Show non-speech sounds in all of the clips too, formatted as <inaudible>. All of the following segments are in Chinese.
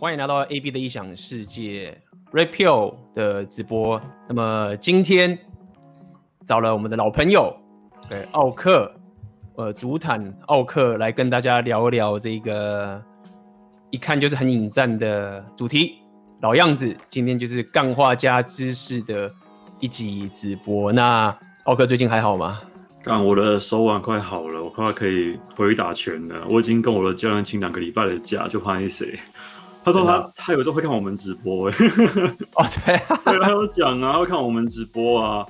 欢迎来到 AB 的异想世界 Rapio 的直播。那么今天找了我们的老朋友，对奥克，呃，足坦奥克来跟大家聊一聊这个一看就是很引战的主题。老样子，今天就是干话加知识的一集直播。那奥克最近还好吗？干，我的手腕快好了，我快可以回打拳了。我已经跟我的教练请两个礼拜的假，就怕谁。他说他他有时候会看我们直播，哎，<laughs> 哦对，对，<laughs> 他有讲啊，他会看我们直播啊，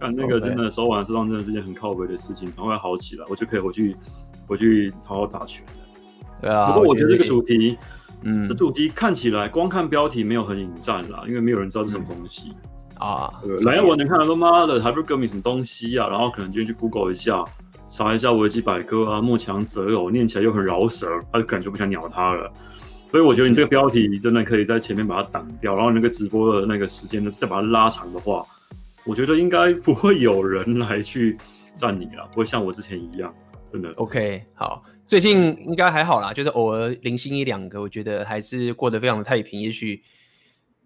看那个真的收完受伤真的是件很靠北的事情，赶快好起来，我就可以回去回去好好打拳了。对啊，不过我觉得这个主题，嗯，这主题看起来光看标题没有很引战啦，因为没有人知道是什么东西、嗯、啊。来我能看到说妈的，Hypergamy 什么东西啊？然后可能今天去 Google 一下，查一下维基百科啊，慕强择偶，念起来又很饶舌，他就感觉不想鸟他了。所以我觉得你这个标题真的可以在前面把它挡掉，然后那个直播的那个时间呢，再把它拉长的话，我觉得应该不会有人来去赞你了，不会像我之前一样，真的。OK，好，最近应该还好啦，就是偶尔零星一两个，我觉得还是过得非常的太平。也许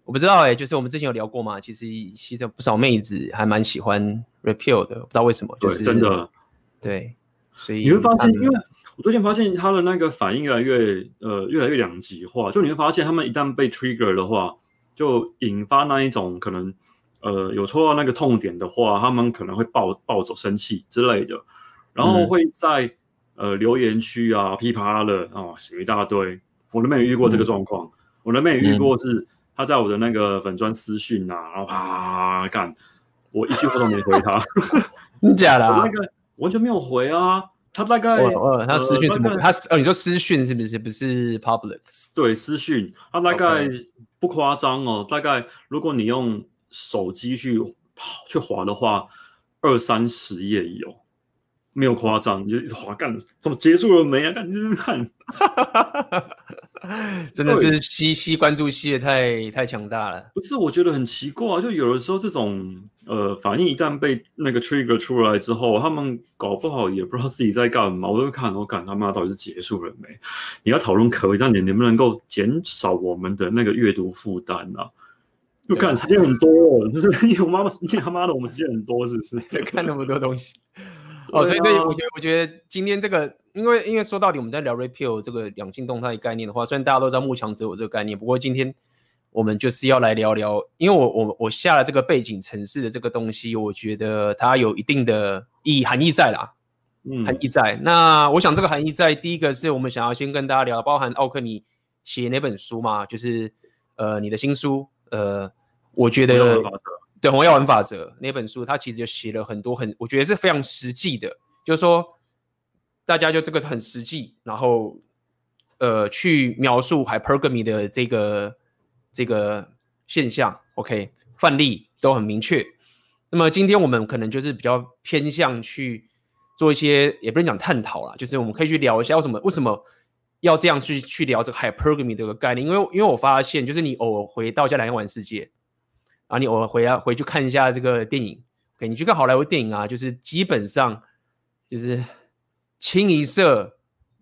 我不知道哎、欸，就是我们之前有聊过嘛，其实其实不少妹子还蛮喜欢 Repeal 的，不知道为什么，就是真的，对，所以你会发现，因为。我最近发现他的那个反应越来越呃越来越两极化，就你会发现他们一旦被 trigger 的话，就引发那一种可能呃有戳到那个痛点的话，他们可能会暴暴走、生气之类的，然后会在、嗯、呃留言区啊噼啪的啊写一大堆。我那边也遇过这个状况，嗯、我那边也遇过是他在我的那个粉砖私讯啊，然后啪干，我一句话都没回他，<laughs> 真假的？<laughs> 我那个完全没有回啊。他大概，呃，他私讯怎么？他呃，你说私讯是不是？不是 public？对，私讯。他大概不夸张哦，大概如果你用手机去去划的话，二三十页有，没有夸张，你就一直划干，怎么结束了没啊？干，你就是看。<laughs> <laughs> 真的是西西关注西的太太强大了。不是，我觉得很奇怪啊，就有的时候这种呃反应一旦被那个 trigger 出来之后，他们搞不好也不知道自己在干嘛。我都看，我看他妈到底是结束了没？你要讨论可以，但你能不能够减少我们的那个阅读负担啊？就看时间很多，哦，就是因为我妈妈，因为他妈的我们时间很多，是不是？<laughs> 看那么多东西。哦，所以对，我觉得，我觉得今天这个，因为因为说到底我们在聊 repeal 这个两性动态概念的话，虽然大家都知道幕墙只有这个概念，不过今天我们就是要来聊聊，因为我我我下了这个背景城市的这个东西，我觉得它有一定的意义含义在啦，嗯，含义在。那我想这个含义在，第一个是我们想要先跟大家聊，包含奥克尼写那本书嘛，就是呃你的新书，呃，我觉得。对，红药丸法则那本书，它其实就写了很多很，我觉得是非常实际的，就是说，大家就这个很实际，然后，呃，去描述 hypergamy 的这个这个现象，OK，范例都很明确。那么今天我们可能就是比较偏向去做一些，也不能讲探讨啦，就是我们可以去聊一下为什么为什么要这样去去聊这个 hypergamy 这个概念，因为因为我发现，就是你偶尔回到家两个玩世界。啊，你偶尔回啊回去看一下这个电影，OK，你去看好莱坞电影啊，就是基本上就是清一色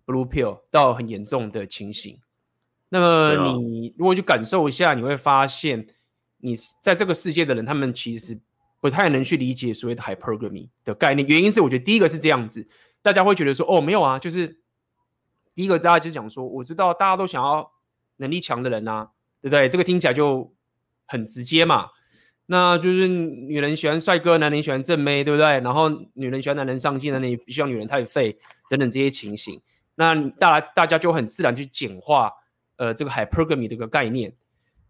blue pill 到很严重的情形。那么你如果去感受一下，你会发现你在这个世界的人，他们其实不太能去理解所谓的 hypergamy 的概念。原因是我觉得第一个是这样子，大家会觉得说，哦，没有啊，就是第一个大家就讲说，我知道大家都想要能力强的人啊，对不对？这个听起来就很直接嘛。那就是女人喜欢帅哥，男人喜欢正妹，对不对？然后女人喜欢男人上进，男人不希望女人太废，等等这些情形。那大大家就很自然去简化，呃，这个 hypergamy 这个概念。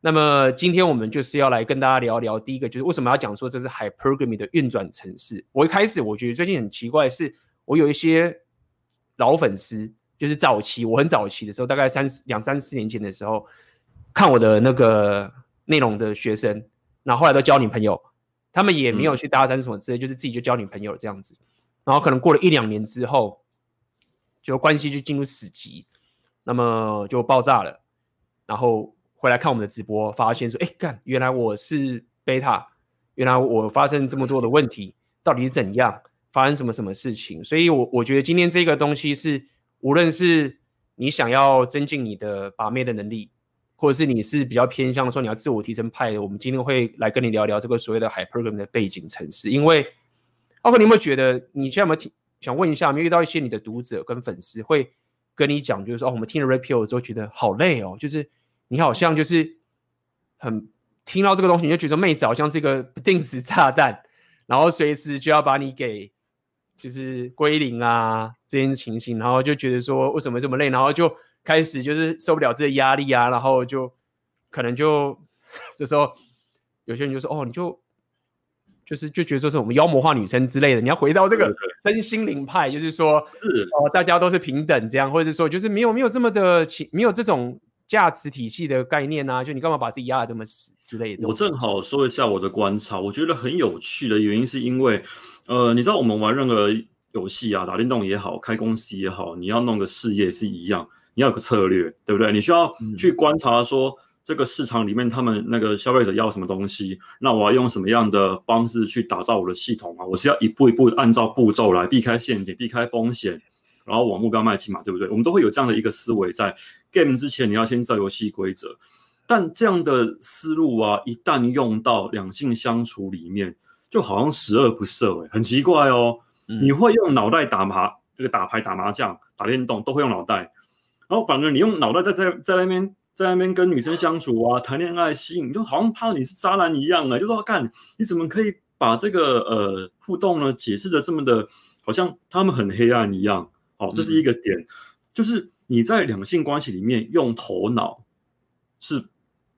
那么今天我们就是要来跟大家聊聊，第一个就是为什么要讲说这是 hypergamy 的运转程式。我一开始我觉得最近很奇怪是，我有一些老粉丝，就是早期我很早期的时候，大概三两三四年前的时候，看我的那个内容的学生。然后后来都交女朋友，他们也没有去搭讪什么之类，嗯、就是自己就交女朋友这样子。然后可能过了一两年之后，就关系就进入死寂，那么就爆炸了。然后回来看我们的直播，发现说：“哎，干，原来我是贝塔，原来我发生这么多的问题，到底是怎样？发生什么什么事情？”所以我，我我觉得今天这个东西是，无论是你想要增进你的把妹的能力，或者是你是比较偏向说你要自我提升派的，我们今天会来跟你聊聊这个所谓的 Hypergamy 的背景城市。因为，奥克，你有没有觉得你现在有没有听？想问一下，有没有遇到一些你的读者跟粉丝会跟你讲，就是说，哦，我们听了 Red Pill 之后觉得好累哦，就是你好像就是很听到这个东西，你就觉得妹子好像是一个不定时炸弹，然后随时就要把你给就是归零啊这件情形，然后就觉得说为什么这么累，然后就开始就是受不了这些压力啊，然后就可能就 <laughs> 这时候有些人就说，哦，你就。就是就觉得说是我们妖魔化女生之类的，你要回到这个身心灵派，就是说，是哦，大家都是平等这样，或者是说，就是没有没有这么的情，没有这种价值体系的概念啊，就你干嘛把自己压得这么死之类的。我正好说一下我的观察，我觉得很有趣的原因是因为，呃，你知道我们玩任何游戏啊，打电动也好，开公司也好，你要弄个事业是一样，你要有个策略，对不对？你需要去观察说。嗯这个市场里面，他们那个消费者要什么东西，那我要用什么样的方式去打造我的系统啊？我是要一步一步按照步骤来避开陷阱、避开风险，然后往目标迈进嘛，对不对？我们都会有这样的一个思维，在 game 之前你要先知道游戏规则。但这样的思路啊，一旦用到两性相处里面，就好像十恶不赦，哎，很奇怪哦。嗯、你会用脑袋打麻，这个打牌、打麻将、打电动都会用脑袋，然后反而你用脑袋在在在那边。在那边跟女生相处啊，谈恋爱吸引，就好像怕你是渣男一样啊，就说干，你怎么可以把这个呃互动呢解释的这么的，好像他们很黑暗一样？哦，这是一个点，嗯、就是你在两性关系里面用头脑是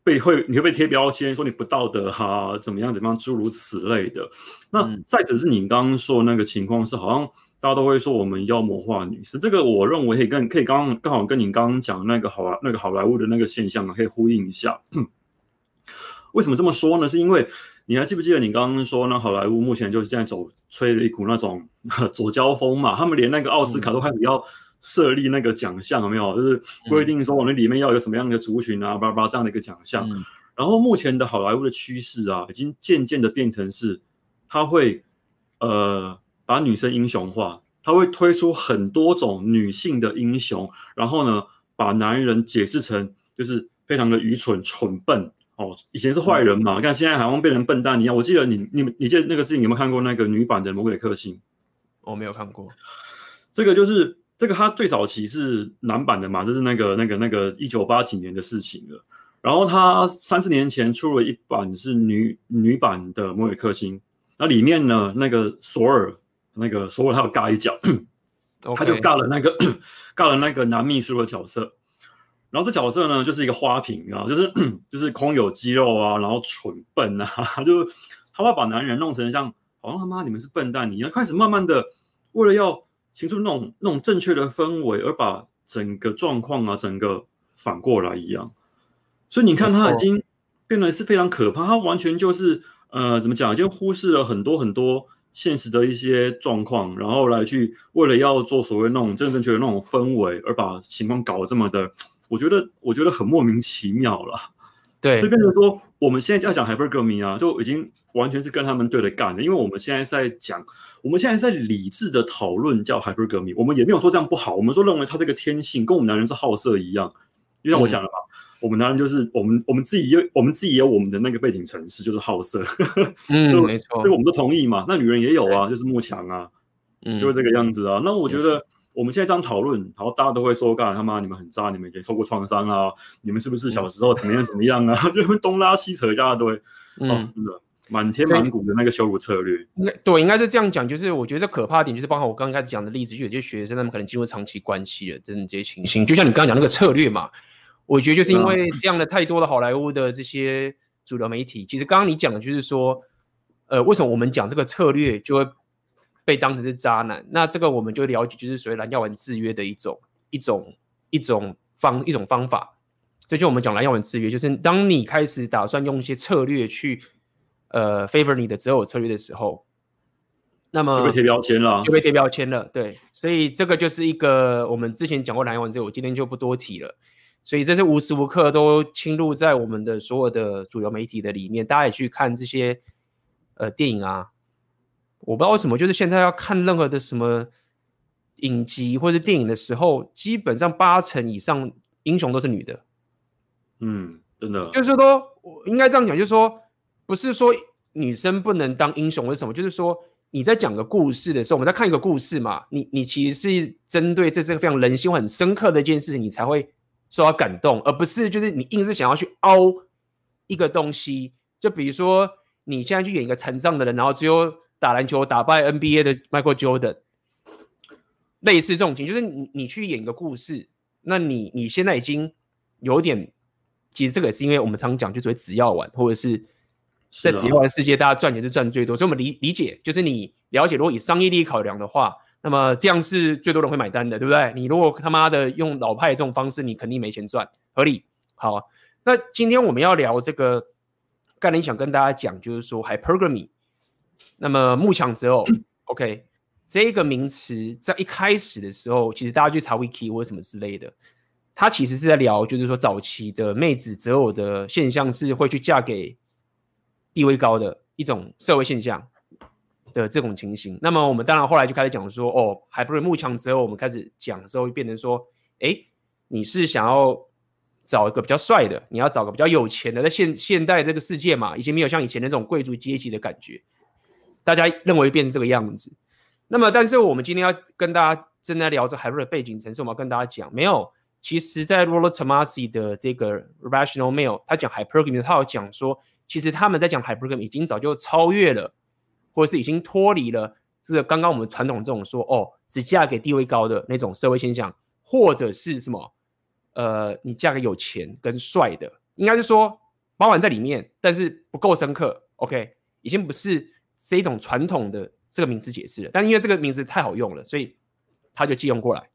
被会你会被贴标签，说你不道德哈、啊，怎么样怎么样，诸如此类的。那再者是你刚刚说的那个情况是好像。大家都会说我们妖魔化女生，这个我认为可以跟可以刚刚刚好跟你刚刚讲那个好那个好莱坞的那个现象可以呼应一下。<coughs> 为什么这么说呢？是因为你还记不记得你刚刚说呢？好莱坞目前就是现在走吹了一股那种 <laughs> 左交风嘛，他们连那个奥斯卡都开始要设立那个奖项，有没有？就是规定说我们里面要有什么样的族群啊，叭叭这样的一个奖项。然后目前的好莱坞的趋势啊，已经渐渐的变成是，它会呃。把女生英雄化，他会推出很多种女性的英雄，然后呢，把男人解释成就是非常的愚蠢、蠢笨哦。以前是坏人嘛，看、嗯、现在好像变成笨蛋一样。我记得你、你们、你记得那个事情，你有没有看过那个女版的《魔鬼克星》？我没有看过。这个就是这个，它最早期是男版的嘛，就是那个、那个、那个一九八几年的事情了。然后他三四年前出了一版是女女版的《魔鬼克星》，那里面呢，那个索尔。那个所有他有尬一脚他就尬了那个 <clears throat> 尬了那个男秘书的角色，然后这角色呢就是一个花瓶啊，就是 <clears throat> 就是空有肌肉啊，然后蠢笨啊，<laughs> 就他会把男人弄成像好像他妈你们是笨蛋一样，开始慢慢的为了要形成那种那种正确的氛围，而把整个状况啊整个反过来一样，所以你看他已经变得是非常可怕，他完全就是呃怎么讲，就忽视了很多很多。现实的一些状况，然后来去为了要做所谓那种正正确确的那种氛围，而把情况搞得这么的，我觉得我觉得很莫名其妙了。对，就变成说我们现在要讲 Hypergamy 啊，就已经完全是跟他们对着干的，因为我们现在在讲，我们现在在理智的讨论叫 Hypergamy，我们也没有说这样不好，我们说认为他这个天性跟我们男人是好色一样，就像我讲的嘛。嗯我们男人就是我们，我们自己有我们自己也有我们的那个背景城市，就是好色。嗯，<laughs> 就没错，这个我们都同意嘛。那女人也有啊，就是慕强啊，嗯，就是这个样子啊。那我觉得我们现在这样讨论，然后大家都会说，干他妈你们很渣，你们也受过创伤啊，你们是不是小时候怎么样怎么样啊？<laughs> 就会东拉西扯一大堆，嗯，真的满天满谷的那个羞辱策略。应该对，应该是这样讲。就是我觉得可怕的点就是，包括我刚刚开始讲的例子，就有些学生他们可能进入长期关系了，真的这些情形，就像你刚刚讲那个策略嘛。我觉得就是因为这样的太多的好莱坞的这些主流媒体，其实刚刚你讲的就是说，呃，为什么我们讲这个策略就会被当成是渣男？那这个我们就了解，就是所谓蓝药丸制约的一种一种一种方一种方法。这就我们讲蓝药丸制约，就是当你开始打算用一些策略去呃 favor 你的择偶策略的时候，那么就被贴标签了，就被贴标签了。对，所以这个就是一个我们之前讲过蓝药丸之后，我今天就不多提了。所以这是无时无刻都侵入在我们的所有的主流媒体的里面，大家也去看这些呃电影啊，我不知道为什么，就是现在要看任何的什么影集或者电影的时候，基本上八成以上英雄都是女的，嗯，真的，就是说，我应该这样讲，就是说，不是说女生不能当英雄，为什么？就是说，你在讲个故事的时候，我们在看一个故事嘛，你你其实是针对这是个非常人性很深刻的一件事情，你才会受到感动，而不是就是你硬是想要去凹一个东西。就比如说，你现在去演一个残障的人，然后最后打篮球打败 NBA 的 Michael Jordan，类似这种情，就是你你去演一个故事，那你你现在已经有点。其实这个也是因为我们常讲，就所谓只要玩，或者是在只要玩世界，大家赚钱是赚最多，所以我们理理解，就是你了解，如果以商业利益考量的话，那么这样是最多人会买单的，对不对？你如果他妈的用老派这种方式，你肯定没钱赚，合理。好，那今天我们要聊这个概念，想跟大家讲，就是说 hypergamy，那么慕强择偶，OK，这个名词在一开始的时候，其实大家去查 wiki 或者什么之类的。他其实是在聊，就是说早期的妹子择偶的现象是会去嫁给地位高的一种社会现象的这种情形。那么我们当然后来就开始讲说，哦，还不是慕强择偶。我们开始讲的时候，变成说，哎，你是想要找一个比较帅的，你要找个比较有钱的，在现现代这个世界嘛，已经没有像以前那种贵族阶级的感觉，大家认为变成这个样子。那么，但是我们今天要跟大家正在聊这还不是背景城市，我们要跟大家讲，没有。其实，在 Rollo Tomassi 的这个 Rational Mail，他讲 Hypergamy，他有讲说，其实他们在讲 Hypergamy 已经早就超越了，或是已经脱离了这个刚刚我们传统这种说，哦，只嫁给地位高的那种社会现象，或者是什么，呃，你嫁给有钱跟帅的，应该是说包含在里面，但是不够深刻。OK，已经不是这一种传统的这个名词解释了，但因为这个名词太好用了，所以他就借用过来。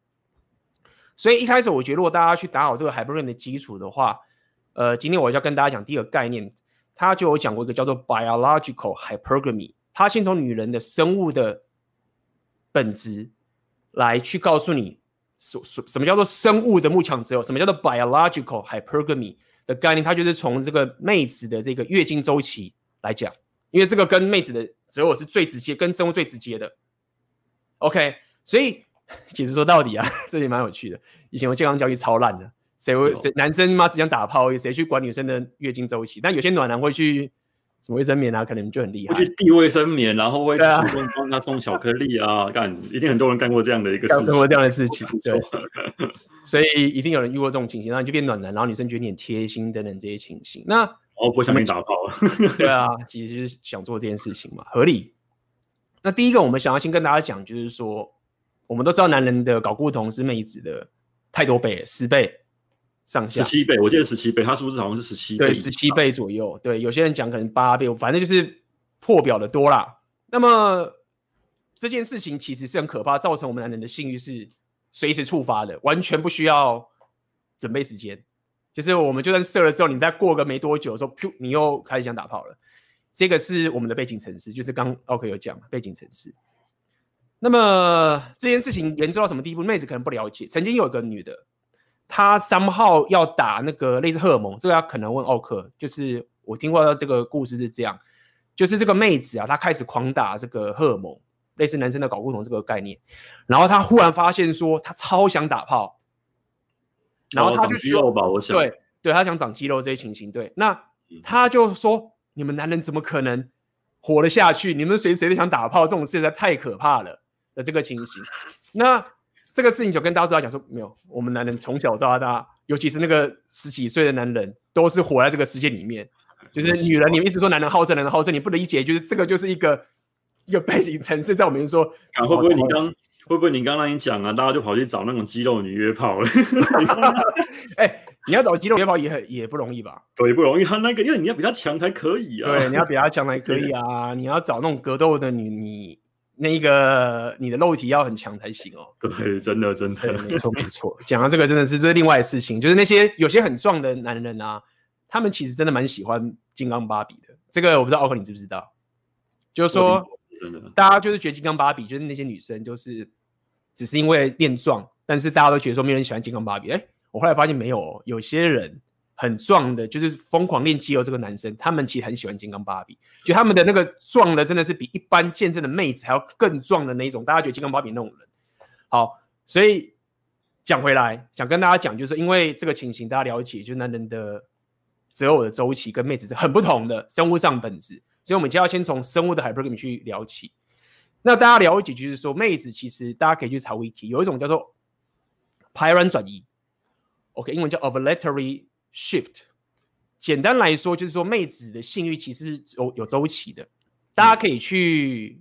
所以一开始我觉得，如果大家去打好这个 hypergamy 的基础的话，呃，今天我要跟大家讲第二个概念，他就有讲过一个叫做 biological hypergamy，他先从女人的生物的本质来去告诉你，什什什么叫做生物的慕强择偶，什么叫做 biological hypergamy 的概念，他就是从这个妹子的这个月经周期来讲，因为这个跟妹子的择偶是最直接，跟生物最直接的。OK，所以。<laughs> 其实说到底啊，<laughs> 这也蛮有趣的。以前我健康教育超烂的，谁会谁男生嘛只想打炮，谁去管女生的月经周期？但有些暖男会去什么卫生棉啊，可能就很厉害。会去递卫生棉，然后会主动帮他送巧克力啊，干、啊、一定很多人干过这样的一个事情，干过这样的事情。对，所以一定有人遇过这种情形，然后你就变暖男，然后女生觉得你很贴心等等这些情形。那哦，不想被打炮 <laughs> 对啊，其实就是想做这件事情嘛，合理。那第一个，我们想要先跟大家讲，就是说。我们都知道，男人的搞固酮是妹子的太多倍，十倍上下，十七倍，我记得十七倍，他是不是好像是十七倍？对，十七倍左右。对，有些人讲可能八倍，反正就是破表的多啦。那么这件事情其实是很可怕，造成我们男人的性欲是随时触发的，完全不需要准备时间。就是我们就算射了之后，你再过个没多久的时候，噗，你又开始想打炮了。这个是我们的背景城市，就是刚 OK 有讲背景城市。那么这件事情严重到什么地步？妹子可能不了解。曾经有一个女的，她三号要打那个类似荷尔蒙，这个要可能问奥克。就是我听过的这个故事是这样，就是这个妹子啊，她开始狂打这个荷尔蒙，类似男生的睾固酮这个概念。然后她忽然发现说，她超想打炮，然后她就说，我想对对，她想长肌肉这些情形。对，那她就说，你们男人怎么可能活得下去？你们谁谁都想打炮，这种事实在太可怕了。的这个情形，那这个事情就跟大家讲说，没有，我们男人从小到大，尤其是那个十几岁的男人，都是活在这个世界里面。就是女人，你们一直说男人好胜，男人好胜，你不理解，就是这个就是一个一个背景层次，在我们说，会不会你刚会不会你刚刚你讲啊，大家就跑去找那种肌肉女约炮了？<laughs> 哎、欸，你要找肌肉约炮也很也不容易吧？对，不容易。他那个，因为你要比他强才可以啊。对，你要比他强才可以啊。<laughs> 你要找那种格斗的女你。那一个你的肉体要很强才行哦。<laughs> 对，真的真的，没错没错。讲到这个真的是这是另外的事情，就是那些有些很壮的男人啊，他们其实真的蛮喜欢金刚芭比的。这个我不知道奥克你知不知道？就是说，大家就是觉得金刚芭比就是那些女生就是只是因为练壮，但是大家都觉得说没有人喜欢金刚芭比。哎，我后来发现没有哦，有些人。很壮的，就是疯狂练肌肉这个男生，他们其实很喜欢金刚芭比，就他们的那个壮的，真的是比一般健身的妹子还要更壮的那一种。大家觉得金刚芭比那种人，好，所以讲回来，想跟大家讲，就是因为这个情形，大家了解，就男人的择偶的周期跟妹子是很不同的生物上本质，所以我们就要先从生物的 hypergamy 去聊起。那大家聊几句就是说，妹子其实大家可以去查 wiki，有一种叫做排卵转移，OK，英文叫 ovulatory shift。简单来说，就是说妹子的性欲其实是有有周期的。大家可以去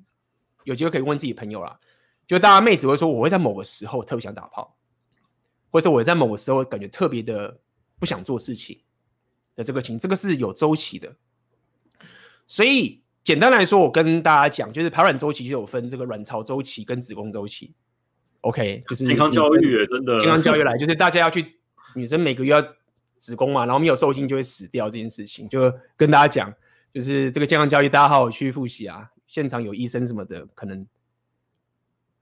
有机会可以问自己朋友啦，就大家妹子会说，我会在某个时候特别想打炮，或者说我在某个时候感觉特别的不想做事情的这个情，这个是有周期的。所以简单来说，我跟大家讲，就是排卵周期就有分这个卵巢周期跟子宫周期。OK，就是健康教育，真的健康教育来，就是大家要去女生每个月要子宫嘛，然后没有受精就会死掉这件事情，就跟大家讲。就是这个健康教育，大家好好去复习啊！现场有医生什么的，可能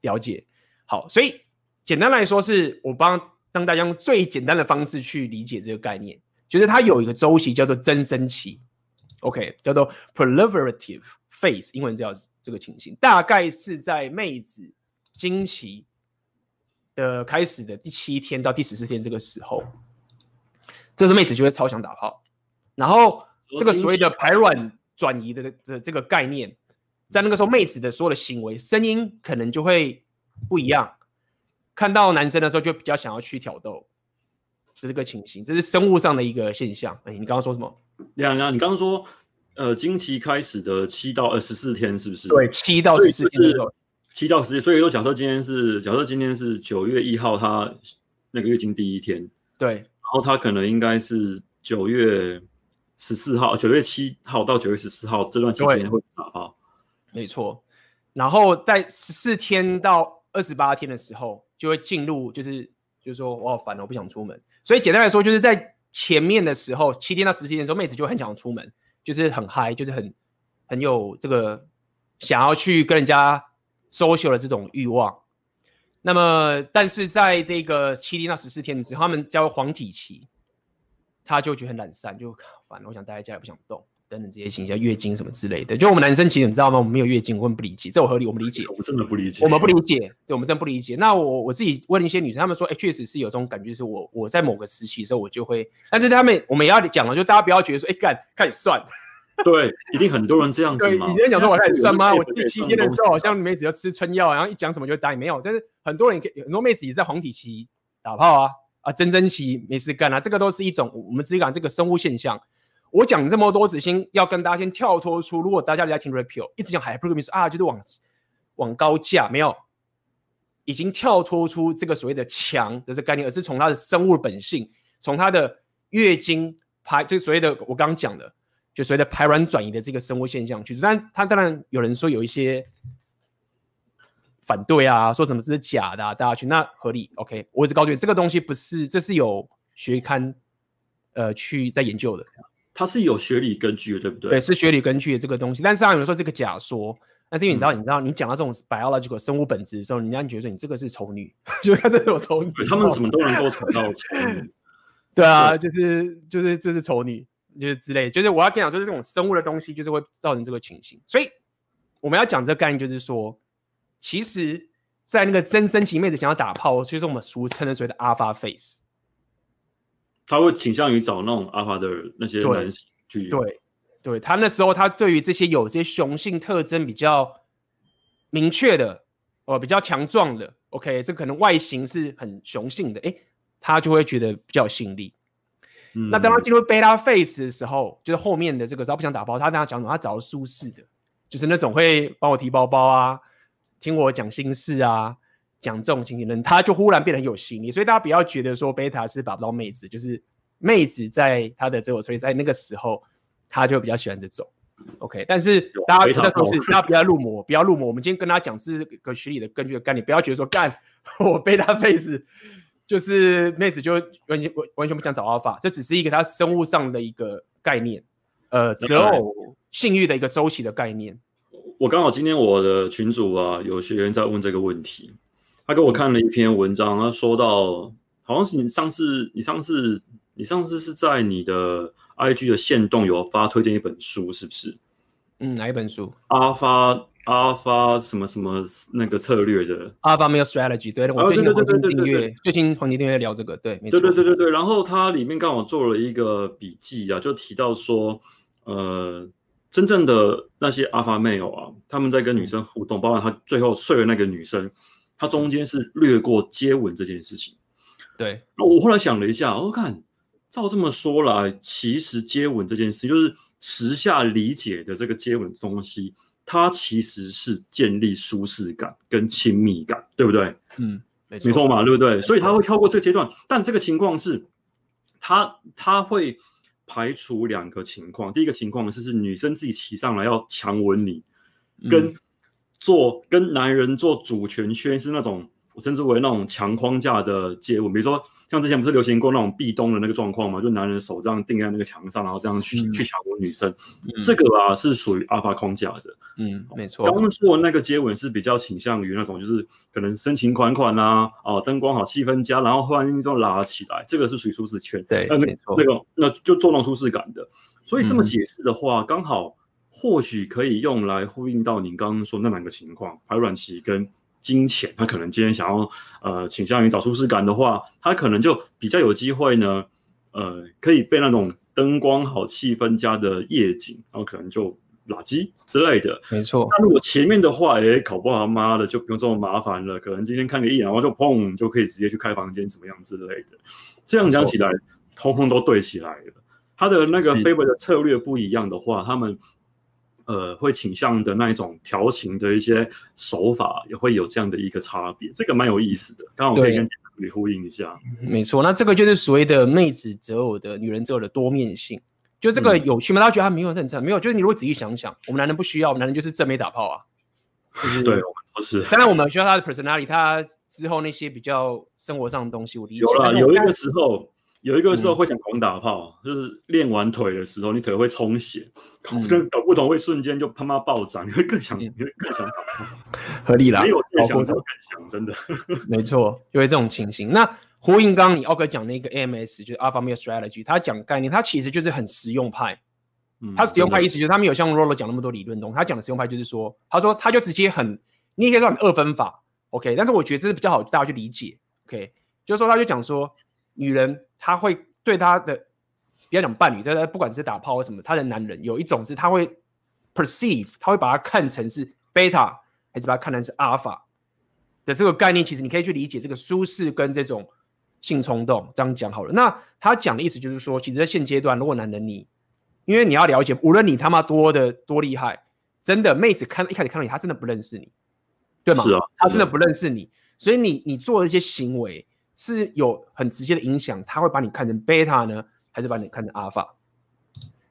了解。好，所以简单来说，是我帮让大家用最简单的方式去理解这个概念，就是它有一个周期叫做增生期，OK，叫做 proliferative phase，英文叫这个情形，大概是在妹子经期的开始的第七天到第十四天这个时候，这时妹子就会超想打炮，然后。这个所谓的排卵转移的这这个概念，在那个时候，妹子的所有的行为、声音可能就会不一样。看到男生的时候，就比较想要去挑逗，这是个情形，这是生物上的一个现象。哎，你刚刚说什么？亮亮，你刚刚说，呃，经期开始的七到二十四天，是不是？对，七到十四天。七到十四，所以说，假设今天是假设今天是九月一号，他那个月经第一天，对，然后他可能应该是九月。十四号，九月七号到九月十四号这段期间会打炮，没错。然后在十四天到二十八天的时候，就会进入，就是就是说我好烦，我不想出门。所以简单来说，就是在前面的时候，七天到十七天的时候，妹子就很想出门，就是很嗨，就是很很有这个想要去跟人家 social 的这种欲望。那么，但是在这个七天到十四天的时候，他们叫黄体期。他就觉得很懒散，就烦了。我想待在家也不想动，等等这些形象月经什么之类的。就我们男生其实你知道吗？我们没有月经，我们不理解，这我合理，我们理解。我们真的不理解，我们不理解，对，我们真不理解。那我我自己问一些女生，她们说，哎、欸，确实是有这种感觉，就是我我在某个时期的时候，我就会。但是他们我们也要讲了，就大家不要觉得说，哎、欸，干看你算。对，一定很多人这样子嘛。以前讲说我开始算吗？我第七天的时候好像妹子要吃春药，然后一讲什么就答应，没有。但是很多人可以，很多妹子也是在黄体期打炮啊。啊，真真期没事干啊，这个都是一种我们自己讲这个生物现象。我讲这么多，只先要跟大家先跳脱出，如果大家在听 Red Pill，一直讲 hypergamy 说啊，就是往往高价，没有，已经跳脱出这个所谓的强的这个概念，而是从它的生物本性，从它的月经排，就所谓的我刚刚讲的，就所谓的排卵转移的这个生物现象去。但他当然有人说有一些。反对啊，说什么这是假的，啊，大家去那合理？OK，我只告诉你，这个东西不是，这是有学刊呃去在研究的，它是有学理根据的，对不对？对，是学理根据的这个东西。但是有人说这个假说，但是因为你知道，嗯、你知道，你讲到这种 biological 生物本质的时候，人家觉得说你这个是丑女，<laughs> 就看这是有丑女，他们什么都能够 <laughs> 扯到丑女。对啊，就是就是这是丑女，就是之类，就是我要跟你讲，就是这种生物的东西，就是会造成这个情形。所以我们要讲这个概念，就是说。其实，在那个真生情妹子想要打炮，就是我们俗称的所谓的 alpha phase，他会倾向于找那种 alpha 的那些男性去。对，对他那时候，他对于这些有些雄性特征比较明确的，哦，比较强壮的，OK，这可能外形是很雄性的，哎，他就会觉得比较有吸引力。嗯、那当他进入 beta phase 的时候，就是后面的这个时候不想打包，他跟他讲，他找舒适的，就是那种会帮我提包包啊。听我讲心事啊，讲这种情形的人，他就忽然变得很有吸引力。所以大家不要觉得说贝塔是把不到妹子，就是妹子在他的这种，所以在那个时候，他就比较喜欢这种。OK，但是大家不要说是，大家不要入魔，不要入魔。我们今天跟大家讲是个学理的根据的概念，不要觉得说干 <laughs> 我贝塔 face 就是妹子就完全完全不想找 alpha，这只是一个他生物上的一个概念，呃，择偶性欲的一个周期的概念。我刚好今天我的群主啊，有学员在问这个问题，他给我看了一篇文章，他说到，好像是你上次，你上次，你上次是在你的 IG 的线动有发推荐一本书，是不是？嗯，哪一本书？阿发 Alpha 什么什么那个策略的 Alpha Male Strategy，对的，我最近黄金订阅，最近黄金订阅聊这个，对，没错，对对对对对。然后它里面刚好做了一个笔记啊，就提到说，呃，真正的那些 Alpha Male 啊，他们在跟女生互动，包括他最后睡了那个女生，他中间是略过接吻这件事情。对，我后来想了一下，我看照这么说来，其实接吻这件事，就是时下理解的这个接吻的东西。它其实是建立舒适感跟亲密感，对不对？嗯，没错，没错嘛，对不对？所以他会跳过这个阶段，但这个情况是，他他会排除两个情况。第一个情况是，是女生自己骑上来要强吻你，跟做跟男人做主权宣是那种，我称之为那种强框架的接吻，比如说。像之前不是流行过那种壁咚的那个状况嘛？就男人手这样钉在那个墙上，然后这样去、嗯、去抢吻女生，嗯、这个啊是属于 Alpha 框架的。嗯，没错。刚刚说的那个接吻是比较倾向于那种，就是可能深情款款啊，哦，灯光好，气氛佳，然后忽然就拉起来，这个是属于舒适圈。对，呃、那没错。那个那就做那种舒适感的。所以这么解释的话，刚、嗯、好或许可以用来呼应到你刚刚说那两个情况：排卵期跟。金钱，他可能今天想要呃倾向于找舒适感的话，他可能就比较有机会呢，呃，可以被那种灯光好、气氛佳的夜景，然后可能就垃圾之类的。没错。那如果前面的话，哎，搞不好他妈的就不用这么麻烦了，可能今天看个一眼，然后就砰就可以直接去开房间，怎么样之类的。这样讲起来，通通都对起来了。他的那个 favor 的策略不一样的话，他们。呃，会倾向的那一种调情的一些手法，也会有这样的一个差别，这个蛮有意思的。刚好可以跟你呼应一下。没错，那这个就是所谓的妹子择偶的女人择偶的多面性，就这个有趣吗？大家觉得他没有认真，没有，就是你如果仔细想想，我们男人不需要，我们男人就是正妹打炮啊。就是、对，我们都是。当然，我们需要他的 personality，他之后那些比较生活上的东西，我理解。有了，有一个时候。有一个时候会想狂打炮，嗯、就是练完腿的时候，你腿会充血，跟搞不同会瞬间就他妈暴涨，你会更想，嗯、你会更想打炮，<laughs> 合理啦，没有越想就更想，真的，<laughs> 没错，因为这种情形。那呼应刚刚你奥哥讲那个 AMS，就是 Alpha Male Strategy，他讲概念，他其实就是很实用派。嗯，他实用派意思就是他没有像 Rollo 讲那么多理论东西，他讲的实用派就是说，他说他就直接很，你也可以说很二分法，OK，但是我觉得这是比较好大家去理解，OK，就是说他就讲说。女人她会对她的，不要讲伴侣，她不管是打炮或什么，她的男人有一种是她会 perceive，她会把它看成是 beta，还是把它看成是 alpha 的这个概念。其实你可以去理解这个舒适跟这种性冲动。这样讲好了。那他讲的意思就是说，其实在现阶段，如果男人你，因为你要了解，无论你他妈多的多厉害，真的妹子看一开始看到你，她真的不认识你，对吗？是啊，她真的不认识你，所以你你做的一些行为。是有很直接的影响，他会把你看成贝塔呢，还是把你看成阿尔法？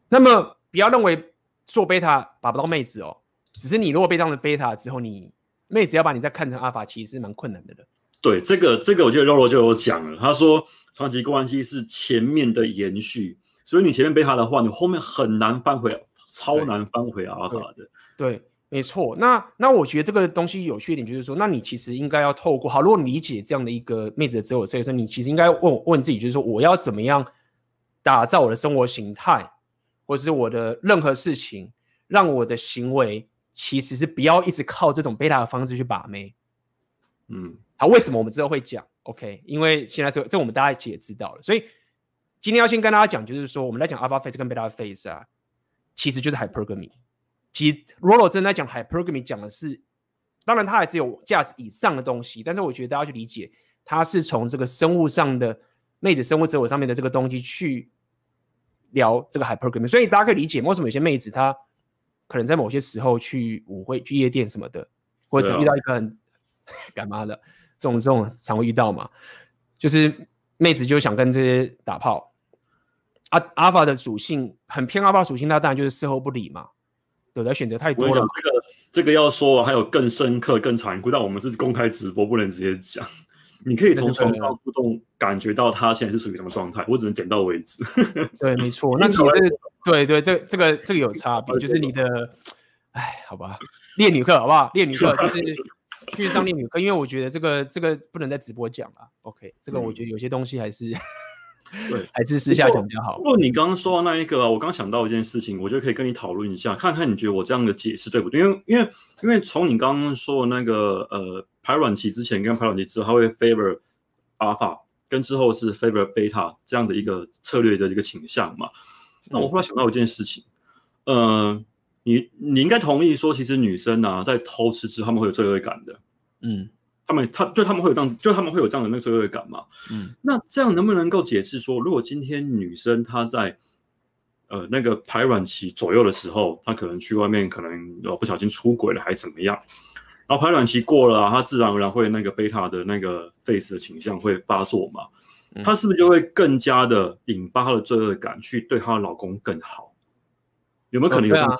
那么不要认为做贝塔把不到妹子哦，只是你如果被当成贝塔之后，你妹子要把你再看成阿尔法，其实是蛮困难的了。对，这个这个我觉得肉肉就有讲了，他说长期关系是前面的延续，所以你前面贝塔的话，你后面很难翻回，超难翻回阿尔法的。对。对没错，那那我觉得这个东西有趣一点就是说，那你其实应该要透过好，如果你理解这样的一个妹子的择偶策略，你其实应该问问自己，就是说我要怎么样打造我的生活形态，或者是我的任何事情，让我的行为其实是不要一直靠这种贝塔的方式去把妹。嗯，好，为什么我们之后会讲？OK，因为现在是这我们大家一起也知道了，所以今天要先跟大家讲，就是说我们来讲 Alpha Phase 跟 Beta Phase 啊，其实就是 Hypergamy。其实 Rollo 正在讲 Hypergamy 讲的是，当然它还是有价值以上的东西，但是我觉得大家去理解，它是从这个生物上的妹子生物择偶上面的这个东西去聊这个 Hypergamy，所以大家可以理解为什么有些妹子她可能在某些时候去舞会、去夜店什么的，或者遇到一个很 <laughs> 干嘛的这种这种常会遇到嘛，就是妹子就想跟这些打炮，阿 Alpha 的属性很偏 Alpha 属性，那当然就是事后不理嘛。对的，选择太多了。这个这个要说还有更深刻、更残酷，但我们是公开直播，不能直接讲。你可以从床上互动感觉到他现在是属于什么状态，我只能点到为止。<laughs> 对，没错。那其实对对，这这个这个有差别，就是你的，哎，好吧，恋女课好不好？恋女课就是 <laughs> 去上恋女课，因为我觉得这个这个不能在直播讲啊。OK，这个我觉得有些东西还是。<laughs> 对，还是私下讲比较好。不过你刚刚说到那一个啊，我刚想到一件事情，我觉得可以跟你讨论一下，看看你觉得我这样的解释对不对？因为因为因为从你刚刚说的那个呃排卵期之前跟排卵期之后，它会 favor alpha，跟之后是 favor beta 这样的一个策略的一个倾向嘛。那我忽然想到一件事情，嗯、呃，你你应该同意说，其实女生啊在偷吃之后，他们会有罪恶感的，嗯。他们他就他们会有这样，就他们会有这样的那个罪恶感嘛？嗯，那这样能不能够解释说，如果今天女生她在呃那个排卵期左右的时候，她可能去外面可能呃不小心出轨了，还是怎么样？然后排卵期过了，她自然而然会那个贝塔的那个 face 的倾向会发作嘛？她是不是就会更加的引发她的罪恶感，去对她的老公更好？有没有可能有这样？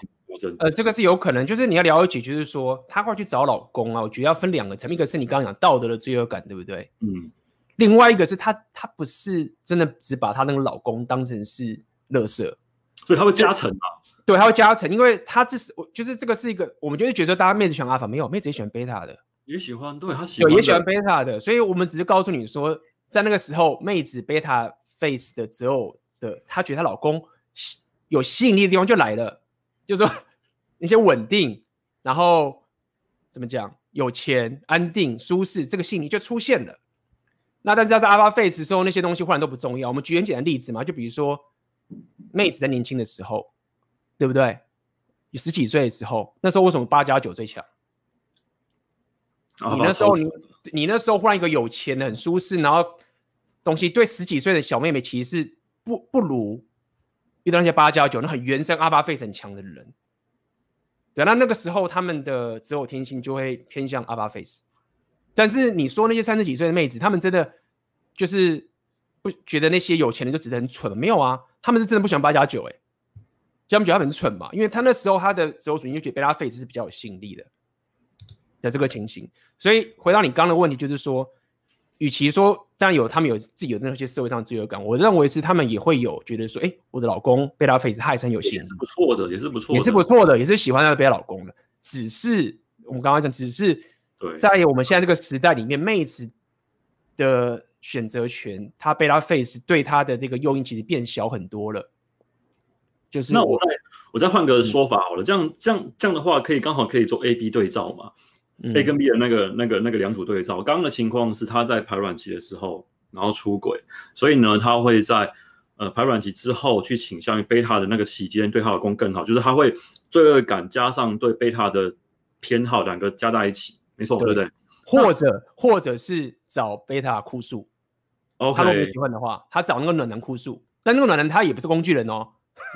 呃，这个是有可能，就是你要了解，就是说她会去找老公啊。我觉得要分两个层面，一个是你刚刚讲道德的罪恶感，对不对？嗯。另外一个是她，她不是真的只把她那个老公当成是垃圾，所以她会加成啊。对，她会加成，因为她这是，就是这个是一个，我们就是觉得大家妹子喜欢阿法，没有妹子也喜欢贝塔的，也喜欢，对，她喜欢，也喜欢贝塔的。所以我们只是告诉你说，在那个时候，妹子贝塔 face 的择偶的，她觉得她老公有吸引力的地方就来了，就是说。那些稳定，然后怎么讲？有钱、安定、舒适，这个吸引力就出现了。那但是要是 Alpha Face 时候，那些东西忽然都不重要。我们举很简单的例子嘛，就比如说妹子在年轻的时候，对不对？你十几岁的时候，那时候为什么八加九最强？你那时候你你那时候忽然一个有钱的、很舒适，然后东西对十几岁的小妹妹其实是不不如遇到那些八加九那很原生阿巴费很强的人。对，那那个时候他们的择偶天性就会偏向阿巴费斯但是你说那些三十几岁的妹子，他们真的就是不觉得那些有钱人就只是很蠢？没有啊，他们是真的不喜欢八加九，哎，他们觉得他们是蠢嘛？因为他那时候他的择偶属性就觉得 Beta Face 是比较有吸引力的的这个情形。所以回到你刚刚的问题，就是说。与其说，当然有他们有自己有那些社会上的罪恶感，我认为是他们也会有觉得说，哎、欸，我的老公被拉 face 他还是很有吸引力，不错的，也是不错，也是不错的，也是喜欢他的贝拉老公的。只是我们刚刚讲，只是在我们现在这个时代里面，妹子的选择权，他贝拉 face 对他的这个诱因其实变小很多了。就是那我再我再换个说法好了，嗯、这样这样这样的话，可以刚好可以做 A B 对照嘛。A 跟 B 的那个、那个、那个两组对照，刚刚的情况是他在排卵期的时候，然后出轨，所以呢，他会在呃排卵期之后去倾向于贝塔的那个期间对她老公更好，就是他会罪恶感加上对贝塔的偏好两个加在一起，没错，对不对？或者或者是找贝塔哭诉，OK，他如果喜欢的话，他找那个暖男哭诉，但那个暖男他也不是工具人哦，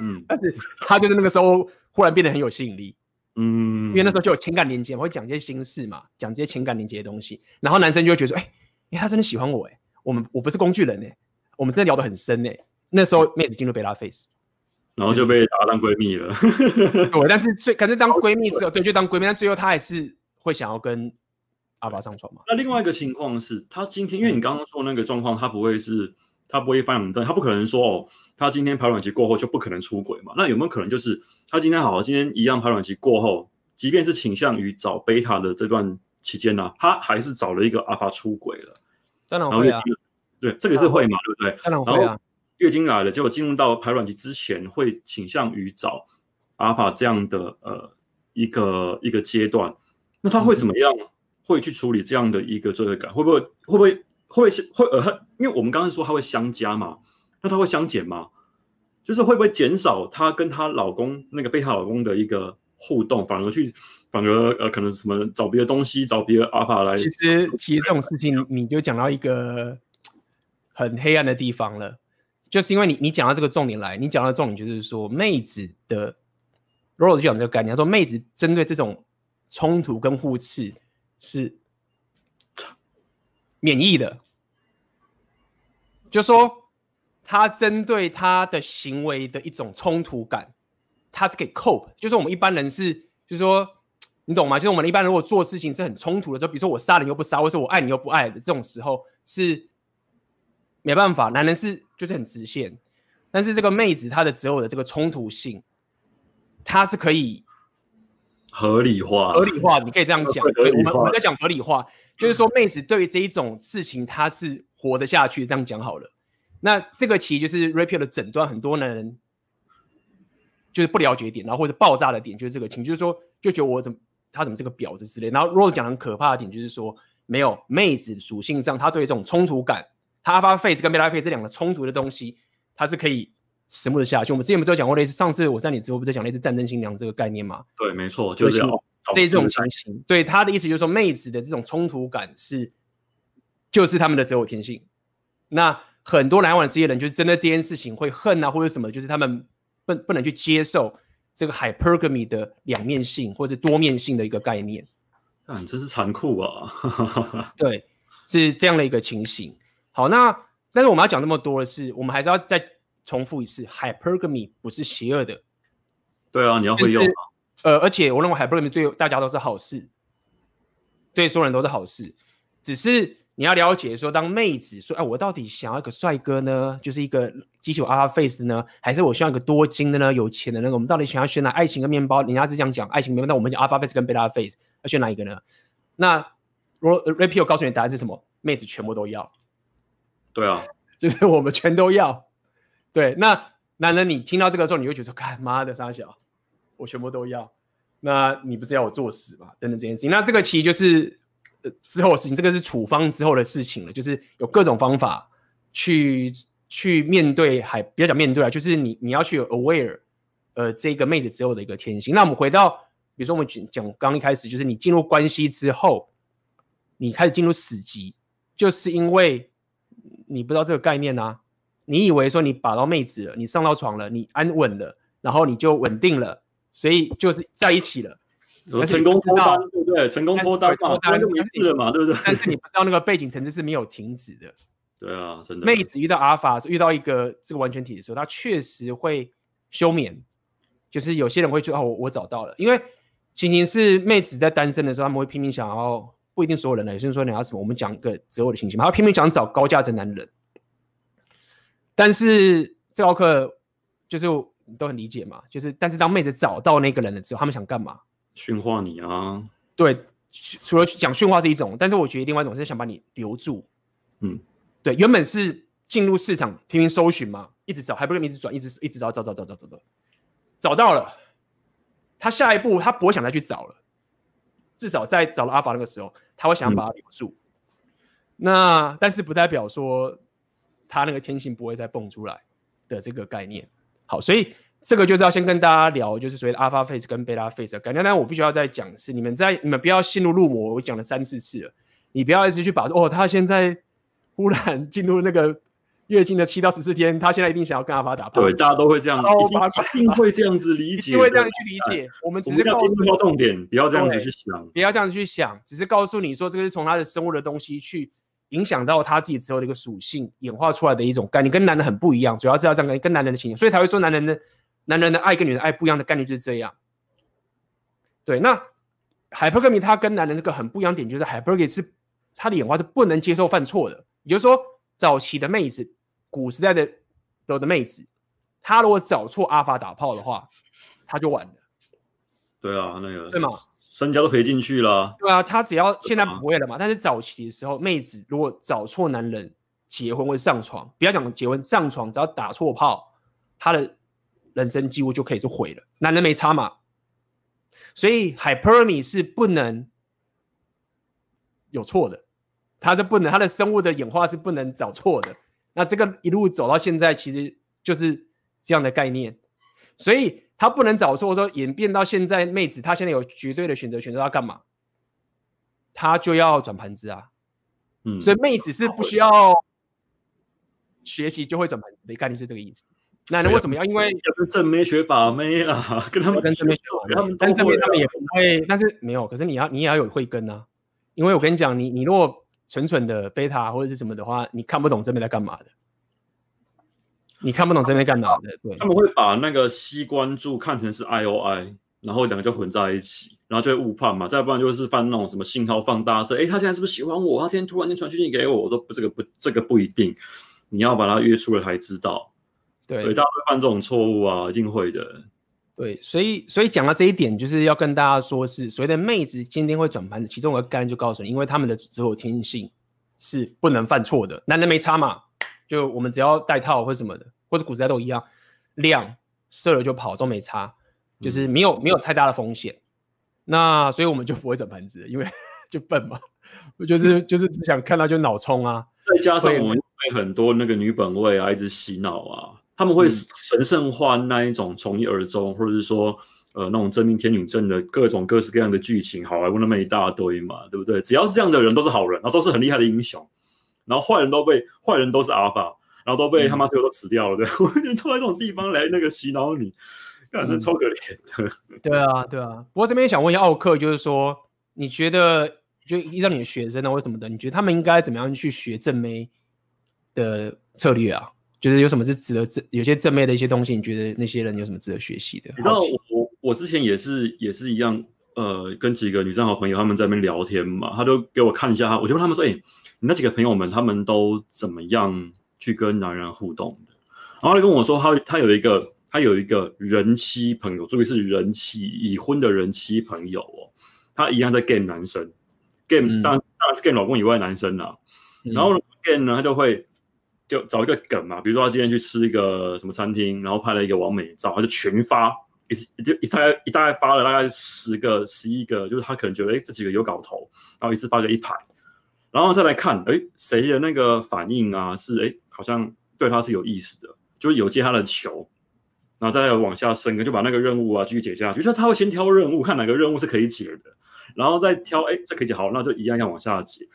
嗯，<laughs> 但是他就是那个时候忽然变得很有吸引力。嗯，因为那时候就有情感连接，我会讲这些心事嘛，讲这些情感连接的东西，然后男生就会觉得说，哎、欸，他真的喜欢我，哎，我们我不是工具人，哎，我们真的聊得很深，哎，那时候妹子进入贝拉 face，然后就被打当闺蜜了，对，<laughs> 但是最可是当闺蜜之后，对，就当闺蜜，但最后她还是会想要跟阿爸上床嘛。那另外一个情况是，她今天因为你刚刚说那个状况，她不会是。他不会翻两瞪，他不可能说哦，他今天排卵期过后就不可能出轨嘛？那有没有可能就是他今天好，今天一样排卵期过后，即便是倾向于找贝塔的这段期间呢、啊，他还是找了一个阿法出轨了？当然会啊，对，这个是会嘛，对不对？当然会啊。月经来了，结果进入到排卵期之前，会倾向于找阿法这样的呃一个一个阶段，那他会怎么样？会去处理这样的一个罪恶感？会不会会不会？会不会会呃，因为我们刚刚说他会相加嘛，那他会相减吗？就是会不会减少她跟她老公那个被她老公的一个互动，反而去反而呃，可能什么找别的东西，找别的阿法来。其实其实这种事情，你就讲到一个很黑暗的地方了，就是因为你你讲到这个重点来，你讲到的重点就是说妹子的，如果就讲这个概念，他说妹子针对这种冲突跟互斥是免疫的。就说他针对他的行为的一种冲突感，他是可以 cope。就是我们一般人是，就是说，你懂吗？就是我们一般如果做事情是很冲突的时候，比如说我杀人又不杀，或者我爱你又不爱的这种时候，是没办法。男人是就是很直线，但是这个妹子她的择偶的这个冲突性，她是可以合理化，合理化。你可以这样讲，<laughs> 对，我们我们在讲合理化，就是说妹子对于这一种事情，她是。活得下去，这样讲好了。那这个其实就是 Rapio 的诊断，很多男人就是不了解点，然后或者爆炸的点就是这个情，就是说就觉得我怎么他怎么是个婊子之类。然后 Rose 讲很可怕的点就是说，没有妹子属性上，他对这种冲突感，他 Alpha Face 跟 Beta Face 这两个冲突的东西，他是可以实木的下去。我们之前不是有讲过类似，上次我在你直播不是讲类似战争新娘这个概念吗？对，没错，就是。对这种情形，对他的意思就是说，妹子的这种冲突感是，就是他们的择偶天性。那很多来往这些人，就是真的这件事情会恨啊，或者什么，就是他们不不能去接受这个 hypergamy 的两面性或者多面性的一个概念。嗯，这是残酷啊！<laughs> 对，是这样的一个情形。好，那但是我们要讲那么多的是，我们还是要再重复一次，hypergamy 不是邪恶的。对啊，你要会用。呃，而且我认为 hypergamy 对大家都是好事，对所有人都是好事，只是。你要了解说，当妹子说：“哎，我到底想要一个帅哥呢，就是一个机器 Alpha Face 呢，还是我需要一个多金的呢，有钱的那个？我们到底想要选哪？爱情跟面包？人家是这样讲，爱情面包。那我们讲 Alpha Face 跟 Beta Face，要选哪一个呢？那我 Rapio 告诉你答案是什么？妹子全部都要。对啊，就是我们全都要。对，那男人，你听到这个时候，你会觉得说：干妈的三小，我全部都要。那你不是要我作死吗？等等这件事情，那这个其实就是。”之后的事情，这个是处方之后的事情了，就是有各种方法去去面对，还不要讲面对啊，就是你你要去 aware，呃，这个妹子之后的一个天性。那我们回到，比如说我们讲讲刚一开始，就是你进入关系之后，你开始进入死寂，就是因为你不知道这个概念啊，你以为说你把到妹子了，你上到床了，你安稳了，然后你就稳定了，所以就是在一起了。成功脱单，对不对？成功脱单嘛，脱单就没事了嘛，对不对？但是你不知道那个背景层次是没有停止的。<laughs> 对啊，真的。妹子遇到阿尔法，遇到一个这个完全体的时候，她确实会休眠。就是有些人会觉得哦，我我找到了，因为情形是妹子在单身的时候，他们会拼命想要，不一定所有人呢，有些人说你要什么，我们讲一个择偶的情形嘛，他拼命想找高价值男人。但是这奥克就是你都很理解嘛，就是但是当妹子找到那个人了之后，他们想干嘛？驯化你啊！对，除了讲驯化是一种，但是我觉得另外一种是想把你留住。嗯，对，原本是进入市场拼命搜寻嘛，一直找，还不是一直转，一直一直找找找找找找找，找到了。他下一步他不会想再去找了，至少在找了阿法那个时候，他会想把他留住。嗯、那但是不代表说他那个天性不会再蹦出来的这个概念。好，所以。这个就是要先跟大家聊，就是所谓的 Alpha Face 跟 Beta Face 的概念。但我必须要再讲是，你们在你们不要陷入入魔。我讲了三四次了，你不要一直去把哦，他现在忽然进入那个月经的七到十四天，他现在一定想要跟阿法打炮。对，大家都会这样，一定会这样子理解，因为这样去理解。我们只是告诉你重点，不要这样子去想，不要这样子去想，只是告诉你说，这个是从他的生物的东西去影响到他自己之后的一个属性演化出来的一种概念，跟男人很不一样。主要是要这样跟跟男人的情形，所以才会说男人的。男人的爱跟女人的爱不一样的概念就是这样。对，那 hypergamy 它跟男人这个很不一样点就是 hypergamy 是他的演化是不能接受犯错的。也就是说，早期的妹子，古时代的有的妹子，她如果找错阿法打炮的话，她就完了。对啊，那个对嘛？身家都赔进去了。对啊，他只要现在不会了嘛。但是早期的时候，妹子如果找错男人结婚或上床，不要讲结婚上床，只要打错炮，他的。人生几乎就可以是毁了，男人没差嘛，所以 hypergamy 是不能有错的，他是不能，他的生物的演化是不能找错的。那这个一路走到现在，其实就是这样的概念，所以他不能找错，说演变到现在，妹子她现在有绝对的选择，选择要干嘛，她就要转盘子啊，嗯，所以妹子是不需要学习就会转盘子的概念，是这个意思。男人为什么要？因为要跟正妹学把妹啊，<laughs> 跟他们跟正妹学，他们跟正妹他们也不会，但是没有。可是你要你也要有慧根啊，因为我跟你讲，你你如果蠢蠢的贝塔或者是什么的话，你看不懂正妹在干嘛的，你看不懂这边干嘛的。对，他们会把那个膝关注看成是 I O I，然后两个就混在一起，然后就会误判嘛。再不然就是犯那种什么信号放大，这哎他现在是不是喜欢我？他今天突然间传讯息给我，我说不，这个不这个不一定，你要把他约出来才知道。对，大家会犯这种错误啊，一定会的。对，所以所以讲到这一点，就是要跟大家说是，是所谓的妹子今天会转盘子，其中有个概念就告诉你，因为他们的择偶天性是不能犯错的。男人没差嘛，就我们只要带套或什么的，或者骨折都一样，量射了就跑都没差，就是没有、嗯、没有太大的风险。那所以我们就不会整盘子，因为 <laughs> 就笨嘛，就是就是只想看到就脑冲啊。<laughs> 再加上我们被很多那个女本位啊一直洗脑啊，他们会神圣化那一种从一而终，或者是说呃那种真命天女症的各种各式各样的剧情，好莱坞那么一大堆嘛，对不对？只要是这样的人都是好人，然后都是很厉害的英雄，然后坏人都被坏人都是阿尔法，然后都被他妈最后都死掉了，对，<laughs> 我就拖在这种地方来那个洗脑你。感觉超可怜的。<laughs> 对啊，对啊。不过这边想问一下奥克，就是说，你觉得就依照你的学生啊，或什么的？你觉得他们应该怎么样去学正妹的策略啊？就是有什么是值得正，有些正妹的一些东西，你觉得那些人有什么值得学习的？你知道我我我之前也是也是一样，呃，跟几个女生好朋友他们在那边聊天嘛，他都给我看一下，我就问他们说，哎、欸，你那几个朋友们他们都怎么样去跟男人互动的？然后他跟我说，他他有一个。他有一个人妻朋友，注意是人妻，已婚的人妻朋友哦。他一样在 game 男生，game 当然当然是 game 老公以外的男生啦。嗯、然后 game 呢，他就会就找一个梗嘛，比如说他今天去吃一个什么餐厅，然后拍了一个完美照，他就群发，一就一大概一大概发了大概十个、十一个，就是他可能觉得哎这几个有搞头，然后一次发个一排，然后再来看哎谁的那个反应啊是哎好像对他是有意思的，就是有接他的球。然后再往下升，就把那个任务啊继续解下去。就是他会先挑任务，看哪个任务是可以解的，然后再挑，哎，这可以解好，那就一样要往下解。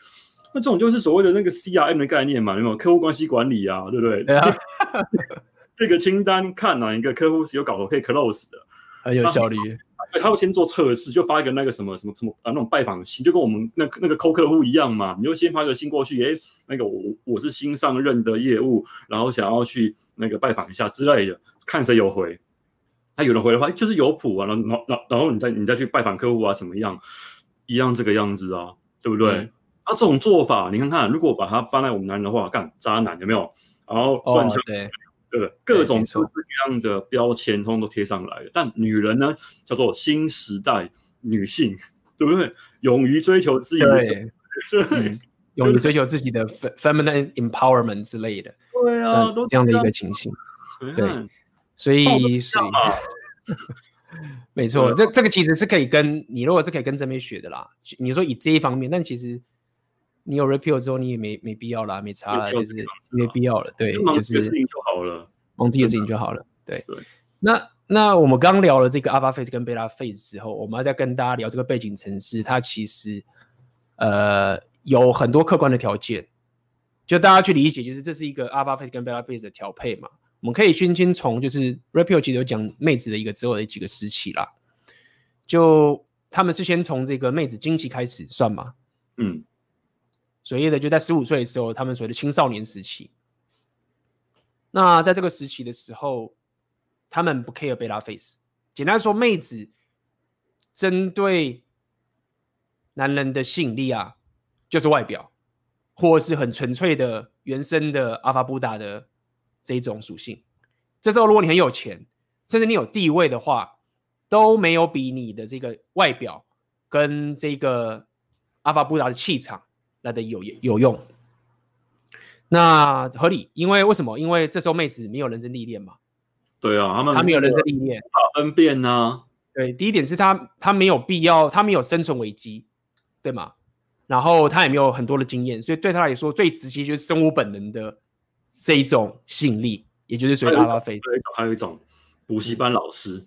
那这种就是所谓的那个 CRM 的概念嘛，有没有客户关系管理啊？对不对？<laughs> 这个清单看哪一个客户是有搞头可以 close 的，很有效率。他会先做测试，就发一个那个什么什么什么啊那种拜访信，就跟我们那那个抠客户一样嘛。你就先发个信过去，哎，那个我我是新上任的业务，然后想要去那个拜访一下之类的。看谁有回，他有人回的话，就是有谱啊，然后然后然后你再你再去拜访客户啊，怎么样，一样这个样子啊，对不对？嗯、啊，这种做法，你看看，如果把它搬来我们男人的话，干渣男有没有？然后乱枪，对对不对？各种各式各样的标签，通通都贴上来。但女人呢，叫做新时代女性，<laughs> 对不对？勇于追求自己的，对，<laughs> 对勇于追求自己的 feminine empowerment 之类的，对啊，都这样的一个情形，对。所以，所以，<laughs> 没错，这这个其实是可以跟你，如果是可以跟这边学的啦。你说以这一方面，但其实你有 repeal 之后，你也没没必要啦，没差了，就是没必要了。对，就是事情就好了，忙自己的事情就好了。对，那那我们刚聊了这个 alpha phase 跟 beta phase 之后，我们要再跟大家聊这个背景城市，它其实呃有很多客观的条件，就大家去理解，就是这是一个 alpha phase 跟 beta phase 的调配嘛。我们可以先先从就是 Repeal 其实有讲妹子的一个之后的几个时期啦，就他们是先从这个妹子经期开始算嘛，嗯，所谓的就在十五岁的时候，他们所谓的青少年时期。那在这个时期的时候，他们不 care beta phase。简单说，妹子针对男人的吸引力啊，就是外表，或是很纯粹的原生的阿法布达的。这种属性，这时候如果你很有钱，甚至你有地位的话，都没有比你的这个外表跟这个阿法布达的气场来的有有用。那合理，因为为什么？因为这时候妹子没有人生历练嘛。对啊，他们他没有人生历练，怕分辨呢。对，第一点是他他没有必要，他没有生存危机，对吗？然后他也没有很多的经验，所以对他来说最直接就是生物本能的。这一种吸引力，也就是属于阿拉菲。还有一种补习班老师。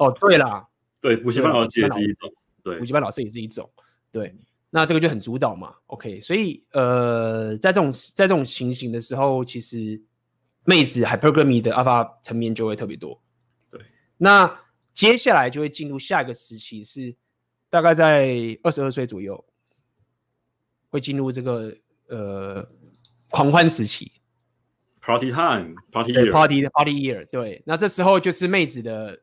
哦，对啦，<laughs> 对，补习班老师也是一种。对，补习班老师也是一种。对，那这个就很主导嘛。OK，所以呃，在这种在这种情形的时候，其实妹子 hypergamy 的 alpha 层面就会特别多。对，那接下来就会进入下一个时期，是大概在二十二岁左右，会进入这个呃狂欢时期。Party time，Party year，Party Party year，对，那这时候就是妹子的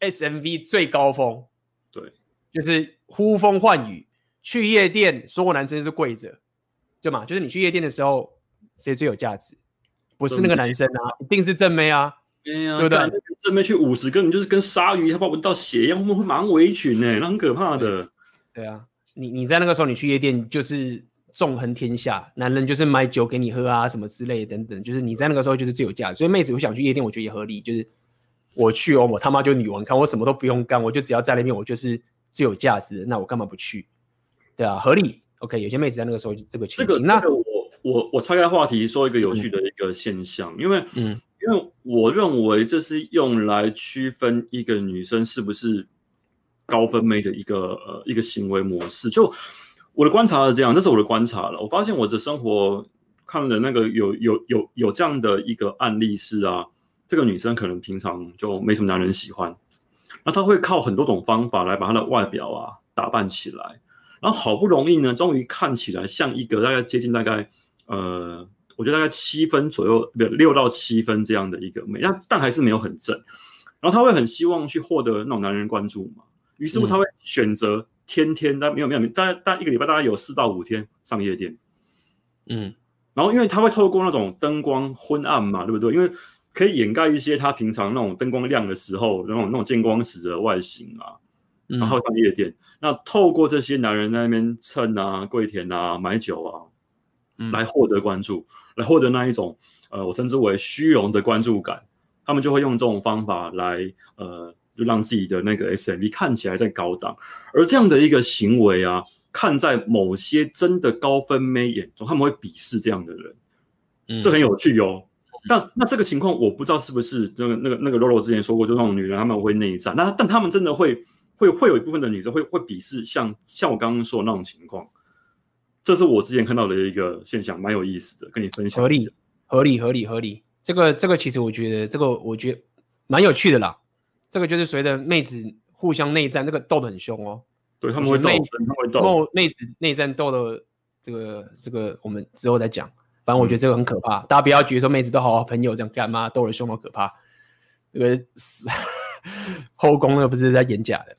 SMV 最高峰，对，就是呼风唤雨，去夜店，所有男生是跪着，对嘛？就是你去夜店的时候，谁最有价值？不是那个男生啊，一定是正妹啊，对不对？正妹去五十个，你就是跟鲨鱼，他怕闻到血一样，会会马上围裙呢，那很可怕的。对啊，你你在那个时候你去夜店，就是纵横天下，男人就是买酒给你喝啊，什么之类的等等，就是你在那个时候就是最有价值。所以妹子会想去夜店，我觉得也合理。就是我去哦，我他妈就女王，看我什么都不用干，我就只要在那边，我就是最有价值的。那我干嘛不去？对啊，合理。OK，有些妹子在那个时候就这个情形。这个、那个、我我我岔开话题说一个有趣的一个现象，嗯、因为嗯，因为我认为这是用来区分一个女生是不是高分妹的一个呃一个行为模式。就我的观察是这样，这是我的观察了。我发现我的生活看的那个有有有有这样的一个案例是啊，这个女生可能平常就没什么男人喜欢，那她会靠很多种方法来把她的外表啊打扮起来。然后好不容易呢，终于看起来像一个大概接近大概呃，我觉得大概七分左右，六到七分这样的一个美，但但还是没有很正。然后他会很希望去获得那种男人关注嘛，于是乎他会选择天天，但没有没有，大概大概一个礼拜大概有四到五天上夜店。嗯，然后因为他会透过那种灯光昏暗嘛，对不对？因为可以掩盖一些他平常那种灯光亮的时候那种那种见光死的外形啊，然后上夜店。嗯那透过这些男人在那边蹭啊、跪舔啊、买酒啊，嗯、来获得关注，来获得那一种呃，我称之为虚荣的关注感。他们就会用这种方法来呃，就让自己的那个 SMV 看起来在高档。而这样的一个行为啊，看在某些真的高分妹眼中，他们会鄙视这样的人。嗯，这很有趣哦。但那这个情况，我不知道是不是那个那个那个肉肉之前说过，就那种女人他们会内战。那但他们真的会。会会有一部分的女生会会鄙视像像我刚刚说的那种情况，这是我之前看到的一个现象，蛮有意思的，跟你分享。合理，合理，合理，合理。这个这个其实我觉得这个我觉得蛮有趣的啦。这个就是随着妹子互相内战，这个斗得很凶哦。对，他们会斗，他们会斗。妹子内战斗的这个这个我们之后再讲。反正我觉得这个很可怕，嗯、大家不要觉得说妹子都好好朋友这样干嘛斗得凶好可怕。这个死 <laughs> 后宫那个不是在演假的。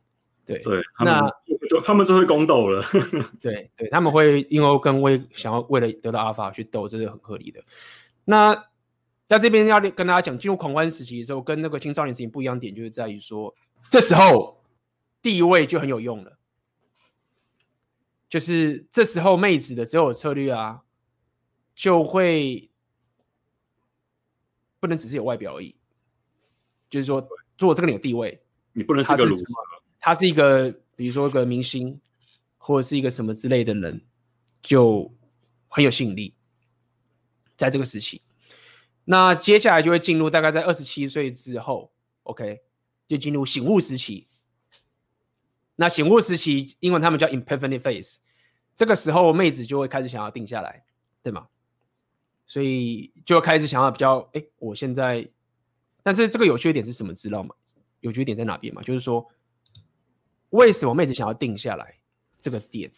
对，对那就他们就会宫斗了。<laughs> 对对，他们会因为跟为想要为了得到阿尔法去斗，这是很合理的。那在这边要跟大家讲，进入狂欢时期的时候，跟那个青少年时期不一样点，就是在于说，这时候地位就很有用了。就是这时候妹子的择偶策略啊，就会不能只是有外表而已。就是说，如果这个你有地位，你不能是个鲁他是一个，比如说一个明星，或者是一个什么之类的人，就很有吸引力。在这个时期，那接下来就会进入大概在二十七岁之后，OK，就进入醒悟时期。那醒悟时期，英文他们叫 Epiphany Phase，这个时候妹子就会开始想要定下来，对吗？所以就开始想要比较，哎，我现在，但是这个有趣的点是什么？知道吗？有趣的点在哪边嘛？就是说。为什么妹子想要定下来这个点？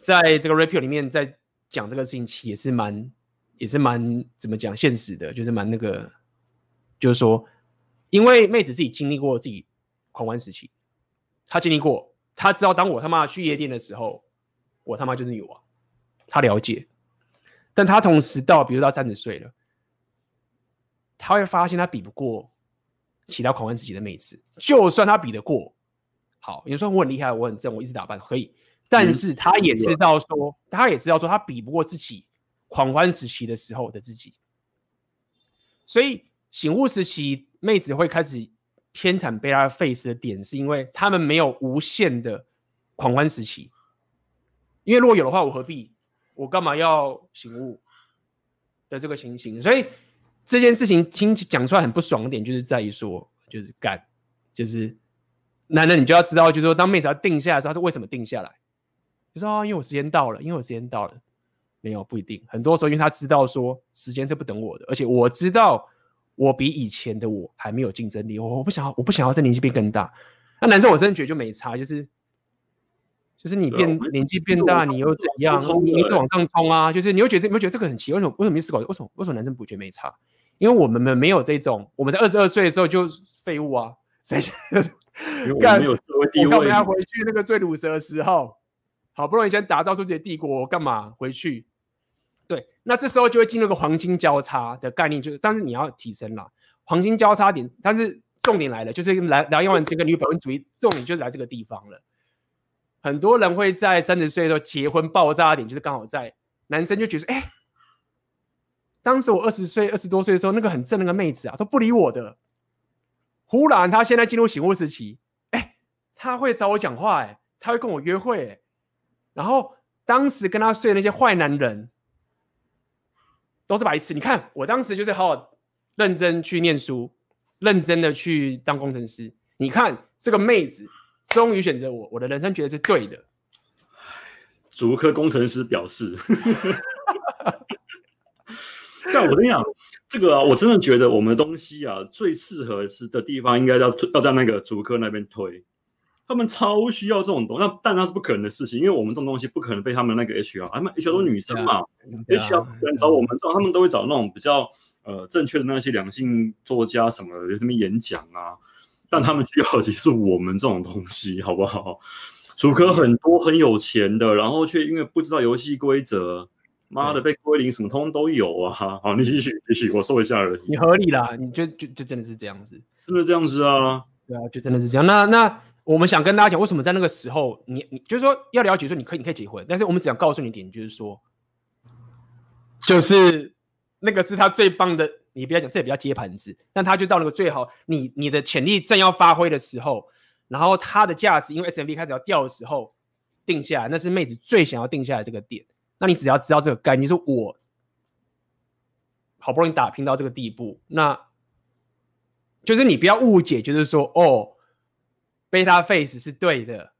在这个 rapio 里面，在讲这个事情，也是蛮，也是蛮怎么讲现实的，就是蛮那个，就是说，因为妹子自己经历过自己狂欢时期，她经历过，她知道当我他妈去夜店的时候，我他妈就是女王，她了解。但她同时到，比如到三十岁了，她会发现她比不过其他狂欢时期的妹子，就算她比得过。好，你说我很厉害，我很正，我一直打扮可以，但是他也知道说，嗯、他也知道说，他比不过自己狂欢时期的时候的自己，所以醒悟时期妹子会开始偏袒贝拉 face 的点，是因为他们没有无限的狂欢时期，因为如果有的话，我何必，我干嘛要醒悟的这个情形？所以这件事情听讲出来很不爽的点，就是在于说，就是干，就是。男人，你就要知道，就是说，当妹子要定下来的时候，他是为什么定下来？就说，因为我时间到了，因为我时间到了，没有不一定。很多时候，因为他知道说时间是不等我的，而且我知道我比以前的我还没有竞争力，我不想要，我不想要在年纪变更大。那男生我真的觉得就没差，就是就是你变年纪变大，你又怎样？你一直往上冲啊！就是你又觉得，你会觉得这个很奇怪，为什么？为什么没思考？为什么？为什么男生不觉得没差？因为我们没没有这种，我们在二十二岁的时候就废物啊，谁？干，我干嘛要回去那个最鲁蛇的时候？好不容易先打造出自己的帝国，我干嘛回去？对，那这时候就会进入个黄金交叉的概念，就是，但是你要提升了黄金交叉点，但是重点来了，就是来来用完这个女本位主义，重点就来这个地方了。很多人会在三十岁的时候结婚爆炸点，就是刚好在男生就觉得，哎、欸，当时我二十岁、二十多岁的时候，那个很正那个妹子啊，都不理我的。忽然他现在进入醒悟时期，哎、他会找我讲话、哎，他会跟我约会、欸，然后当时跟他睡那些坏男人都是白痴。你看，我当时就是好好认真去念书，认真的去当工程师。你看这个妹子。终于选择我，我的人生觉得是对的。竹科工程师表示，<laughs> 但我跟你讲，这个啊，我真的觉得我们的东西啊，最适合是的地方，应该要要在那个主科那边推。他们超需要这种东西，那但那是不可能的事情，因为我们这种东西不可能被他们那个 HR，他们 HR 都是女生嘛，HR 不能找我们，找他们都会找那种比较呃正确的那些两性作家什么的，有什么演讲啊。但他们需要的是我们这种东西，好不好？主科很多很有钱的，然后却因为不知道游戏规则，妈的被归零，什么通通都有啊！好，你继续继续，我说一下而已。你合理啦，你就就就真的是这样子，真的这样子啊？对啊，就真的是这样。那那我们想跟大家讲，为什么在那个时候，你你就是说要了解说你可以你可以结婚，但是我们只想告诉你一点，就是说，就是那个是他最棒的。你不要讲，这也比较接盘子，但他就到那个最好，你你的潜力正要发挥的时候，然后他的价值因为 SMV 开始要掉的时候定下来，那是妹子最想要定下来这个点。那你只要知道这个概念，说我好不容易打拼到这个地步，那就是你不要误解，就是说哦，Beta Face 是对的，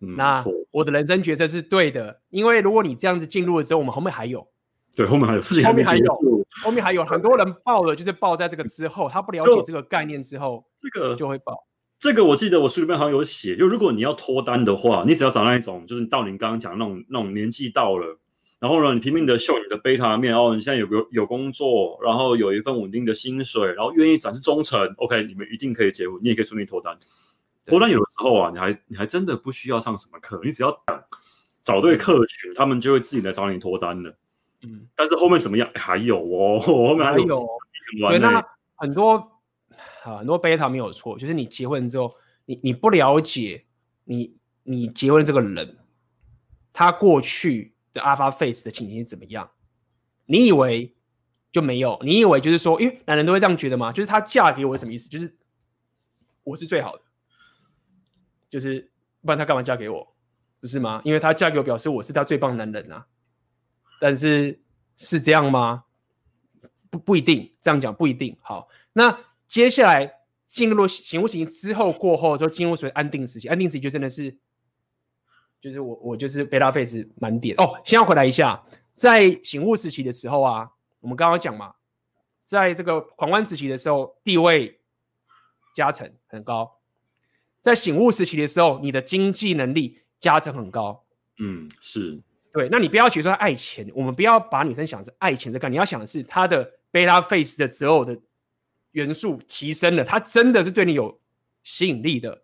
嗯，那我的人生决策是对的，因为如果你这样子进入了之后，我们后面还有。对，后面还有事情，后面还有，后面还有很多人报了，就是报在这个之后，他不了解这个概念之后，这个就会报。这个我记得我书里面好像有写，就如果你要脱单的话，你只要找那一种，就是到你刚刚讲那种那种年纪到了，然后呢，你拼命的秀你的贝塔面，哦，你现在有个有工作，然后有一份稳定的薪水，然后愿意展示忠诚，OK，你们一定可以结婚，你也可以顺利脱单。脱单有的时候啊，你还你还真的不需要上什么课，你只要找对客群，他们就会自己来找你脱单了。嗯，但是后面怎么样？还有哦，<laughs> 后面还有。对，那很多啊，很多 beta 没有错，就是你结婚之后，你你不了解你你结婚这个人，他过去的 alpha face 的情形是怎么样？你以为就没有？你以为就是说，因为男人都会这样觉得吗？就是他嫁给我是什么意思？就是我是最好的，就是不然他干嘛嫁给我？不是吗？因为他嫁给我，表示我是他最棒的男人啊。但是是这样吗？不不一定，这样讲不一定。好，那接下来进入醒悟时期之后过后的时候，进入所谓安定时期。安定时期就真的是，就是我我就是 beta face 满点哦。先要回来一下，在醒悟时期的时候啊，我们刚刚讲嘛，在这个狂欢时期的时候，地位加成很高；在醒悟时期的时候，你的经济能力加成很高。嗯，是。对，那你不要觉得说爱钱，我们不要把女生想成爱钱这个，你要想的是她的 beta face 的择偶的元素提升了，她真的是对你有吸引力的，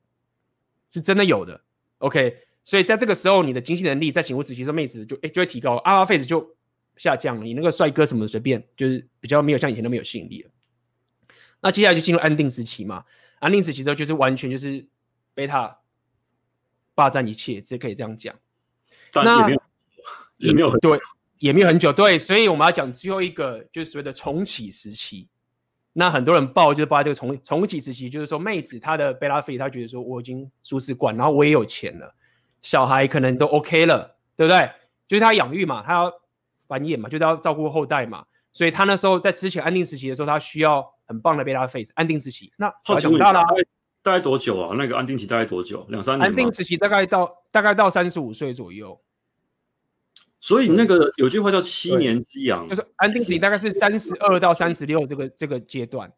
是真的有的。OK，所以在这个时候，你的经济能力在醒悟时期说妹子就哎就会提高，alpha face 就下降了，你那个帅哥什么的随便就是比较没有像以前那么有吸引力了。那接下来就进入安定时期嘛，安定时期之后就是完全就是 beta 霸占一切，只可以这样讲。那也没有很对，也没有很久，对，所以我们要讲最后一个，就是所谓的重启时期。那很多人报就是报这个重重启时期，就是说妹子她的贝拉费，她觉得说我已经舒适惯，然后我也有钱了，小孩可能都 OK 了，对不对？就是他养育嘛，他要繁衍嘛，就是要照顾后代嘛，所以他那时候在之前安定时期的时候，他需要很棒的贝拉费，安定时期。那好讲到了，大概多久啊？那个安定期大概多久？两三年？安定时期大概到大概到三十五岁左右。所以那个有句话叫七年之痒，就是安定期大概是三十二到三十六这个这个阶段，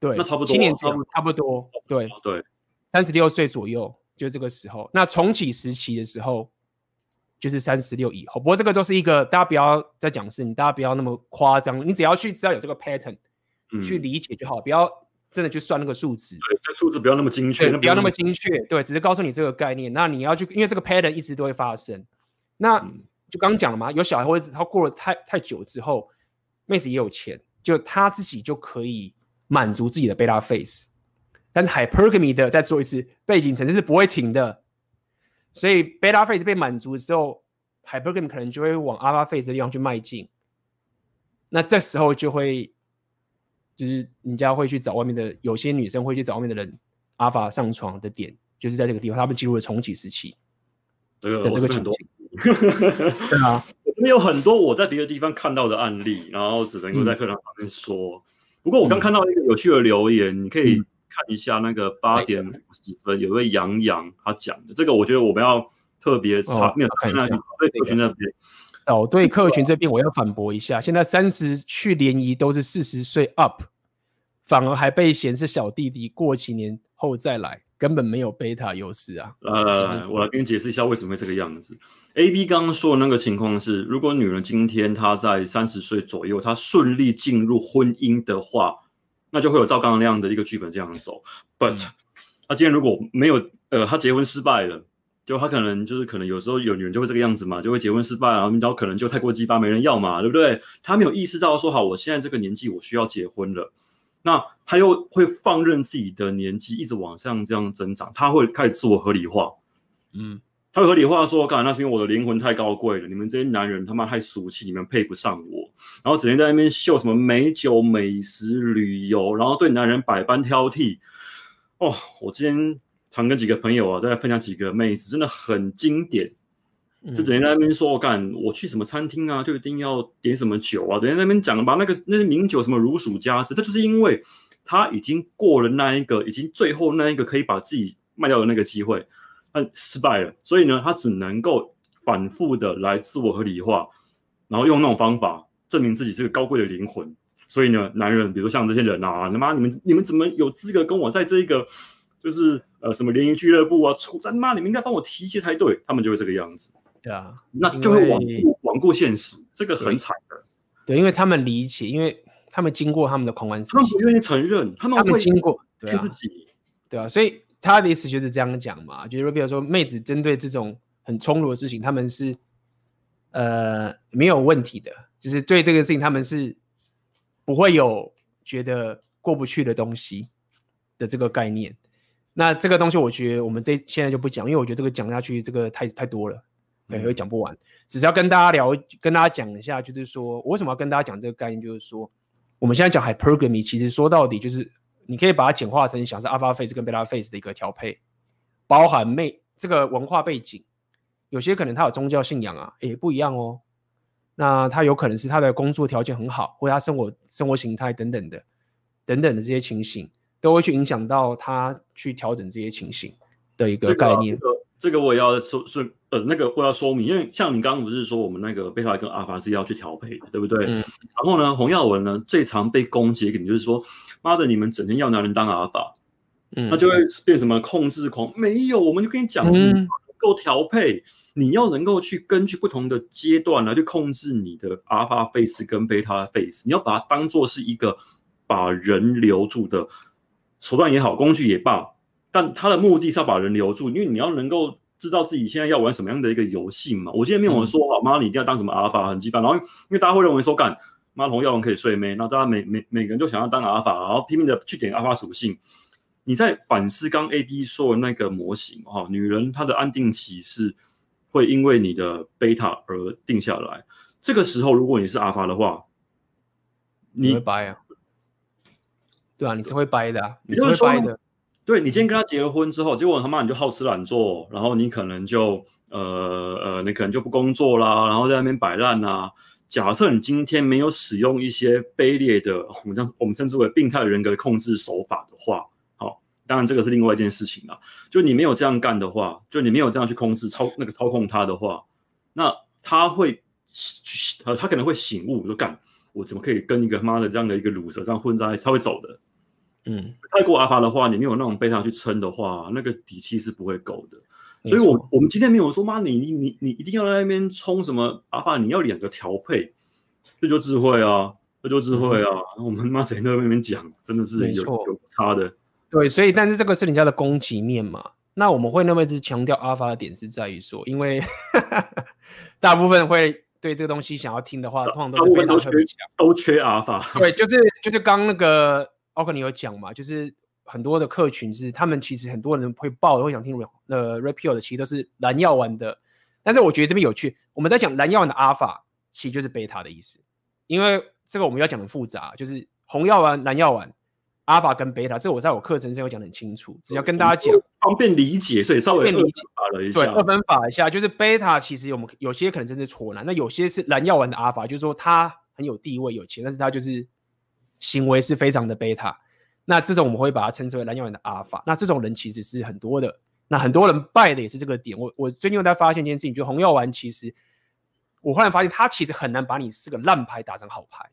对，那差不多，七年之痒差不多，对对，三十六岁左右就是这个时候。那重启时期的时候就是三十六以后。不过这个都是一个大家不要再讲事情，大家不要那么夸张，你只要去知道有这个 pattern，嗯，去理解就好，不要真的去算那个数字，对，这数字不要那么精确，不要那么精确，对，只是告诉你这个概念。那你要去，因为这个 pattern 一直都会发生，那。嗯就刚刚讲了嘛，有小孩或者他过了太太久之后，妹子也有钱，就他自己就可以满足自己的 beta face。但是 hypergamy 的再说一次，背景层次是不会停的。所以 beta phase 被满足的时候，hypergamy 可能就会往 alpha phase 的地方去迈进。那这时候就会，就是人家会去找外面的，有些女生会去找外面的人 alpha 上床的点，就是在这个地方，他们进入了重启时期。这个这个很多，<laughs> 对啊，这边有很多我在别的地方看到的案例，然后只能够在课堂上面说。嗯、不过我刚看到一个有趣的留言，嗯、你可以看一下那个八点五十分，有位杨洋他讲的这个，我觉得我们要特别查，没有看那对客群那边。哦，对客群这边我要反驳一下，现在三十去联谊都是四十岁 up，反而还被嫌是小弟弟，过几年后再来。根本没有贝塔优势啊！呃，我来跟你解释一下为什么会这个样子。A B 刚刚说的那个情况是，如果女人今天她在三十岁左右，她顺利进入婚姻的话，那就会有赵刚刚那样的一个剧本这样走。But 他、嗯、今天如果没有，呃，他结婚失败了，就他可能就是可能有时候有女人就会这个样子嘛，就会结婚失败，然后然后可能就太过鸡巴没人要嘛，对不对？他没有意识到说，好，我现在这个年纪我需要结婚了。那他又会放任自己的年纪一直往上这样增长，他会开始自我合理化，嗯，他会合理化说：“刚才那是因为我的灵魂太高贵了，你们这些男人他妈太俗气，你们配不上我。”然后整天在那边秀什么美酒、美食、旅游，然后对男人百般挑剔。哦，我今天常跟几个朋友啊，在分享几个妹子，真的很经典。就整天在那边说，我干，我去什么餐厅啊，就一定要点什么酒啊。整天在那边讲，把那个那些名酒什么如数家珍。这就是因为他已经过了那一个，已经最后那一个可以把自己卖掉的那个机会，但失败了。所以呢，他只能够反复的来自我合理化，然后用那种方法证明自己是个高贵的灵魂。所以呢，男人，比如像这些人啊，他妈你们你们怎么有资格跟我在这一个就是呃什么联谊俱乐部啊处？他妈你们应该帮我提携才对。他们就会这个样子。对啊，那就会罔顾罔顾现实，这个很惨的。对，因为他们理解，因为他们经过他们的狂欢，他们不愿意承认，他们会经过骗自己，对啊，所以他的意思就是这样讲嘛，就是比如说妹子针对这种很冲突的事情，他们是呃没有问题的，就是对这个事情他们是不会有觉得过不去的东西的这个概念。那这个东西，我觉得我们这现在就不讲，因为我觉得这个讲下去，这个太太多了。对，会讲不完，只是要跟大家聊，跟大家讲一下，就是说我为什么要跟大家讲这个概念，就是说我们现在讲 hypergamy，其实说到底就是你可以把它简化成想是 alpha phase 跟 beta phase 的一个调配，包含妹这个文化背景，有些可能他有宗教信仰啊，也不一样哦。那他有可能是他的工作条件很好，或者他生活生活形态等等的，等等的这些情形，都会去影响到他去调整这些情形的一个概念。这个我也要说说，呃，那个我要说明，因为像你刚刚不是说我们那个贝塔跟阿尔法是要去调配的，对不对？嗯。然后呢，洪耀文呢最常被攻击，肯定就是说，妈的，你们整天要男人当阿尔法，嗯，那就会变什么控制狂？没有，我们就跟你讲，你能够调配，你要能够去根据不同的阶段来去控制你的阿尔法 face 跟贝塔 face，你要把它当做是一个把人留住的手段也好，工具也罢。但它的目的是要把人留住，因为你要能够知道自己现在要玩什么样的一个游戏嘛。我今天没有说，好妈，你一定要当什么阿尔法，很鸡巴。然后因为大家会认为说，干妈红药丸可以睡妹，那大家每每每个人都想要当阿尔法，然后拼命的去点阿尔法属性。你在反思刚 A B 说的那个模型哈，女人她的安定期是会因为你的贝塔而定下来。这个时候，如果你是阿尔法的话，你会掰啊？对啊，你是会掰的啊，你是会掰的。对，你今天跟他结了婚之后，结果他妈你就好吃懒做，然后你可能就呃呃，你可能就不工作啦，然后在那边摆烂呐。假设你今天没有使用一些卑劣的，我们这我们称之为病态人格的控制手法的话，好，当然这个是另外一件事情啦。就你没有这样干的话，就你没有这样去控制操那个操控他的话，那他会呃他可能会醒悟，就干我怎么可以跟一个妈的这样的一个鲁蛇这样混在，他会走的。嗯，太过阿法的话，你没有那种贝塔去撑的话，那个底气是不会够的。所以我，我我们今天没有说妈，你你你你一定要在那边冲什么阿法，你要两个调配，这就智慧啊，这就智慧啊。嗯、我们妈整天在那边讲，真的是有有差的。对，所以但是这个是人家的攻击面嘛。那我们会那么一直强调阿法的点是在于说，因为 <laughs> 大部分会对这个东西想要听的话，通常都是都缺都缺阿法。对，就是就是刚那个。奥克尼有讲嘛，就是很多的客群是他们其实很多人会报，会想听呃，REPEL 的，其实都是蓝药丸的。但是我觉得这边有趣，我们在讲蓝药丸的阿法，其实就是贝塔的意思。因为这个我们要讲的复杂，就是红药丸、蓝药丸、阿法跟贝塔，这个我在我课程上有讲得很清楚，只要跟大家讲方便理解，所以稍微理解了一下。对，二分法一下，就是贝塔其实我们有些可能真的错了，那有些是蓝药丸的阿法，就是说他很有地位、有钱，但是他就是行为是非常的贝塔。那这种我们会把它称之为蓝药丸的阿尔法。那这种人其实是很多的。那很多人败的也是这个点。我我最近又在发现一件事情，就红药丸其实，我忽然发现它其实很难把你是个烂牌打成好牌。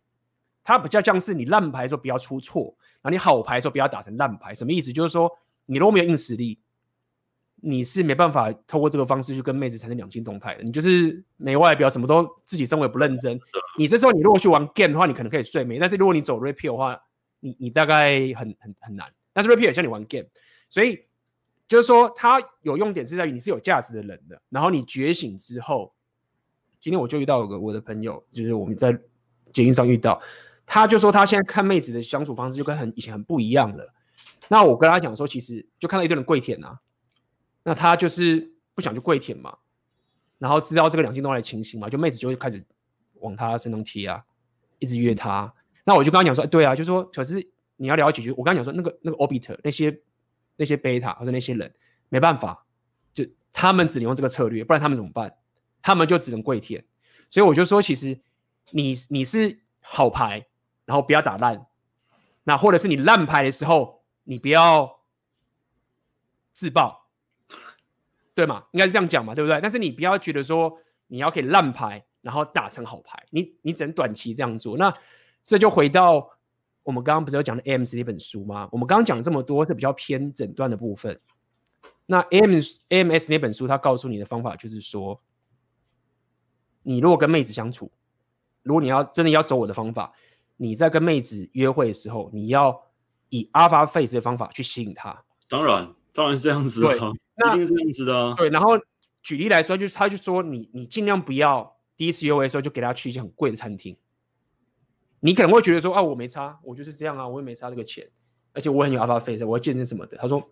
它比较像是你烂牌的时候不要出错，然后你好牌的时候不要打成烂牌。什么意思？就是说你如果没有硬实力，你是没办法透过这个方式去跟妹子产生两性动态的。你就是没外表，什么都自己身为不认真。你这时候你如果去玩 game 的话，你可能可以睡妹。但是如果你走 repeal 的话，你你大概很很很难，但是也像你玩 game，所以就是说它有用点是在于你是有价值的人的，然后你觉醒之后，今天我就遇到有个我的朋友，就是我们在捷运上遇到，他就说他现在看妹子的相处方式就跟很以前很不一样了。那我跟他讲说，其实就看到一堆人跪舔啊，那他就是不想去跪舔嘛，然后知道这个两性动态的情形嘛，就妹子就会开始往他身上贴啊，一直约他。那我就跟他讲说，欸、对啊，就是说，可是你要了解，就我刚刚讲说，那个那个 orbiter 那些那些贝塔或者那些人没办法，就他们只能用这个策略，不然他们怎么办？他们就只能跪舔。所以我就说，其实你你是好牌，然后不要打烂，那或者是你烂牌的时候，你不要自爆，对吗？应该是这样讲嘛，对不对？但是你不要觉得说你要可以烂牌，然后打成好牌，你你只能短期这样做，那。这就回到我们刚刚不是有讲的 AMS 那本书吗？我们刚刚讲了这么多是比较偏诊断的部分。那 AMS AMS 那本书，它告诉你的方法就是说，你如果跟妹子相处，如果你要真的要走我的方法，你在跟妹子约会的时候，你要以 Alpha Face 的方法去吸引她。当然，当然是这样子的，对，一定是这样子的啊。对，然后举例来说，就是他就说你你尽量不要第一次约会的时候就给他去一些很贵的餐厅。你可能会觉得说啊，我没差，我就是这样啊，我也没差这个钱，而且我很有 Alpha Face，我要健身什么的。他说，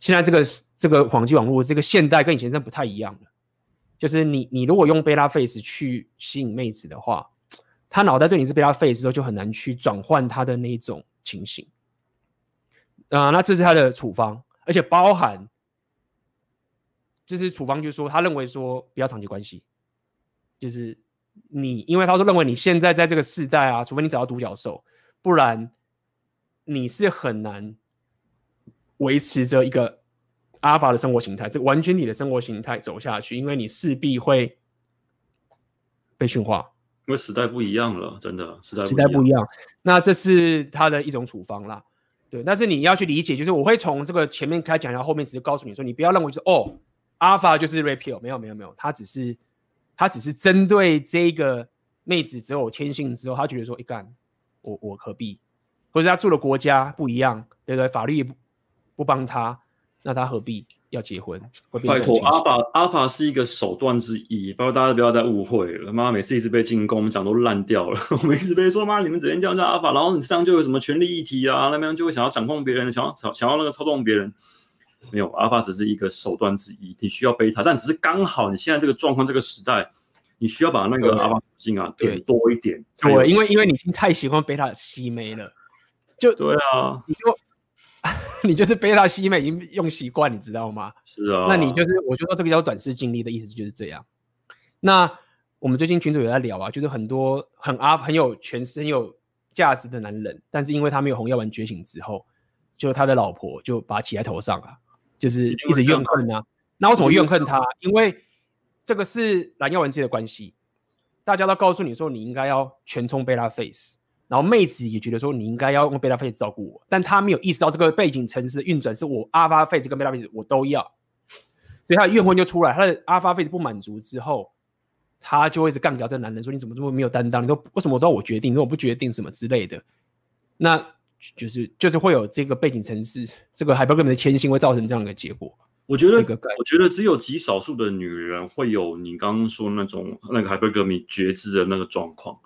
现在这个这个网际网络，这个现代跟以前真的不太一样了。就是你你如果用 Beta Face 去吸引妹子的话，他脑袋对你是 Beta Face 之后，就很难去转换他的那一种情形。啊、呃，那这是他的处方，而且包含，就是处方就是说，他认为说不要长期关系，就是。你因为他说认为你现在在这个世代啊，除非你找到独角兽，不然你是很难维持着一个阿法的生活形态，这完全你的生活形态走下去，因为你势必会被驯化，因为时代不一样了，真的时代时代不一样。那这是他的一种处方啦，对。但是你要去理解，就是我会从这个前面开讲，然后后面只是告诉你说，你不要认为就是哦，阿法就是 repeal，没有没有没有，他只是。他只是针对这个妹子只有天性之后，他觉得说一干，我我何必？或者他住的国家不一样，对不对？法律也不不帮他，那他何必要结婚？拜托，阿法阿法是一个手段之一，包括大家不要再误会了。妈，每次一直被进攻，我们讲都烂掉了。<laughs> 我们一直被说妈，你们整天叫叫阿法，然后你这样就有什么权利议题啊？那边就会想要掌控别人，想要想要那个操纵别人。没有，阿法只是一个手段之一，你需要贝塔，但只是刚好你现在这个状况，这个时代，你需要把那个阿法属性啊点多一点。对，因为因为你已经太喜欢贝塔吸妹了，就对啊，你就 <laughs> 你就是贝塔吸妹已经用习惯，你知道吗？是啊，那你就是我觉得这个叫短视近利的意思就是这样。那我们最近群主有在聊啊，就是很多很阿很有权势、很有价值的男人，但是因为他没有红药丸觉醒之后，就他的老婆就把他骑在头上啊。就是一直怨恨啊，那为什么怨恨他？因为这个是蓝药丸之间的关系，大家都告诉你说你应该要全冲贝拉 face，然后妹子也觉得说你应该要用贝拉 face 照顾我，但他没有意识到这个背景层次的运转是我阿发 face 跟贝拉 face 我都要，所以他的怨恨就出来，他的阿发 face 不满足之后，他就会一直干掉这个男人，说你怎么这么没有担当？你都为什么都要我决定？你说我不决定什么之类的？那。就是就是会有这个背景城市，这个 hypergamy 的天性会造成这样的结果。我觉得，我觉得只有极少数的女人会有你刚刚说那种那个 hypergamy 觉知的那个状况，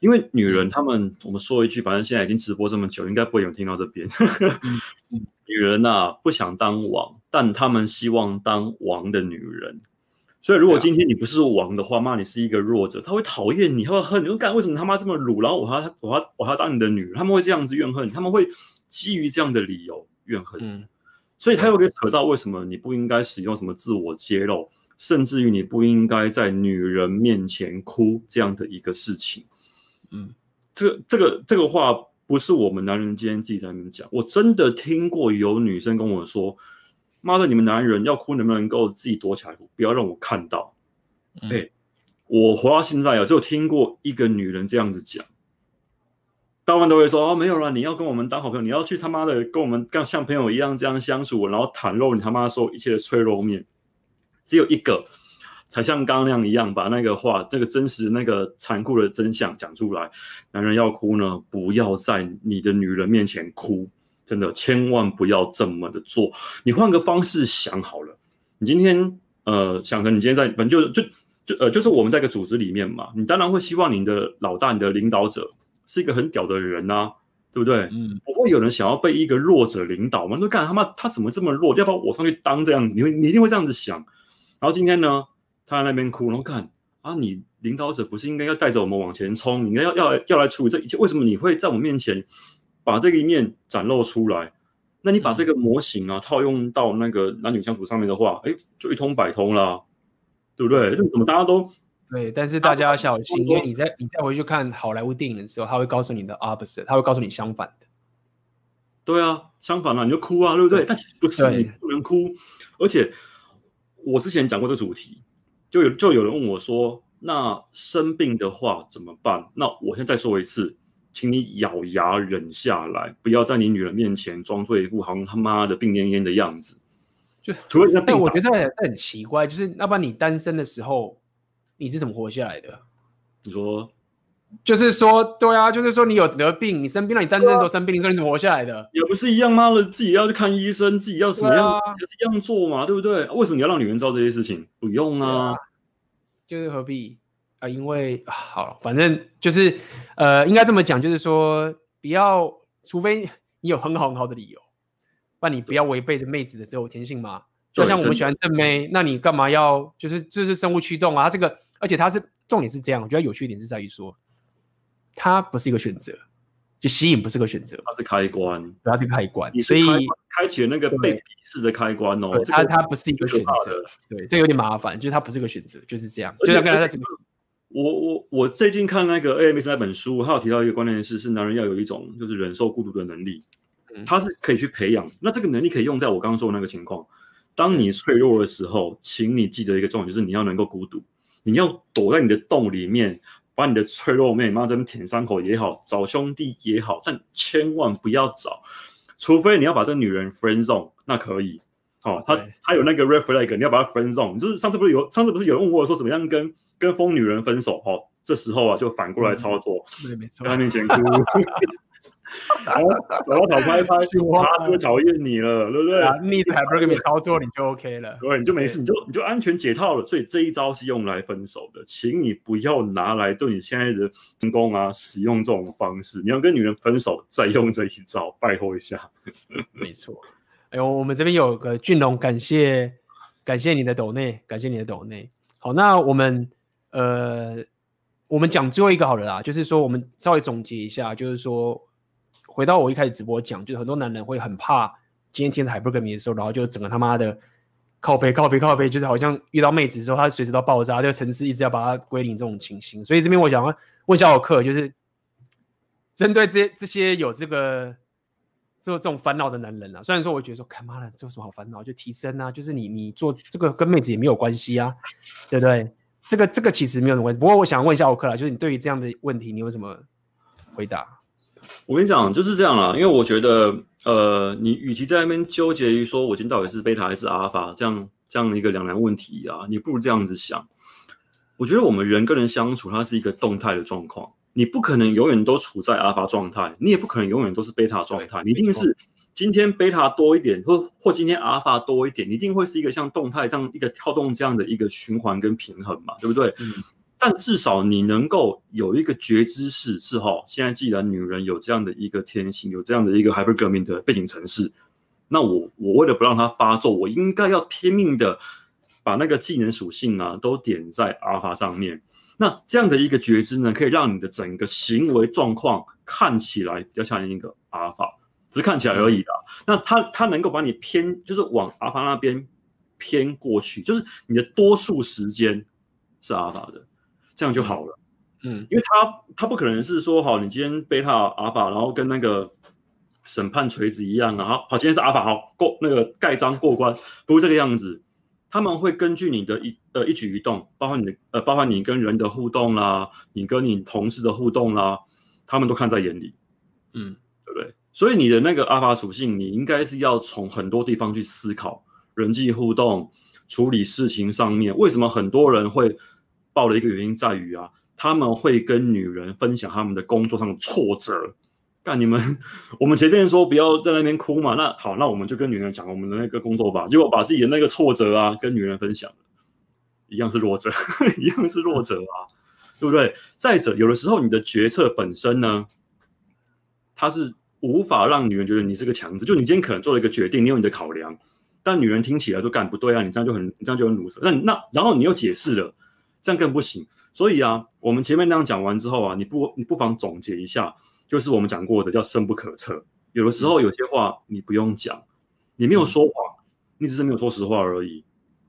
因为女人她们，我们说一句，反正现在已经直播这么久，应该不会有人听到这边。<laughs> 女人呐、啊、不想当王，但他们希望当王的女人。所以如果今天你不是王的话，骂你是一个弱者，他会讨厌你，他会恨你，说干为什么他妈这么鲁？然后我还要我还要我还要当你的女人，他们会这样子怨恨你，他们会基于这样的理由怨恨。嗯，所以他又可以扯到为什么你不应该使用什么自我揭露，甚至于你不应该在女人面前哭这样的一个事情。嗯，这个这个这个话不是我们男人今天自己在那边讲，我真的听过有女生跟我说。妈的！你们男人要哭，能不能够自己躲起来哭，不要让我看到。哎、嗯欸，我活到现在啊，就听过一个女人这样子讲，大部分都会说哦，没有了，你要跟我们当好朋友，你要去他妈的跟我们像像朋友一样这样相处，然后袒露你他妈说一切的脆弱面。只有一个才像刚刚那样一样，把那个话，那个真实、那个残酷的真相讲出来。男人要哭呢，不要在你的女人面前哭。真的千万不要这么的做。你换个方式想好了，你今天呃想着你今天在反正就就就呃就是我们在一个组织里面嘛，你当然会希望你的老大、你的领导者是一个很屌的人呐、啊，对不对？嗯，不会有人想要被一个弱者领导吗？说干他妈他怎么这么弱？要不要我上去当这样子？你会你一定会这样子想。然后今天呢，他在那边哭，然后看啊，你领导者不是应该要带着我们往前冲？你应该要要要来处理这一切？为什么你会在我面前？把这个一面展露出来，那你把这个模型啊套用到那个男女相处上面的话，哎，就一通百通啦，对不对？这怎么大家都对？但是大家要小心，因为你在你再回去看好莱坞电影的时候，他会告诉你的 opposite，他会告诉你相反的。对啊，相反啊，你就哭啊，对不对？对，但其实不是，你不能哭。而且我之前讲过这主题，就有就有人问我说，那生病的话怎么办？那我现在再说一次。请你咬牙忍下来，不要在你女人面前装作一副好像他妈的病恹恹的样子。就除了那，但我觉得这很很奇怪，就是那不然你单身的时候你是怎么活下来的？你说，就是说，对啊，就是说你有得病，你生病了，你单身的时候生病，你说你怎么活下来的？也不是一样吗？了自己要去看医生，自己要什么样，也是一样做嘛，对不对？为什么你要让女人知道这些事情？不用啊，啊就是何必？啊，因为好，反正就是，呃，应该这么讲，就是说，不要，除非你有很好很好的理由，那你不要违背着妹子的择偶天性嘛。就像我们喜欢正妹，那你干嘛要？就是这、就是生物驱动啊。它这个，而且它是重点是这样，我觉得有趣一点是在于说，它不是一个选择，就吸引不是个选择，它是开关，它是开关，所以开启了那个被鄙视的开关哦。它它不是一个选择，对，这有点麻烦，就是它不是个选择，就是这样，就像刚才在我我我最近看那个 AMS 那本书，他有提到一个关键是，是男人要有一种就是忍受孤独的能力，他是可以去培养。那这个能力可以用在我刚刚说的那个情况，当你脆弱的时候，请你记得一个重点，就是你要能够孤独，你要躲在你的洞里面，把你的脆弱面，妈这边舔伤口也好，找兄弟也好，但千万不要找，除非你要把这个女人 friend zone，那可以。哦，他他有那个 red flag，你要把他 friend zone。就是上次不是有上次不是有人问我说怎么样跟跟疯女人分手？哦，这时候啊就反过来操作，对，没错，在他面前哭，<laughs> 然后找到讨拍拍，他就讨厌你了，对不对？逆着 hypergamy 操作你就 OK 了，对，你就没事，你就你就安全解套了。所以这一招是用来分手的，请你不要拿来对你现在的成功啊使用这种方式。你要跟女人分手再用这一招，拜托一下，<laughs> 没错。哎呦，我们这边有个俊龙，感谢感谢你的抖内，感谢你的抖内。好，那我们呃，我们讲最后一个好了啦，就是说我们稍微总结一下，就是说回到我一开始直播讲，就是很多男人会很怕今天天是 hypergamy 的时候，然后就整个他妈的靠背靠背靠背，就是好像遇到妹子的时候，他随时都爆炸，这个城市一直要把它归零这种情形。所以这边我想问一下我课，就是针对这这些有这个。做这种烦恼的男人啊，虽然说我觉得说，看妈的，这有什么好烦恼？就提升啊，就是你你做这个跟妹子也没有关系啊，对不对？这个这个其实没有什么关系。不过我想问一下欧克啦，就是你对于这样的问题，你有什么回答？我跟你讲，就是这样啦，因为我觉得，呃，你与其在那边纠结于说我今天到底是贝塔还是阿尔法这样这样一个两难问题啊，你不如这样子想。我觉得我们人跟人相处，它是一个动态的状况。你不可能永远都处在阿尔法状态，你也不可能永远都是贝塔状态。你一定是今天贝塔多一点，或或今天阿尔法多一点，你一定会是一个像动态这样一个跳动这样的一个循环跟平衡嘛，对不对？嗯。但至少你能够有一个觉知是是哈，现在既然女人有这样的一个天性，有这样的一个 hypergamy 的背景城市，那我我为了不让它发作，我应该要拼命的把那个技能属性啊都点在阿尔法上面。那这样的一个觉知呢，可以让你的整个行为状况看起来比较像一个阿尔法，只是看起来而已的。那它它能够把你偏，就是往阿尔法那边偏过去，就是你的多数时间是阿尔法的，这样就好了。嗯，因为它它不可能是说，好，你今天贝塔阿尔法，然后跟那个审判锤子一样啊，好，好，今天是阿尔法，好过那个盖章过关，不是这个样子。他们会根据你的一呃一举一动，包括你的呃，包括你跟人的互动啦，你跟你同事的互动啦，他们都看在眼里，嗯？所以你的那个阿法属性，你应该是要从很多地方去思考人际互动、处理事情上面。为什么很多人会爆的一个原因在于啊，他们会跟女人分享他们的工作上的挫折。干你们，我们前面说不要在那边哭嘛，那好，那我们就跟女人讲我们的那个工作吧。结果把自己的那个挫折啊，跟女人分享，一样是弱者，一样是弱者啊，对不对？再者，有的时候你的决策本身呢，它是无法让女人觉得你是个强者。就你今天可能做了一个决定，你有你的考量，但女人听起来就干不对啊，你这样就很，你这样就很鲁蛇。那那然后你又解释了，这样更不行。所以啊，我们前面那样讲完之后啊，你不你不妨总结一下。就是我们讲过的，叫深不可测。有的时候有些话你不用讲，你没有说谎，你只是没有说实话而已。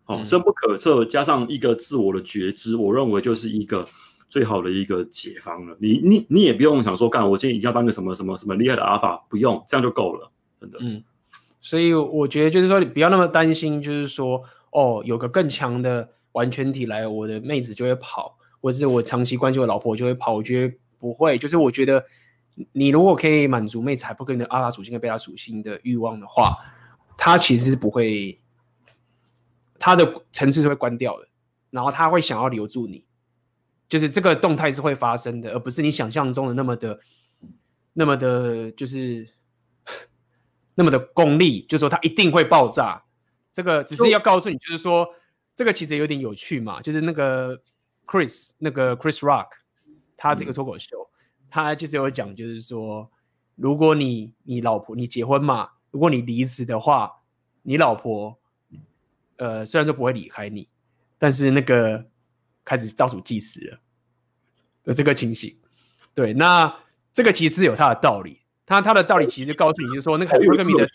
好，深不可测加上一个自我的觉知，我认为就是一个最好的一个解方了。你你你也不用想说，干我今天一定要当个什么什么什么厉害的阿尔法，不用，这样就够了，真的。嗯，所以我觉得就是说，你不要那么担心，就是说，哦，有个更强的完全体来，我的妹子就会跑，或者是我长期关系我老婆就会跑。我觉得不会，就是我觉得。你如果可以满足妹子还不跟你的阿尔法属性跟贝塔属性的欲望的话，他其实是不会，他的层次是会关掉的，然后他会想要留住你，就是这个动态是会发生的，而不是你想象中的那么的，那么的，就是那么的功利，就是说它一定会爆炸。这个只是要告诉你，就是说这个其实有点有趣嘛，就是那个 Chris 那个 Chris Rock，他是一个脱口秀。嗯他就是有讲，就是说，如果你你老婆你结婚嘛，如果你离职的话，你老婆，呃，虽然说不会离开你，但是那个开始倒数计时了的这个情形，对，那这个其实有它的道理，它它的道理其实就告诉你，就是说那个 hypergamy 的是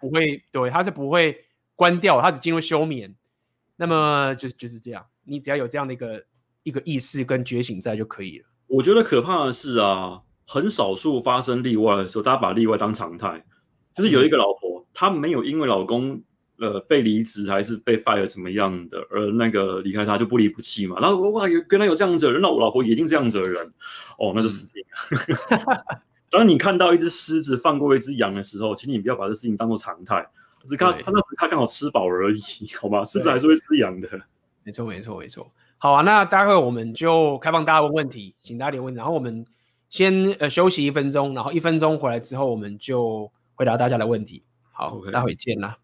不会，对，它是不会关掉，它只进入休眠，那么就就是这样，你只要有这样的一个一个意识跟觉醒在就可以了。我觉得可怕的是啊，很少数发生例外的时候，大家把例外当常态。就是有一个老婆，她没有因为老公呃被离职还是被 fire 怎么样的而那个离开他，就不离不弃嘛。然后哇，原来有这样子的人，那我老婆也一定这样子的人，哦，那就死定了。<laughs> 当你看到一只狮子放过一只羊的时候，请你不要把这事情当做常态，只看他那时他刚好吃饱而已，好吗？狮子还是会吃羊的。没错，没错，没错。好啊，那待会我们就开放大家问问题，请大家点问题，然后我们先呃休息一分钟，然后一分钟回来之后，我们就回答大家的问题。好.待会见啦。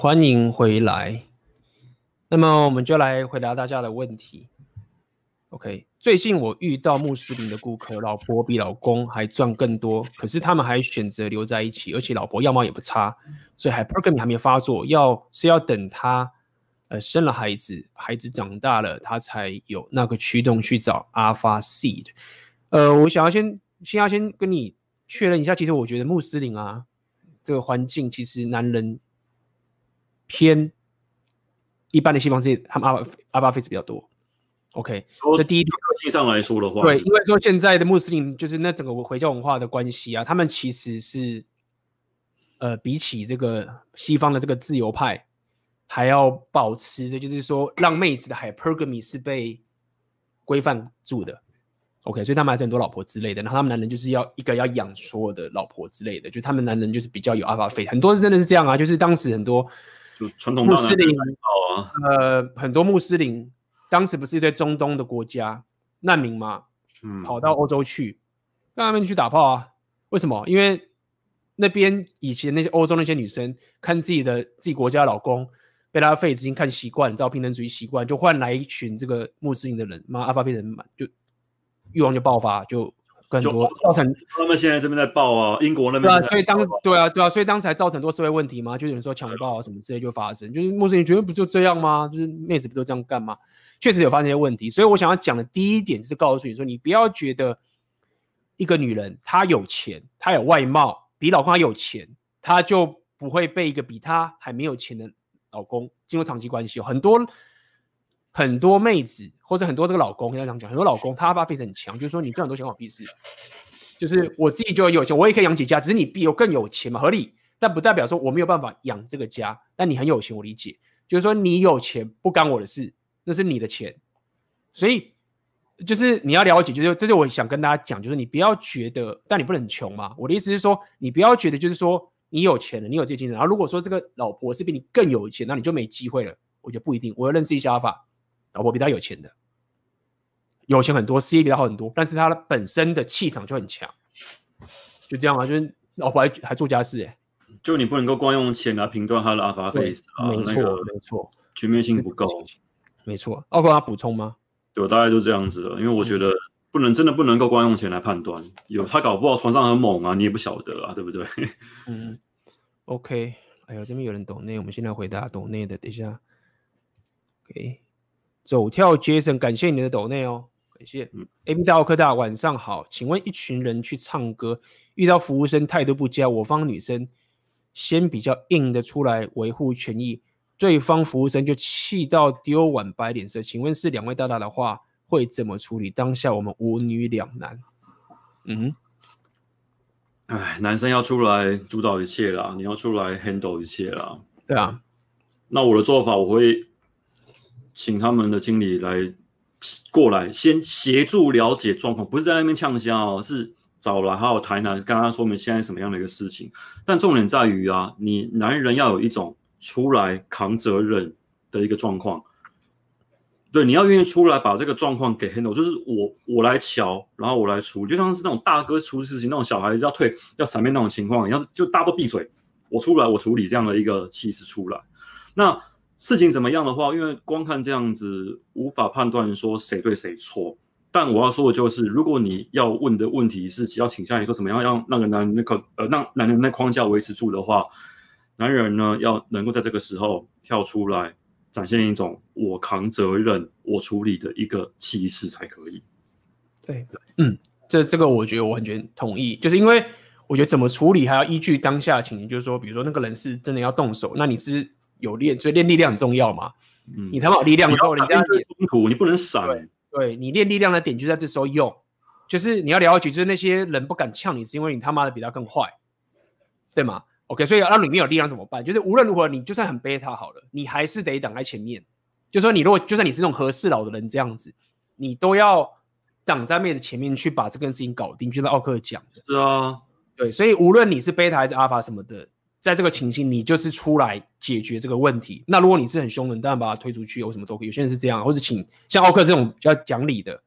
欢迎回来。那么我们就来回答大家的问题。OK，最近我遇到穆斯林的顾客，老婆比老公还赚更多，可是他们还选择留在一起，而且老婆样貌也不差，所以 hypergamy 还没发作，要是要等他呃生了孩子，孩子长大了，他才有那个驱动去找 Alpha Seed。呃，我想要先先要先跟你确认一下，其实我觉得穆斯林啊，这个环境其实男人偏一般的西方世界，他们 Alpha Alpha Face 比较多。OK，这第一点个性上来说的话，对，因为说现在的穆斯林就是那整个回教文化的关系啊，他们其实是呃比起这个西方的这个自由派，还要保持着就是说让妹子的 hypergamy 是被规范住的。OK，所以他们还是很多老婆之类的，然后他们男人就是要一个要养所有的老婆之类的，就他们男人就是比较有 alpha face，很多是真的是这样啊，就是当时很多就传统穆斯林啊，呃，很多穆斯林。当时不是一堆中东的国家难民嘛，嗯，跑到欧洲去，让他们去打炮啊？为什么？因为那边以前那些欧洲那些女生看自己的自己国家的老公被拉费已经看习惯，照平等主义习惯，就换来一群这个穆斯林的人，妈阿发变人满，就欲望就爆发，就更多造成他们现在这边在报啊，英国那边对啊，所以当时对啊对啊，所以当时还造成很多社会问题嘛，就有人说强暴啊什么之类就发生，就是穆斯林觉得不就这样吗？就是妹子不都这样干吗？确实有发生一些问题，所以我想要讲的第一点就是告诉你说，你不要觉得一个女人她有钱，她有外貌，比老公还有钱，她就不会被一个比她还没有钱的老公进入长期关系。很多很多妹子或者很多这个老公，跟他讲讲，很多老公他爸非常强，就是说你赚很多钱我屁事，就是我自己就有钱，我也可以养起家，只是你比我更有钱嘛，合理，但不代表说我没有办法养这个家。但你很有钱，我理解，就是说你有钱不干我的事。那是你的钱，所以就是你要了解，就是这是我想跟大家讲，就是你不要觉得，但你不能穷嘛。我的意思是说，你不要觉得就是说你有钱了，你有这些精神，然后如果说这个老婆是比你更有钱，那你就没机会了。我觉得不一定。我要认识一下阿法，老婆比他有钱的，有钱很多，事业比他好很多，但是他本身的气场就很强，就这样啊，就是老婆还还做家事，哎，就你不能够光用钱来评断他的阿法 face 啊，没错，那个、没错，全面性不够。没错，奥克他补充吗？对，我大概就这样子了，因为我觉得不能真的不能够光用钱来判断，有他搞不好床上很猛啊，你也不晓得啊，对不对？嗯，OK，哎呦，这边有人懂内，我们现在回答懂内的，等一下，OK，走跳 Jason，感谢你的抖内哦，感谢。嗯，AB 大奥克大，晚上好，请问一群人去唱歌，遇到服务生态度不佳，我方女生先比较硬的出来维护权益。对方服务生就气到丢碗摆脸色，请问是两位大大的话会怎么处理？当下我们无女两难。嗯，哎，男生要出来主导一切啦，你要出来 handle 一切啦。对啊，那我的做法，我会请他们的经理来过来，先协助了解状况，不是在那边呛声哦，是找来还有台南，跟他说明现在什么样的一个事情。但重点在于啊，你男人要有一种。出来扛责任的一个状况，对，你要愿意出来把这个状况给 handle，就是我我来瞧，然后我来处理，就像是那种大哥出事情，那种小孩子要退要闪避那种情况，你要就大家都闭嘴，我出来我处理这样的一个气势出来。那事情怎么样的话，因为光看这样子无法判断说谁对谁错，但我要说的就是，如果你要问的问题是只要倾向于说怎么样让那个男人那个呃让男人那框架维持住的话。男人呢，要能够在这个时候跳出来，展现一种我扛责任、我处理的一个气势才可以。对，嗯，这这个我觉得我完全同意，就是因为我觉得怎么处理还要依据当下的情形，就是说，比如说那个人是真的要动手，那你是有练，所以练力量很重要嘛。嗯，你他妈有力量之后，人家冲突你不能闪。对，对你练力量的点就在这时候用，就是你要了解，就是那些人不敢呛你，是因为你他妈的比他更坏，对吗？OK，所以那里面有力量怎么办？就是无论如何，你就算很贝塔好了，你还是得挡在前面。就说你如果就算你是那种和事佬的人这样子，你都要挡在妹子前面去把这件事情搞定。就是奥克讲的。是啊，对，所以无论你是贝塔还是阿法什么的，在这个情形，你就是出来解决这个问题。那如果你是很凶的，你当然把他推出去，有什么都可以。有些人是这样，或者请像奥克这种比较讲理的，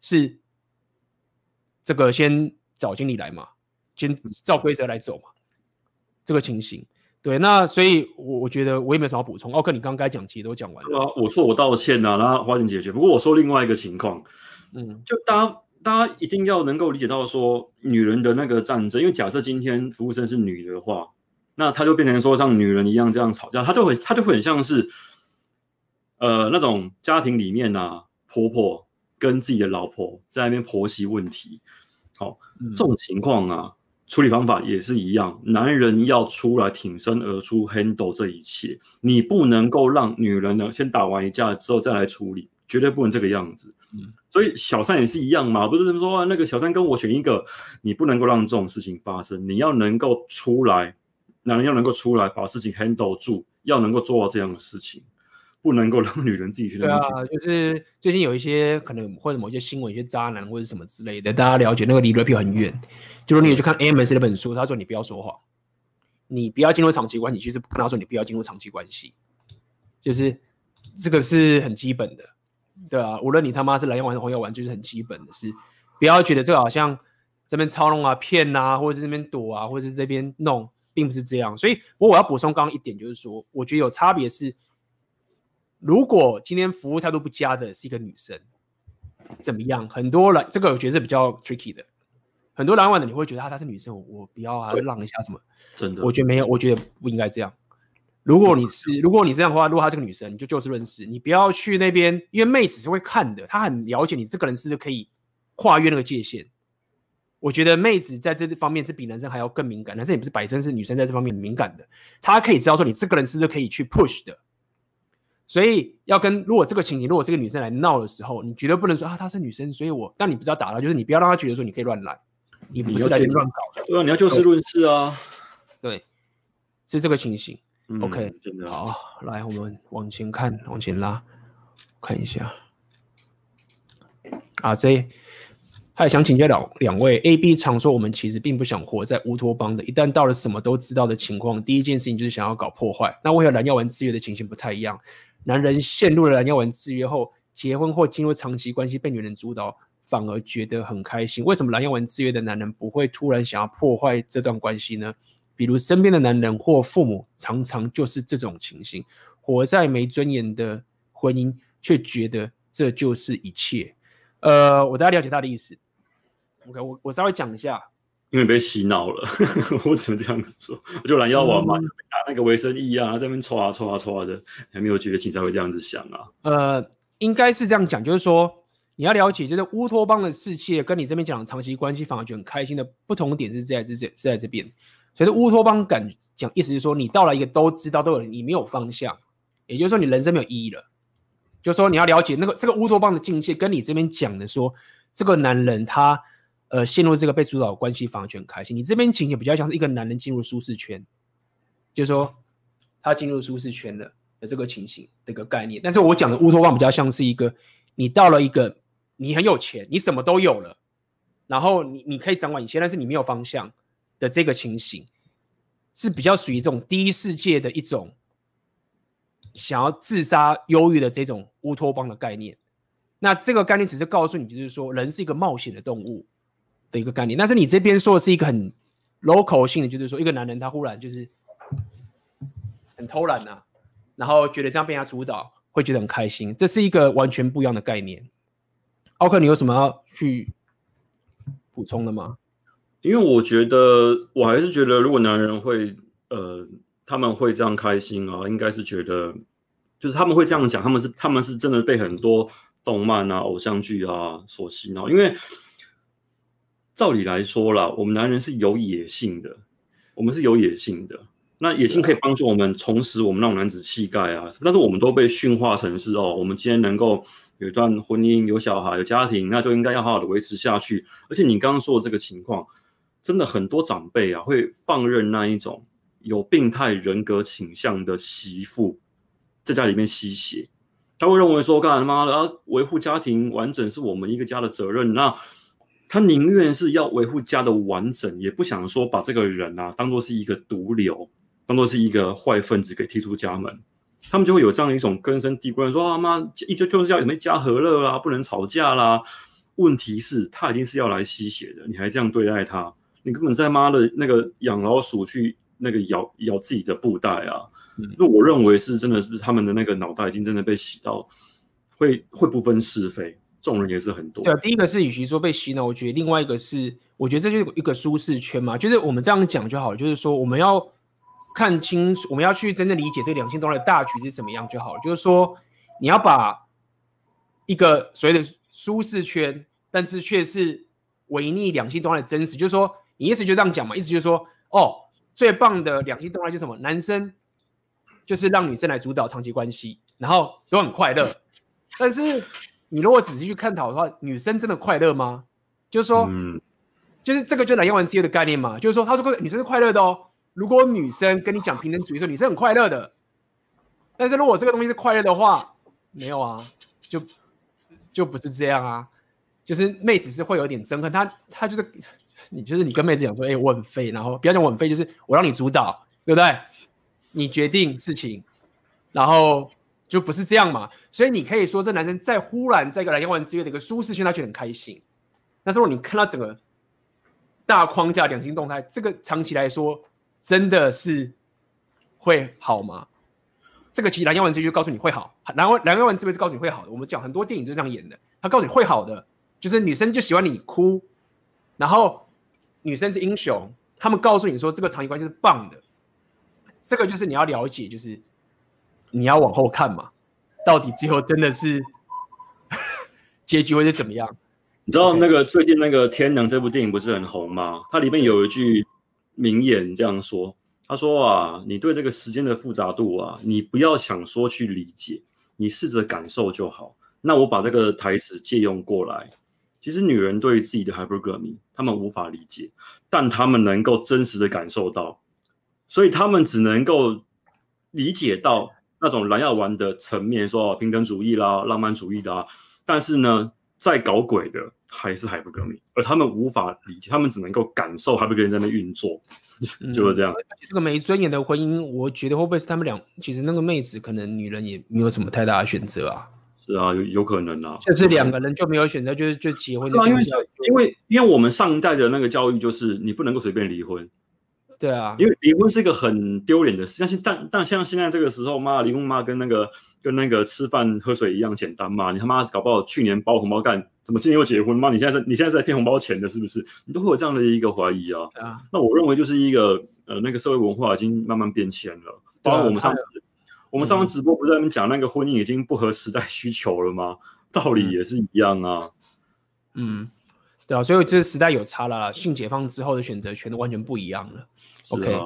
是这个先找经理来嘛，先照规则来走嘛。这个情形，对，那所以我我觉得我也没有什么补充。奥克，你刚刚该讲其实都讲完了。啊，我说，我道歉呐、啊，然后花钱解决。不过我说另外一个情况，嗯，就大家大家一定要能够理解到说，女人的那个战争，因为假设今天服务生是女的话，那他就变成说像女人一样这样吵架，他就会他就会很像是，呃，那种家庭里面啊，婆婆跟自己的老婆在那边婆媳问题，好、这种情况啊。处理方法也是一样，男人要出来挺身而出，handle 这一切。你不能够让女人呢先打完一架之后再来处理，绝对不能这个样子。嗯，所以小三也是一样嘛，不是说那个小三跟我选一个，你不能够让这种事情发生。你要能够出来，男人要能够出来把事情 handle 住，要能够做到这样的事情。不能够让女人自己去。对啊，就是最近有一些可能或者某些新闻，一些渣男或者什么之类的，大家了解那个离 rape 很远。就是你也去看 Amos 那本书，他说你不要说谎，你不要进入长期关系，其实跟他说你不要进入长期关系，就是这个是很基本的，对啊，无论你他妈是蓝药丸红药丸，就是很基本的是，不要觉得这个好像这边操弄啊、骗啊，或者是这边躲啊，或者是这边弄，并不是这样。所以，我我要补充刚刚一点，就是说，我觉得有差别是。如果今天服务态度不佳的是一个女生，怎么样？很多人这个我觉得是比较 tricky 的。很多蓝玩的你会觉得她她是女生，我我不要啊，让一下什么？真的，我觉得没有，我觉得不应该这样。如果你是如果你这样的话，如果她是个女生，你就就事论事，你不要去那边，因为妹子是会看的，她很了解你这个人是可以跨越那个界限。我觉得妹子在这方面是比男生还要更敏感，男生也不是百分是女生在这方面很敏感的，她可以知道说你这个人是不是可以去 push 的。所以要跟如果这个情形，如果这个女生来闹的时候，你绝对不能说啊，她是女生，所以我，但你不知道打她，就是你不要让她觉得说你可以乱来，你不是来乱搞的。对啊，你要就事论事啊。对，是这个情形。嗯、OK，真的好，来，我们往前看，往前拉，看一下。啊，这还想请教两两位，A、B 常说我们其实并不想活在乌托邦的，一旦到了什么都知道的情况，第一件事情就是想要搞破坏。那为何蓝药丸制约的情形不太一样？男人陷入了蓝药丸制约后，结婚或进入长期关系被女人主导，反而觉得很开心。为什么蓝药丸制约的男人不会突然想要破坏这段关系呢？比如身边的男人或父母常常就是这种情形，活在没尊严的婚姻，却觉得这就是一切。呃，我大概了解他的意思。OK，我我稍微讲一下。因为被洗脑了，<laughs> 我只能这样子说。我就拦腰丸嘛，嗯、拿那个维生液啊，在那边搓啊搓啊搓的，还没有觉醒才会这样子想啊。呃，应该是这样讲，就是说你要了解，就是乌托邦的世界跟你这边讲的长期关系反而就很开心的不同点是在这是在这边。所以乌托邦感讲意思是说，你到了一个都知道都有你没有方向，也就是说你人生没有意义了。就是说你要了解那个这个乌托邦的境界，跟你这边讲的说这个男人他。呃，陷入这个被主导的关系，反而觉得很开心。你这边情节比较像是一个男人进入舒适圈，就是说他进入舒适圈了的这个情形，这个概念。但是我讲的乌托邦比较像是一个，你到了一个你很有钱，你什么都有了，然后你你可以掌管一切，但是你没有方向的这个情形，是比较属于这种第一世界的一种想要自杀忧郁的这种乌托邦的概念。那这个概念只是告诉你，就是说人是一个冒险的动物。的一个概念，但是你这边说的是一个很 local 性的，就是说一个男人他忽然就是很偷懒、啊，然后觉得这样被他主导，会觉得很开心，这是一个完全不一样的概念。奥克，你有什么要去补充的吗？因为我觉得，我还是觉得，如果男人会呃，他们会这样开心啊，应该是觉得，就是他们会这样讲，他们是他们是真的被很多动漫啊、偶像剧啊所洗脑，因为。照理来说啦，我们男人是有野性的，我们是有野性的。那野性可以帮助我们重拾我们那种男子气概啊。但是我们都被驯化成是哦，我们今天能够有一段婚姻、有小孩、有家庭，那就应该要好好的维持下去。而且你刚刚说的这个情况，真的很多长辈啊会放任那一种有病态人格倾向的媳妇在家里面吸血，他会认为说，干他妈的，维护家庭完整是我们一个家的责任。那他宁愿是要维护家的完整，也不想说把这个人啊当做是一个毒瘤，当做是一个坏分子给踢出家门。他们就会有这样一种根深蒂固的说啊妈，一就就是要有没家和乐啦，不能吵架啦。问题是，他已经是要来吸血的，你还这样对待他，你根本在妈的那个养老鼠去那个咬咬自己的布袋啊。那、嗯、我认为是真的，是不是他们的那个脑袋已经真的被洗到，会会不分是非，众人也是很多。对，第一个是与其说被洗脑，我觉得另外一个是，我觉得这就是一个舒适圈嘛，就是我们这样讲就好了，就是说我们要看清楚，我们要去真正理解这个两性动态的大局是什么样就好了。就是说你要把一个所谓的舒适圈，但是却是违逆两性动态的真实，就是说你意思就这样讲嘛，意思就是说，哦，最棒的两性动态就是什么？男生。就是让女生来主导长期关系，然后都很快乐。但是你如果仔细去探讨的话，女生真的快乐吗？就是说，嗯、就是这个就蓝药丸之夜的概念嘛。就是说，他说女生是快乐的哦。如果女生跟你讲平等主义，说女生很快乐的，但是如果这个东西是快乐的话，没有啊，就就不是这样啊。就是妹子是会有点憎恨，她她就是你就是你跟妹子讲说，哎、欸，我很废，然后不要讲我很废，就是我让你主导，对不对？你决定事情，然后就不是这样嘛？所以你可以说，这男生在忽然在一个蓝药丸之约的一个舒适圈，他就很开心。但是如果你看到整个大框架两性动态，这个长期来说真的是会好吗？这个其实蓝药丸之夜就告诉你会好，蓝蓝药丸之夜是告诉你会好的。我们讲很多电影就是这样演的，他告诉你会好的，就是女生就喜欢你哭，然后女生是英雄，他们告诉你说这个长期关系是棒的。这个就是你要了解，就是你要往后看嘛，到底最后真的是 <laughs> 结局会是怎么样？你知道那个最近那个《天能》这部电影不是很红吗？它里面有一句名言这样说：“他说啊，你对这个时间的复杂度啊，你不要想说去理解，你试着感受就好。”那我把这个台词借用过来，其实女人对于自己的 hypergamy，她们无法理解，但她们能够真实的感受到。所以他们只能够理解到那种蓝药丸的层面，说平等主义啦、浪漫主义的啊，但是呢，在搞鬼的还是 hypergamy，而他们无法理解，他们只能够感受 hypergamy 在那运作，嗯、就是这样。这个没尊严的婚姻，我觉得会不会是他们俩？其实那个妹子可能女人也没有什么太大的选择啊。是啊，有有可能啊。就是两个人就没有选择，就是就结婚。是啊，因为因为因为我们上一代的那个教育就是你不能够随便离婚。对啊，因为离婚是一个很丢脸的事，但但但像现在这个时候，妈离婚妈跟那个跟那个吃饭喝水一样简单嘛？你他妈搞不好去年包红包干，怎么今年又结婚？妈，你现在是你现在是在骗红包钱的，是不是？你都会有这样的一个怀疑啊。啊那我认为就是一个呃，那个社会文化已经慢慢变迁了。包括我们上次、啊、我们上次直播不是在那边讲那个婚姻已经不合时代需求了吗？道理也是一样啊。嗯，对啊，所以这时代有差了，性解放之后的选择权都完全不一样了。OK，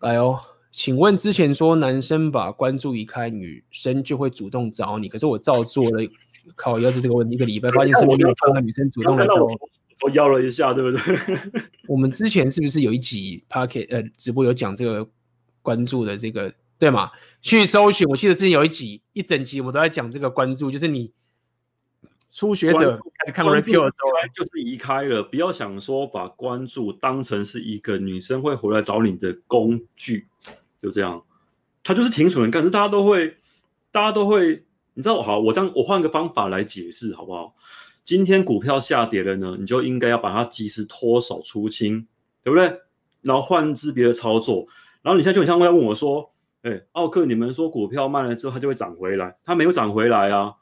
来哦，请问之前说男生把关注移开，女生就会主动找你，可是我照做了，靠，要是这个问题，一个礼拜发现是没有看到女生主动来找我，我要了一下，对不对？我们之前是不是有一集 Pocket 呃直播有讲这个关注的这个对吗？去搜寻，我记得之前有一集一整集我们都在讲这个关注，就是你。初学者开始看时候，就是移开了。不要想说把关注当成是一个女生会回来找你的工具，就这样。他就是停损的，可是大家都会，大家都会，你知道，好，我这样，我换个方法来解释，好不好？今天股票下跌了呢，你就应该要把它及时脱手出清，对不对？然后换支别的操作。然后你现在就很像会问我说，哎，奥克，你们说股票卖了之后它就会涨回来，它没有涨回来啊。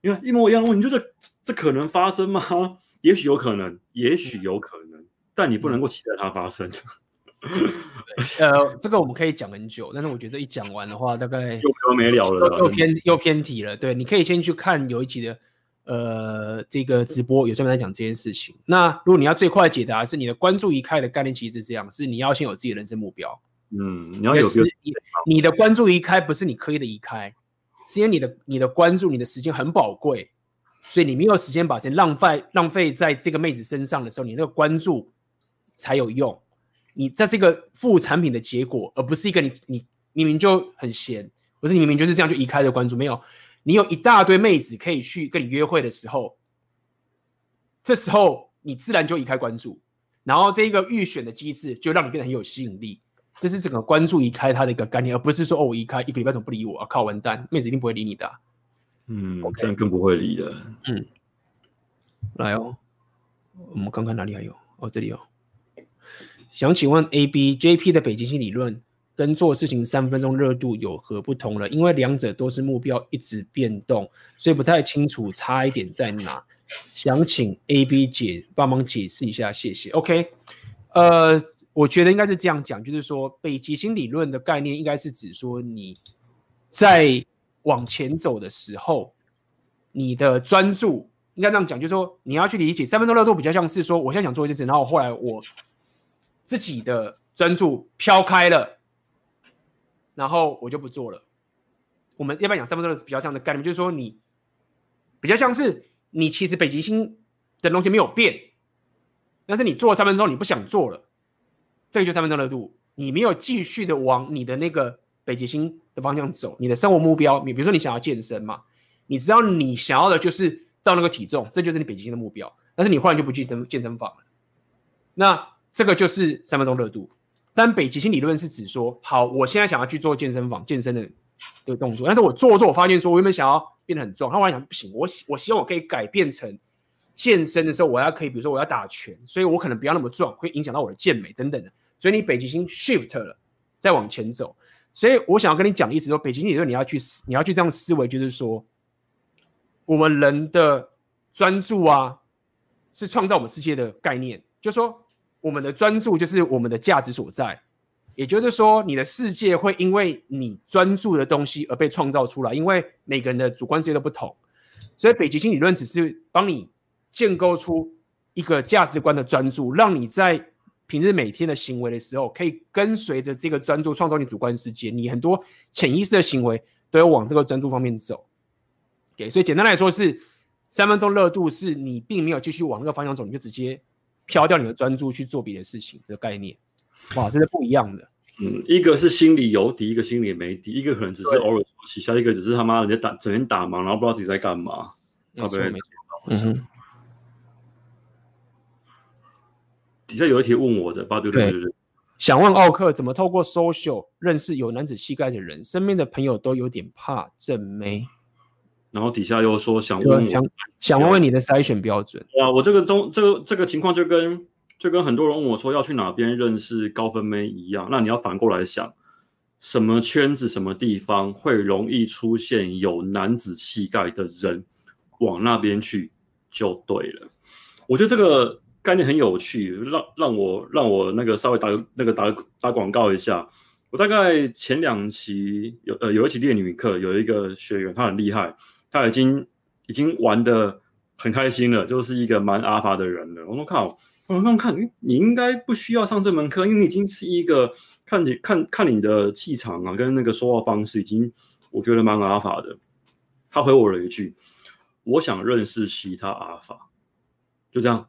因为一模一样的问题，就是这可能发生吗？<laughs> 也许有可能，也许有可能，但你不能够期待它发生。<laughs> 呃，这个我们可以讲很久，但是我觉得这一讲完的话，大概又又没聊了，又偏又偏题了。对，你可以先去看有一集的呃这个直播，有专门在讲这件事情。那如果你要最快的解答，是你的关注移开的概念，其实是这样：是你要先有自己的人生目标。嗯，你要有你你的关注移开，不是你刻意的移开。是因为你的你的关注，你的时间很宝贵，所以你没有时间把钱浪费浪费在这个妹子身上的时候，你那个关注才有用。你这是一个副产品的结果，而不是一个你你明明就很闲，不是你明明就是这样就移开的关注。没有，你有一大堆妹子可以去跟你约会的时候，这时候你自然就移开关注，然后这一个预选的机制就让你变得很有吸引力。这是整个关注移开他的一个概念，而不是说哦，我移开一个礼拜怎么不理我啊？靠，完蛋，妹子一定不会理你的啊。嗯，我这样更不会理的。嗯，来哦，我们看看哪里还有哦，这里有。想请问 A B J P 的北极星理论跟做事情三分钟热度有何不同呢？因为两者都是目标一直变动，所以不太清楚差一点在哪。想请 A B 姐帮忙解释一下，谢谢。OK，呃，我觉得应该是这样讲，就是说北极星理论的概念应该是指说你在往前走的时候，你的专注应该这样讲，就是说你要去理解三分钟热度比较像是说我现在想做一件事，然后后来我自己的专注飘开了，然后我就不做了。我们一般讲三分钟热度比较像的概念，就是说你比较像是。你其实北极星的东西没有变，但是你做了三分钟，你不想做了，这个就三分钟热度，你没有继续的往你的那个北极星的方向走，你的生活目标，你比如说你想要健身嘛，你知道你想要的就是到那个体重，这就是你北极星的目标，但是你忽然就不去健身健身房了，那这个就是三分钟热度。但北极星理论是指说，好，我现在想要去做健身房健身的这个动作，但是我做做，我发现说，我原本想要。变得很壮，他后来想不行，我我希望我可以改变成健身的时候，我要可以，比如说我要打拳，所以我可能不要那么壮，会影响到我的健美等等的。所以你北极星 shift 了，再往前走。所以我想要跟你讲的意思说，北极星理论你要去你要去这样思维，就是说我们人的专注啊，是创造我们世界的概念，就是说我们的专注就是我们的价值所在。也就是说，你的世界会因为你专注的东西而被创造出来，因为每个人的主观世界都不同，所以北极星理论只是帮你建构出一个价值观的专注，让你在平日每天的行为的时候，可以跟随着这个专注创造你主观世界。你很多潜意识的行为都要往这个专注方面走。对，所以简单来说是三分钟热度，是你并没有继续往那个方向走，你就直接飘掉你的专注去做别的事情这个概念。哇，这是不一样的。嗯，一个是心里有底，一个心里没底，一个可能只是偶尔做起，下一个只是他妈人家打整天打忙，然后不知道自己在干嘛。没错，没错。嗯。底下有一题问我的，八对对对对。想问奥克怎么透过 social 认识有男子气概的人？身边的朋友都有点怕正妹。然后底下又说想问我，想想问问你的筛选标准。哇，我这个中这个这个情况就跟。就跟很多人问我说要去哪边认识高分妹一样，那你要反过来想，什么圈子、什么地方会容易出现有男子气概的人，往那边去就对了。我觉得这个概念很有趣，让让我让我那个稍微打个那个打打广告一下。我大概前两期有呃有一期猎女课，有一个学员他很厉害，他已经已经玩的很开心了，就是一个蛮阿法的人了。我说靠。我说看，你你应该不需要上这门课，因为你已经是一个看你看看你的气场啊，跟那个说话方式已经，我觉得蛮阿法的。他回我了一句：“我想认识其他阿法。”就这样，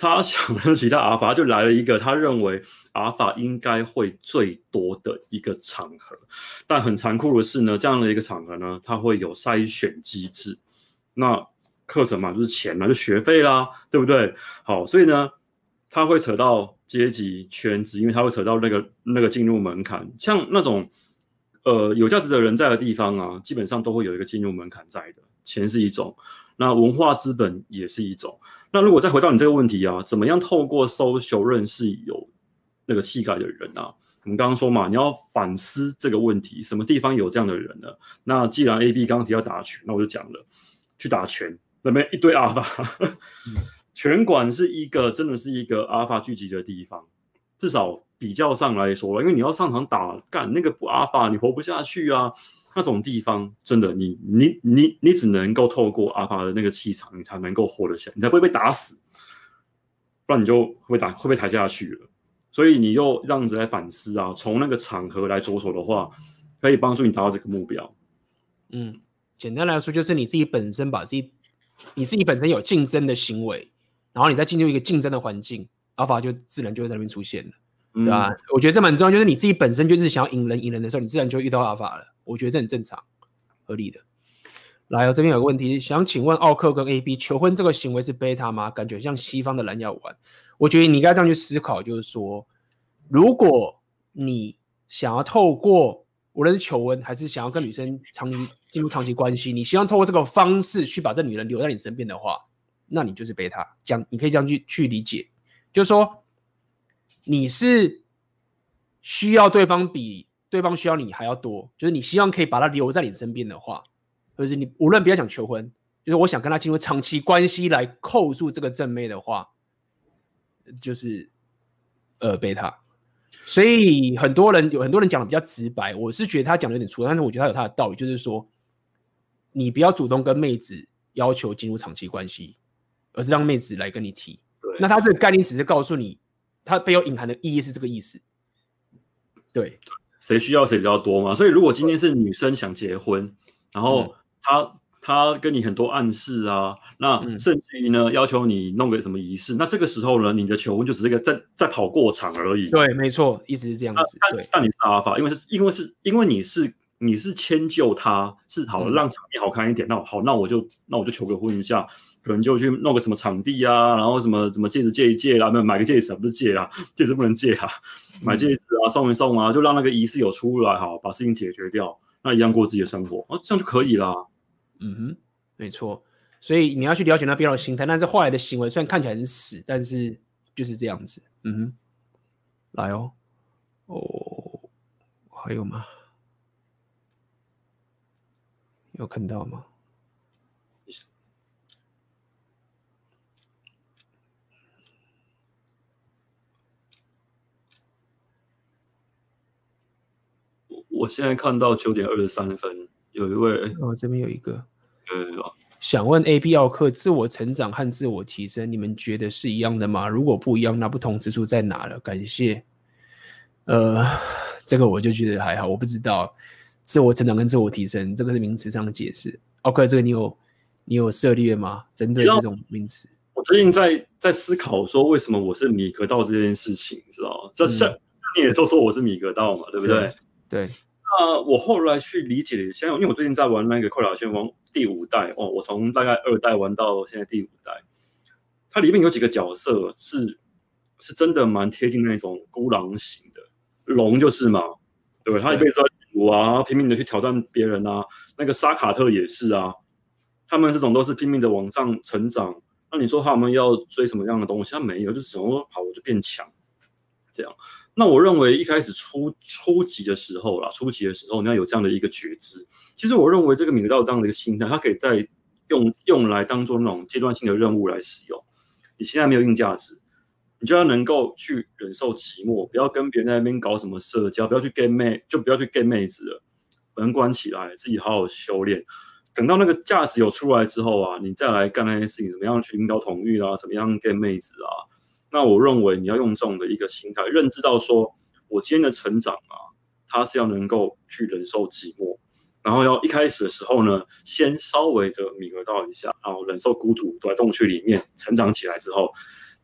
他想认识其他阿尔法，就来了一个他认为阿尔法应该会最多的一个场合。但很残酷的是呢，这样的一个场合呢，它会有筛选机制。那课程嘛，就是钱嘛，就学费啦，对不对？好，所以呢。他会扯到阶级圈子，因为他会扯到那个那个进入门槛。像那种呃有价值的人在的地方啊，基本上都会有一个进入门槛在的。钱是一种，那文化资本也是一种。那如果再回到你这个问题啊，怎么样透过 social 认识有那个气概的人啊？我们刚刚说嘛，你要反思这个问题，什么地方有这样的人呢？那既然 A B 刚刚提到打拳，那我就讲了，去打拳那边一堆阿法。嗯 <laughs> 拳馆是一个真的是一个阿法聚集的地方，至少比较上来说，因为你要上场打干那个不阿法，你活不下去啊。那种地方真的，你你你你只能够透过阿法的那个气场，你才能够活得下，你才不会被打死，不然你就会打会被抬下去了。所以你又让着来反思啊，从那个场合来着手的话，可以帮助你达到这个目标。嗯，简单来说就是你自己本身把自己，你自己本身有竞争的行为。然后你再进入一个竞争的环境，阿法就自然就会在那边出现了，对吧？嗯、我觉得这蛮重要，就是你自己本身就是想要赢人、赢人的时候，你自然就会遇到阿法了。我觉得这很正常、合理的。来，我这边有个问题，想请问奥克跟 AB 求婚这个行为是 beta 吗？感觉像西方的蓝药丸。我觉得你应该这样去思考，就是说，如果你想要透过无论是求婚，还是想要跟女生长期进入长期关系，你希望透过这个方式去把这女人留在你身边的话。那你就是贝塔，讲你可以这样去去理解，就是说，你是需要对方比对方需要你还要多，就是你希望可以把他留在你身边的话，或者是你无论不要讲求婚，就是我想跟他进入长期关系来扣住这个正妹的话，就是呃贝塔。所以很多人有很多人讲的比较直白，我是觉得他讲的有点粗，但是我觉得他有他的道理，就是说你不要主动跟妹子要求进入长期关系，而是让妹子来跟你提。那他这个概念只是告诉你，他背后隐含的意义是这个意思。对。谁需要谁比较多嘛？所以如果今天是女生想结婚，然后她她跟你很多暗示啊，那甚至于呢要求你弄个什么仪式，那这个时候呢，你的求婚就只是一个在在跑过场而已。对，没错，一直是这样子。但但你是阿法，因为是因为是因为你是你是迁就他，是好让场面好看一点。那好，那我就那我就求个婚一下，可能就去弄个什么场地啊，然后什么什么戒指借一借啦，没有买个戒指不是借啊，戒指不能借啊。买戒指啊，送一送啊，就让那个仪式有出来，好，把事情解决掉，那一样过自己的生活，哦，这样就可以啦。嗯哼，没错。所以你要去了解那边的心态，但是后来的行为虽然看起来很死，但是就是这样子。嗯哼，来哦，哦，还有吗？有看到吗？我现在看到九点二十三分，有一位哦，这边有一个，呃，想问 A B 奥克，自我成长和自我提升，你们觉得是一样的吗？如果不一样，那不同之处在哪了？感谢。呃，这个我就觉得还好，我不知道自我成长跟自我提升，这个是名词上的解释。OK，，这个你有你有涉猎吗？针对这种名词，我最近在在思考说，为什么我是米格道这件事情，知道吗？就像、嗯、你也都说我是米格道嘛，对不对？对。对那我后来去理解了一下，因为我最近在玩那个《快打旋风》第五代哦，我从大概二代玩到现在第五代，它里面有几个角色是是真的蛮贴近那种孤狼型的，龙就是嘛，对不对，他一辈我啊，拼命的去挑战别人啊，那个沙卡特也是啊，他们这种都是拼命的往上成长。那你说他们要追什么样的东西？他没有，就是什么好我就变强，这样。那我认为一开始初初级的时候啦，初级的时候你要有这样的一个觉知。其实我认为这个米格道这样的一个心态，它可以在用用来当做那种阶段性的任务来使用。你现在没有硬价值，你就要能够去忍受寂寞，不要跟别人在那边搞什么社交，不要去 get 妹，就不要去 get 妹子了，门关起来，自己好好修炼。等到那个价值有出来之后啊，你再来干那些事情，怎么样去引导统御啊，怎么样 get 妹子啊。那我认为你要用这种的一个心态，认知到说，我今天的成长啊，它是要能够去忍受寂寞，然后要一开始的时候呢，先稍微的米格道一下，然后忍受孤独，躲在洞穴里面成长起来之后，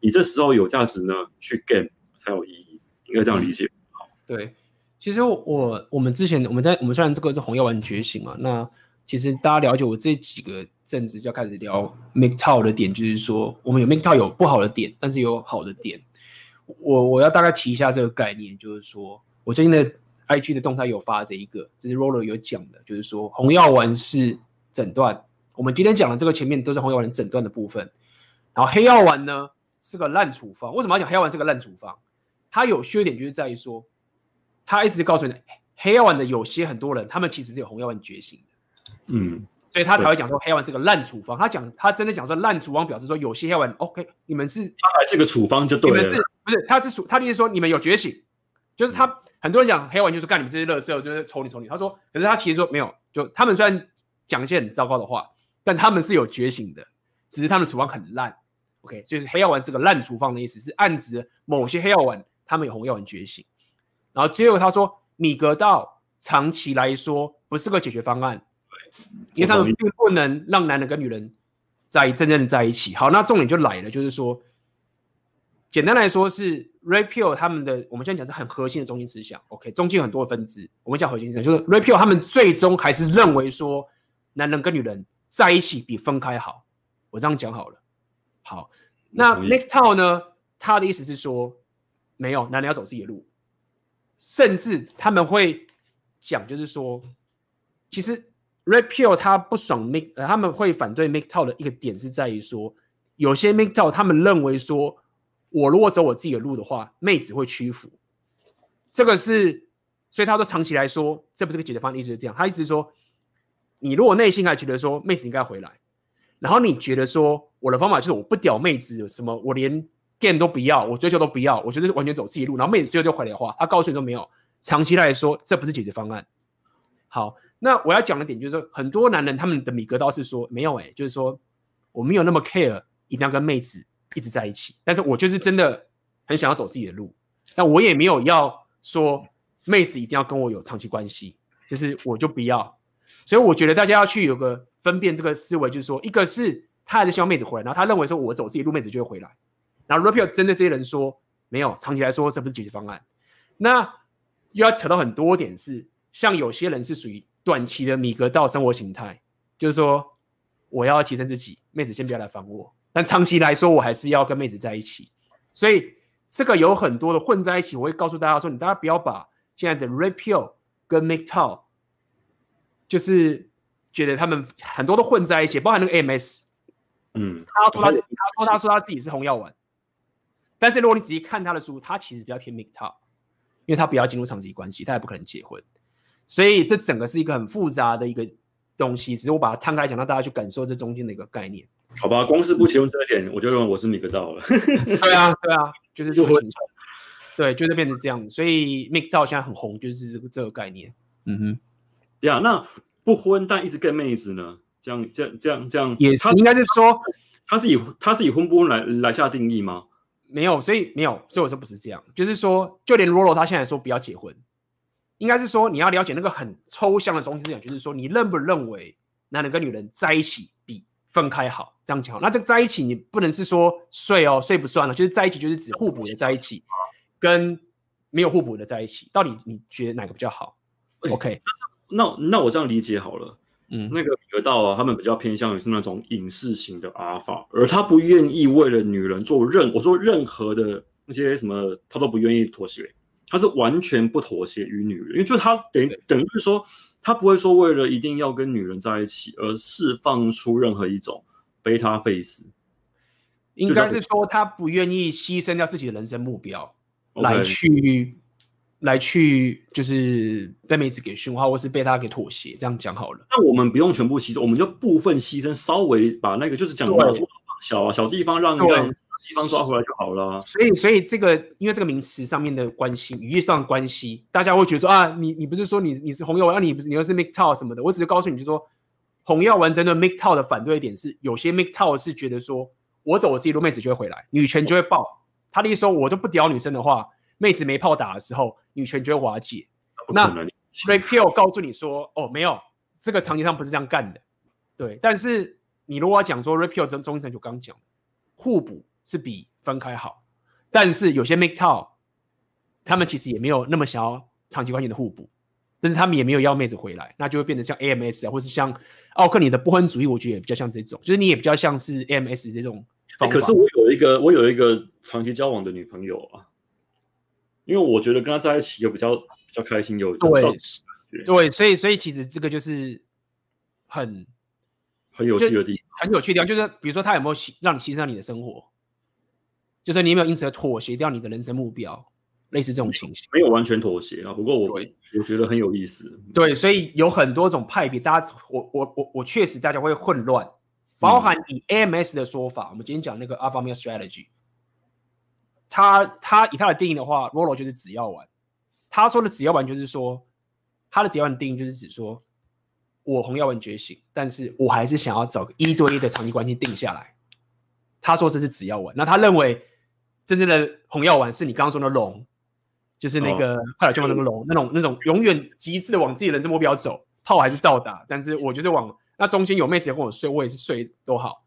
你这时候有价值呢，去 game 才有意义，应该这样理解。好，对，其实我我们之前我们在我们虽然这个是红药丸觉醒嘛，那。其实大家了解我这几个阵子就要开始聊 MGTOW 的点，就是说我们有 MGTOW 有不好的点，但是有好的点。我我要大概提一下这个概念，就是说我最近的 IG 的动态有发这一个，就是 Roller 有讲的，就是说红药丸是诊断。我们今天讲的这个前面都是红药丸诊断的部分，然后黑药丸呢是个烂处方。为什么要讲黑药丸是个烂处方？它有缺点就是在于说，他一直告诉你黑药丸的有些很多人，他们其实是有红药丸觉醒的。嗯，所以他才会讲说黑药丸是个烂处方。他讲他真的讲说烂处方，表示说有些黑药丸 OK，你们是他还是个处方就对了。你们是不是？他是处他的意思说你们有觉醒，就是他、嗯、很多人讲黑药丸就是干你们这些乐色，就是抽你抽你。他说，可是他其实说没有，就他们虽然讲一些很糟糕的话，但他们是有觉醒的，只是他们处方很烂。OK，就是黑药丸是个烂处方的意思，是暗指某些黑药丸他们有红药丸觉醒。然后最后他说米格道长期来说不是个解决方案。因为他们并不能让男人跟女人在真正的在一起。好，那重点就来了，就是说，简单来说是 Red Pill 他们的，我们现在讲是很核心的中心思想。OK，中间有很多分支，我们讲核心思想，就是 Red Pill 他们最终还是认为说，男人跟女人在一起比分开好。我这样讲好了。好，那 MGTOW 呢？他的意思是说，没有，男人要走自己的路，甚至他们会讲，就是说，其实。Red Pill 他不爽 Mik，他们会反对 MGTOW 的一个点是在于说，有些 MGTOW 他们认为说，我如果走我自己的路的话，妹子会屈服。这个是，所以他说长期来说，这不是个解决方案，意思是这样。他意思是说，你如果内心还觉得说妹子应该回来，然后你觉得说我的方法就是我不屌妹子，什么我连 game 都不要，我追求都不要，我觉得是完全走自己路，然后妹子最后就回来的话，他告诉你都没有。长期来说，这不是解决方案。好，那我要讲的点就是说，很多男人他们的米格刀是说没有哎、就是说我没有那么 care，一定要跟妹子一直在一起，但是我就是真的很想要走自己的路，但我也没有要。说妹子一定要跟我有长期关系，就是我就不要，所以我觉得大家要去有个分辨这个思维，就是说，一个是他还是希望妹子回来，然后他认为说我走自己路，妹子就会回来。然后 Rapio 针对这些人说，没有，长期来说这不是解决方案。那又要扯到很多点是，像有些人是属于短期的米格道生活形态，就是说我要提升自己，妹子先不要来烦我，但长期来说我还是要跟妹子在一起，所以。这个有很多的混在一起，我会告诉大家说，你大家不要把现在的 REPEL 跟 MGTOW，就是觉得他们很多都混在一起，包含那个 AMS，嗯，他说他是，他说他说他自己是红药丸，但是如果你仔细看他的书，他其实比较偏 MGTOW，因为他不要进入长期关系，他也不可能结婚，所以这整个是一个很复杂的一个东西，只是我把它摊开讲，让大家去感受这中间的一个概念。好吧，光是不结婚这一点，我就认为我是米格道了。<laughs> 对啊，对啊，<laughs> 就是这个形象。对，就是变成这样。所以 MGTOW 现在很红，就是这个这个概念。嗯哼，那不婚但一直跟妹子呢？这样这样这样这样，也是应该是说，他是以他是以婚不婚来来下定义吗？没有，所以没有，所以我说不是这样。就是说，就连 Rolo 他现在说不要结婚，应该是说你要了解那个很抽象的东西是讲，就是说你认不认为男人跟女人在一起比分开好？这样讲好，那这个在一起，你不能是说睡哦，睡不算了，就是在一起，就是指互补的在一起，跟没有互补的在一起，到底你觉得哪个比较好？OK，那那，我这样理解好了，嗯，那个米格道啊，他们比较偏向于是那种隐士型的阿尔法，而他不愿意为了女人做任，我说任何的那些什么，他都不愿意妥协，他是完全不妥协于女人，因为就他等于等于是说，他不会说为了一定要跟女人在一起而释放出任何一种。贝塔 face，应该是说他不愿意牺牲掉自己的人生目标，来去.来去就是被妹子给驯化，或是被他给妥协，这样讲好了。那我们不用全部牺牲，我们就部分牺牲，稍微把那个就是讲小啊小地方让让地方抓回来就好了。所以所以这个因为这个名词上面的关系，语义上的关系，大家会觉得说啊，你你不是说你你是红药，那、啊、你不是你又是 MGTOW 什么的，我只是告诉你就说。红药丸针对 MGTOW 的反对点是，有些 MGTOW 是觉得说，我走我自己路，妹子就会回来，女权就会爆。他的意思说，我都不屌女生的话，妹子没炮打的时候，女权就会瓦解。那 Rapio 告诉你说，哦，没有，这个场景上不是这样干的。对，但是你如果要讲说 Rapio 中中医就刚讲，互补是比分开好，但是有些 MGTOW 他们其实也没有那么想要长期关系的互补。但是他们也没有要妹子回来，那就会变得像 AMS 啊，或是像奥克尼的不婚主义，我觉得也比较像这种，就是你也比较像是 AMS 这种、欸。可是我有一个，我有一个长期交往的女朋友啊，因为我觉得跟他在一起有比较比较开心，有对对，所以所以其实这个就是很很有趣的地方，很有趣的地方，就是比如说他有没有让你牺牲掉你的生活，就是你有没有因此而妥协掉你的人生目标。类似这种情形，没有完全妥协啊。不过我我觉得很有意思。对，所以有很多种派别，大家我我我我确实大家会混乱，包含以 AMS 的说法，嗯、我们今天讲那个 Alpha Male Strategy，他他以他的定义的话，Rollo 就是只要玩。他说的只要玩就是说，他的只要玩定义就是指说，我红药丸觉醒，但是我还是想要找个一对一的长期关系定下来。他说这是只要玩，那他认为真正的红药丸是你刚刚说的龙。就是那个快乐就那个龙，那种那种永远极致的往自己人生目标走，炮还是照打，但是我就是往那中间有妹子要跟我睡，我也是睡都好。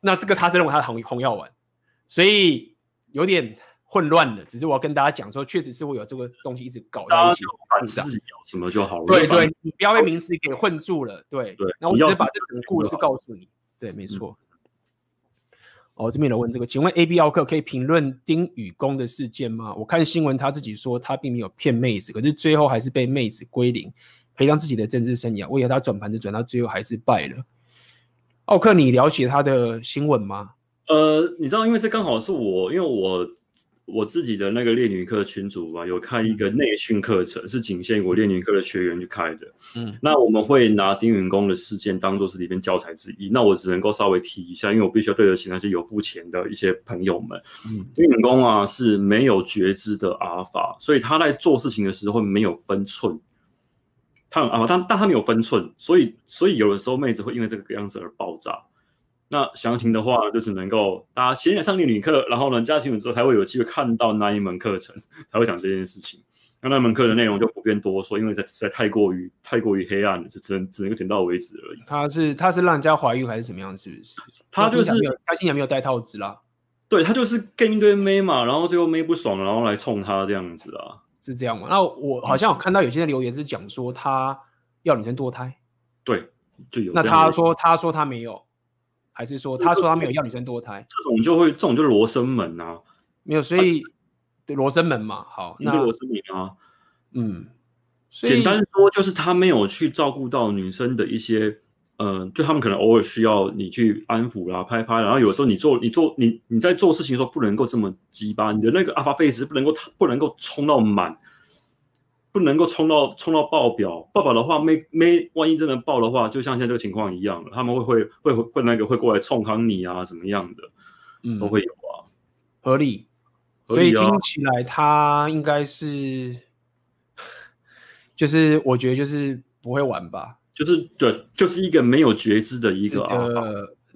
那这个他是认为他的红红药丸，所以有点混乱的。只是我要跟大家讲说，确实是会有这个东西一直搞在一起，自己什么就好了。对对，你不要被名词给混住了。对对，那我只是把这整个故事告诉你。对，没错。嗯哦，这边有人问这个，请问 A B 奥克可以评论丁宇公的事件吗？我看新闻，他自己说他并没有骗妹子，可是最后还是被妹子归零，赔上自己的政治生涯。我以为他转盘子转到最后还是败了。奥克，你了解他的新闻吗？呃，你知道，因为这刚好是我，因为我。我自己的那个恋女课群组吧，有开一个内训课程，是仅限我恋女课的学员去开的。嗯，那我们会拿丁允恭的事件当做是里面教材之一。那我只能够稍微提一下，因为我必须要对得起那些有付钱的一些朋友们。嗯，丁允恭啊是没有觉知的阿尔法，所以他在做事情的时候没有分寸。他很阿法，但但他没有分寸，所以所以有的时候妹子会因为这个样子而爆炸。那详情的话，就只能够大家先上恋女课，然后呢，加群之后才会有机会看到那一门课程，才会讲这件事情。那那门课的内容就不便多说，因为在实在太过于太过于黑暗了，只只能只能够点到为止而已。他是他是让人家怀孕还是怎么样？是不是？他就是他现在没有戴套子啦。对，他就是 game 一堆妹嘛，然后最后妹不爽，然后来冲他这样子啊，是这样吗？那我好像有看到有些留言是讲说他要女生堕胎，对，就有。那他说他说他没有。还是说，他说他没有要女生堕胎，这种就会，这种就是罗生门啊，没有，所以罗生门嘛，好，那罗生门啊，嗯，简单说就是他没有去照顾到女生的一些，嗯、呃，就他们可能偶尔需要你去安抚啦、拍拍，然后有时候你做你做你你在做事情的时候不能够这么鸡巴，你的那个阿法贝斯不能够不能够冲到满。不能够冲到冲到爆表，爆表的话，没没，万一真的爆的话，就像现在这个情况一样了，他们会会会会那个会过来冲康你啊，怎么样的，嗯，都会有啊，合理，所以听起来他应该是，就是我觉得就是不会玩吧，就是对，就是一个没有觉知的一个啊，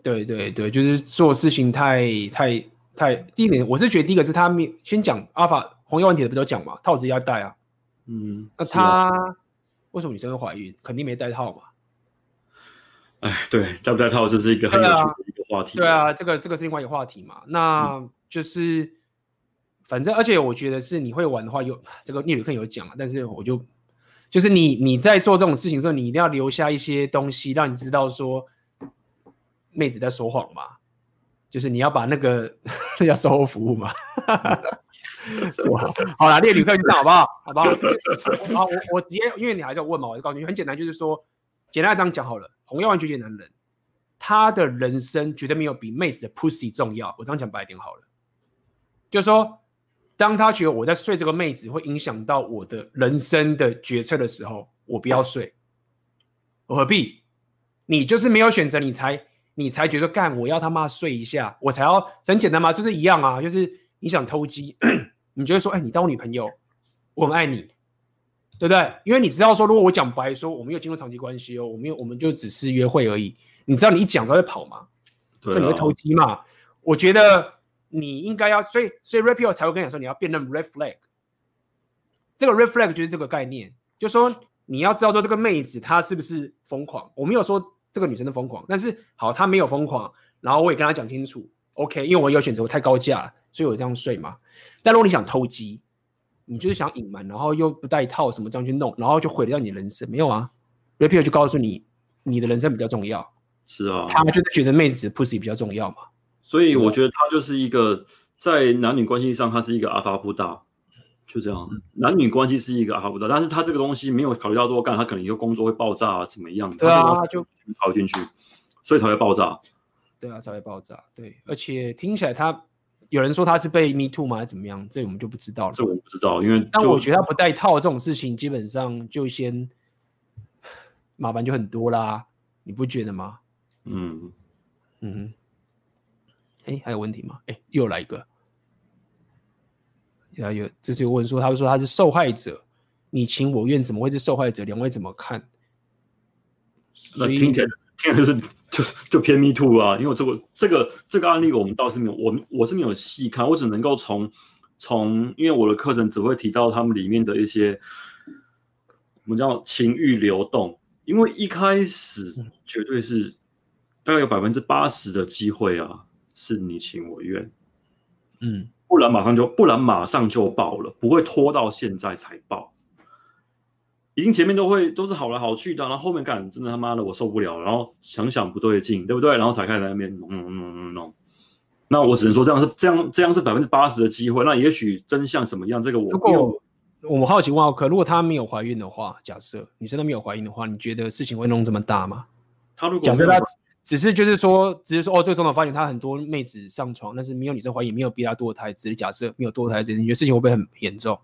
对对对，就是做事情太太太，第一点我是觉得第一个是他没先讲阿法红药问题的不都讲嘛，套子要戴啊。嗯，那她为什么女生会怀孕？肯定没戴套嘛。哎，对，戴不戴套这是一个很有趣的一个话题。对啊，这个这个是另外一个话题嘛。那就是，嗯、反正而且我觉得是你会玩的话，有这个聂旅客有讲啊。但是我就就是你你在做这种事情的时候，你一定要留下一些东西，让你知道说妹子在说谎嘛。就是你要把那个 <laughs> 叫售后服务嘛。<laughs> 做好，好了，列旅客，你这样好不好？好不好？好，我我直接，因为你还在问嘛，我就告诉你，很简单，就是说，简单这样讲好了。红药丸拒绝男人，他的人生绝对没有比妹子的 pussy 重要。我这样讲白一点好了，就是说，当他觉得我在睡这个妹子会影响到我的人生的决策的时候，我不要睡，我何必？你就是没有选择，你才你才觉得干，我要他妈睡一下，我才要很简单嘛，就是一样啊，就是。你想偷鸡，<clears throat> 你就会说：“哎，你当我女朋友，我很爱你，对不对？因为你知道说，如果我讲白说，我们有进入长期关系哦，我们有，我们就只是约会而已。你知道你一讲，他会跑吗？所以你会偷鸡嘛？我觉得你应该要，所以所以 Rapio 才会跟你说，你要辨认 Red Flag。这个 Red Flag 就是这个概念，就是说你要知道说这个妹子她是不是疯狂。我没有说这个女生的疯狂，但是好，她没有疯狂，然后我也跟她讲清楚，OK，因为我有选择，我太高价了。”所以我这样睡嘛，但如果你想偷鸡，你就是想隐瞒，然后又不带套什么这样去弄，然后就毁掉你的人生，没有啊？Rapio 就告诉你，你的人生比较重要。是啊，他们就是觉得妹子的 pussy 比较重要嘛。所以我觉得他就是一个在男女关系上，他是一个阿发不大，就这样。嗯、男女关系是一个阿法不大，但是他这个东西没有考虑到多干，他可能以后工作会爆炸啊，怎么样？对啊，他就跑进去，所以才会爆炸。对啊，才会爆炸。对，而且听起来他。有人说他是被 Me Too 吗？还是怎么样？这我们就不知道了。这我不知道，因为但我觉得他不带套这种事情，基本上就先麻烦就很多啦，你不觉得吗？嗯嗯，哎，还有问题吗？哎，又来一个，有有，就是有问说，他说他是受害者，你情我愿，怎么会是受害者？两位怎么看？那听起来。听起来是就就偏 me too 啊，因为这个这个这个案例我们倒是没有，我我是没有细看，我只能够从从，因为我的课程只会提到他们里面的一些，我们叫情欲流动，因为一开始绝对是大概有百分之八十的机会啊，是你情我愿，嗯，不然马上就不然马上就爆了，不会拖到现在才爆。已经前面都会都是好来好去的，然后后面干真的他妈的我受不了，然后想想不对劲，对不对？然后才开始在那边弄弄弄弄弄。那我只能说这样是这样这样是百分之八十的机会。那也许真相什么样，这个我如果我好奇问奥克，如果她没有怀孕的话，假设女生都没有怀孕的话，你觉得事情会弄这么大吗？她如果假设她只是就是说，只是说哦，这个总统发现他很多妹子上床，但是没有女生怀疑，没有逼他堕胎，只是假设没有堕胎这件事情会不会很严重？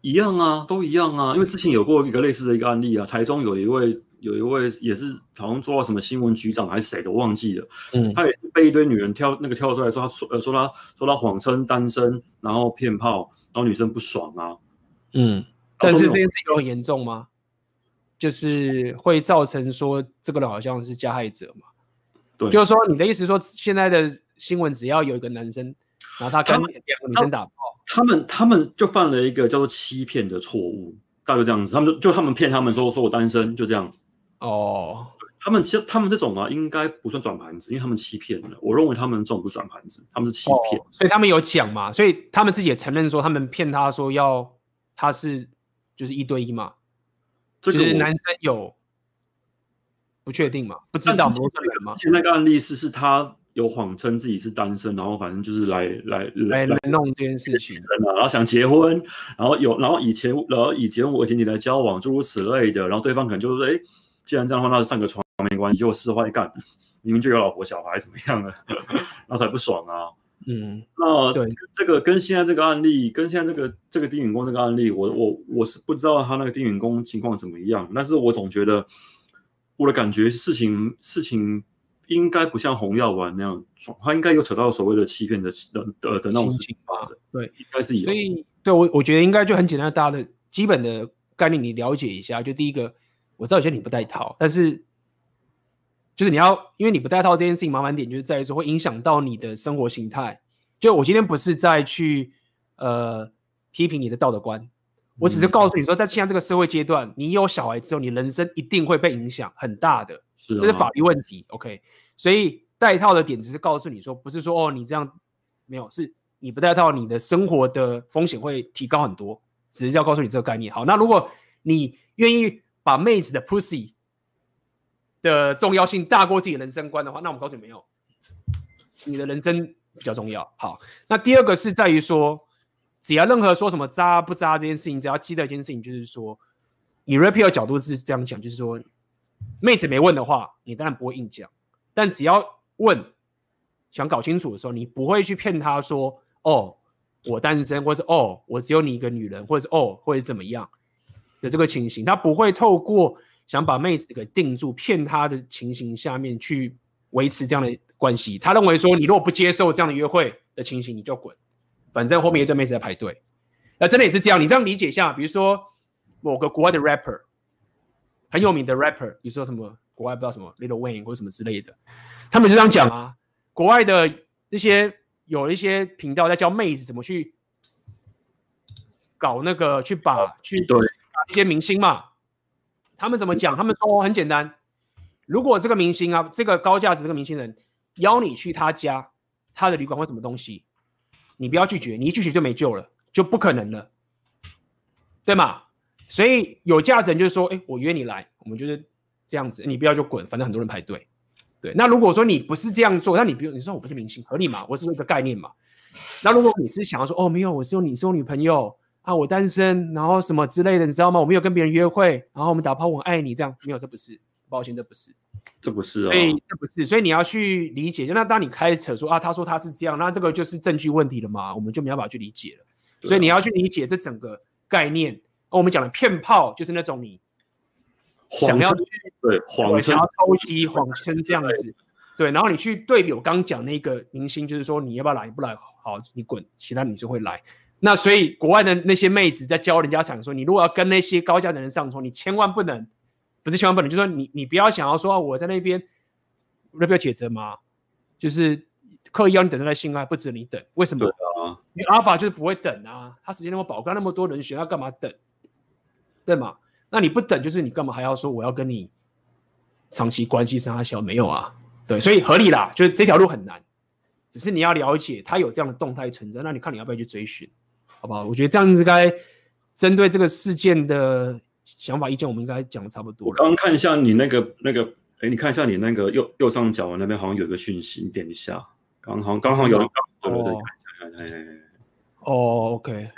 一样啊，都一样啊，因为之前有过一个类似的一个案例啊，台中有一位有一位也是好像做到什么新闻局长还是谁的，我忘记了，嗯，他也是被一堆女人跳那个跳出来说他说呃说他说他谎称单身，然后骗炮，然后女生不爽啊，嗯，但是这件事情很严重吗？就是会造成说这个人好像是加害者嘛？对，就是说你的意思说现在的新闻只要有一个男生，然后他跟两个女生打炮，他们他们就犯了一个叫做欺骗的错误，大概这样子，他们就就他们骗他们说说我单身就这样。哦，他们其实他们这种啊，应该不算转盘子，因为他们欺骗了。我认为他们这种不转盘子，他们是欺骗。哦，所以他们有讲嘛？所以他们自己也承认说他们骗他说要他是就是一对一嘛。就是男生有不确定嘛？不知道吗？之前那个案例是是他有谎称自己是单身，然后反正就是来来来来弄这件事情，然后想结婚，然后有然后以前然后以前我以前你来交往诸如此类的，然后对方可能就是说，哎，既然这样的话，那就上个床没关系，结果事后一干，你们就有老婆小孩怎么样了，<laughs> 然后才不爽啊。嗯，那对这个跟现在这个案例，跟现在这个这个丁允恭这个案例，我我我是不知道他那个丁允恭情况怎么样，但是我总觉得我的感觉事情事情应该不像红药丸那样，他应该有扯到所谓的欺骗的的的的那种事情发生？对，应该是有。所以对我我觉得应该就很简单，大家的基本的概念你了解一下。就第一个，我知道有些你不带套，但是。就是你要，因为你不戴套这件事情麻烦点，就是在于说会影响到你的生活形态。就我今天不是在去呃批评你的道德观，我只是告诉你说，在现在这个社会阶段，你有小孩之后，你人生一定会被影响很大的，这是法律问题。OK，所以带套的点只是告诉你说，不是说哦你这样没有，是你不带套，你的生活的风险会提高很多，只是要告诉你这个概念。好，那如果你愿意把妹子的 pussy 的重要性大过自己的人生观的话，那我们告诉你没有，你的人生比较重要。好，那第二个是在于说，只要任何说什么渣不渣这件事情，只要记得一件事情，就是说，以 rapper 角度是这样讲，就是说，妹子没问的话，你当然不会硬讲，但只要问，想搞清楚的时候，你不会去骗他说，哦，我单身，或是哦，我只有你一个女人，或者是哦，或者怎么样的这个情形，他不会透过。想把妹子给定住，骗她的情形下面去维持这样的关系。他认为说，你如果不接受这样的约会的情形，你就滚，反正后面一堆妹子在排队。那真的也是这样，你这样理解一下。比如说某个国外的 rapper，很有名的 rapper，比如说什么国外不知道什么 Little Wayne 或者什么之类的，他们就这样讲啊。国外的那些有一些频道在教妹子怎么去搞那个，去把去对一些明星嘛。他们怎么讲？他们说很简单，如果这个明星啊，这个高价值这个明星人邀你去他家，他的旅馆或什么东西，你不要拒绝，你一拒绝就没救了，就不可能了，对吗？所以有价值人就是说，哎，我约你来，我们就是这样子，你不要就滚，反正很多人排队。对，那如果说你不是这样做，那你比如，你说我不是明星，合理吗？我是一个概念嘛。那如果你是想要说，哦，没有，我是用你是我女朋友。啊，我单身，然后什么之类的，你知道吗？我没有跟别人约会，然后我们打炮，我爱你，这样没有，这不是，抱歉，这不是，这不是啊，所以这不是，所以你要去理解。就那当你开始扯说啊，他说他是这样，那这个就是证据问题了嘛，我们就没办法去理解了。啊、所以你要去理解这整个概念。我们讲的骗炮就是那种你想要去对谎想要偷鸡谎称这样子，对，然后你去对比我刚讲那个明星，就是说你要不要来，不来好，你滚，其他女生会来。那所以，国外的那些妹子在教人家讲说，你如果要跟那些高价的人上床，你千万不能，不是千万不能，就是说你你不要想要说我在那边，那边铁则嘛，就是刻意要你等待在性爱，不值得你等。为什么？啊、因为阿尔法就是不会等啊，他时间那么宝贵，那么多人选，他干嘛等？对吗？那你不等，就是你干嘛还要说我要跟你长期关系生小没有啊？对，所以合理啦，就是这条路很难，只是你要了解他有这样的动态存在，那你看你要不要去追寻？好不好？我觉得这样子该针对这个事件的想法意见，我们应该讲的差不多了。我刚刚看一下你那个那个，哎，你看一下你那个右右上角那边好像有一个讯息，你点一下，刚好刚好有一个，对对对，看一下，哎，哦，OK，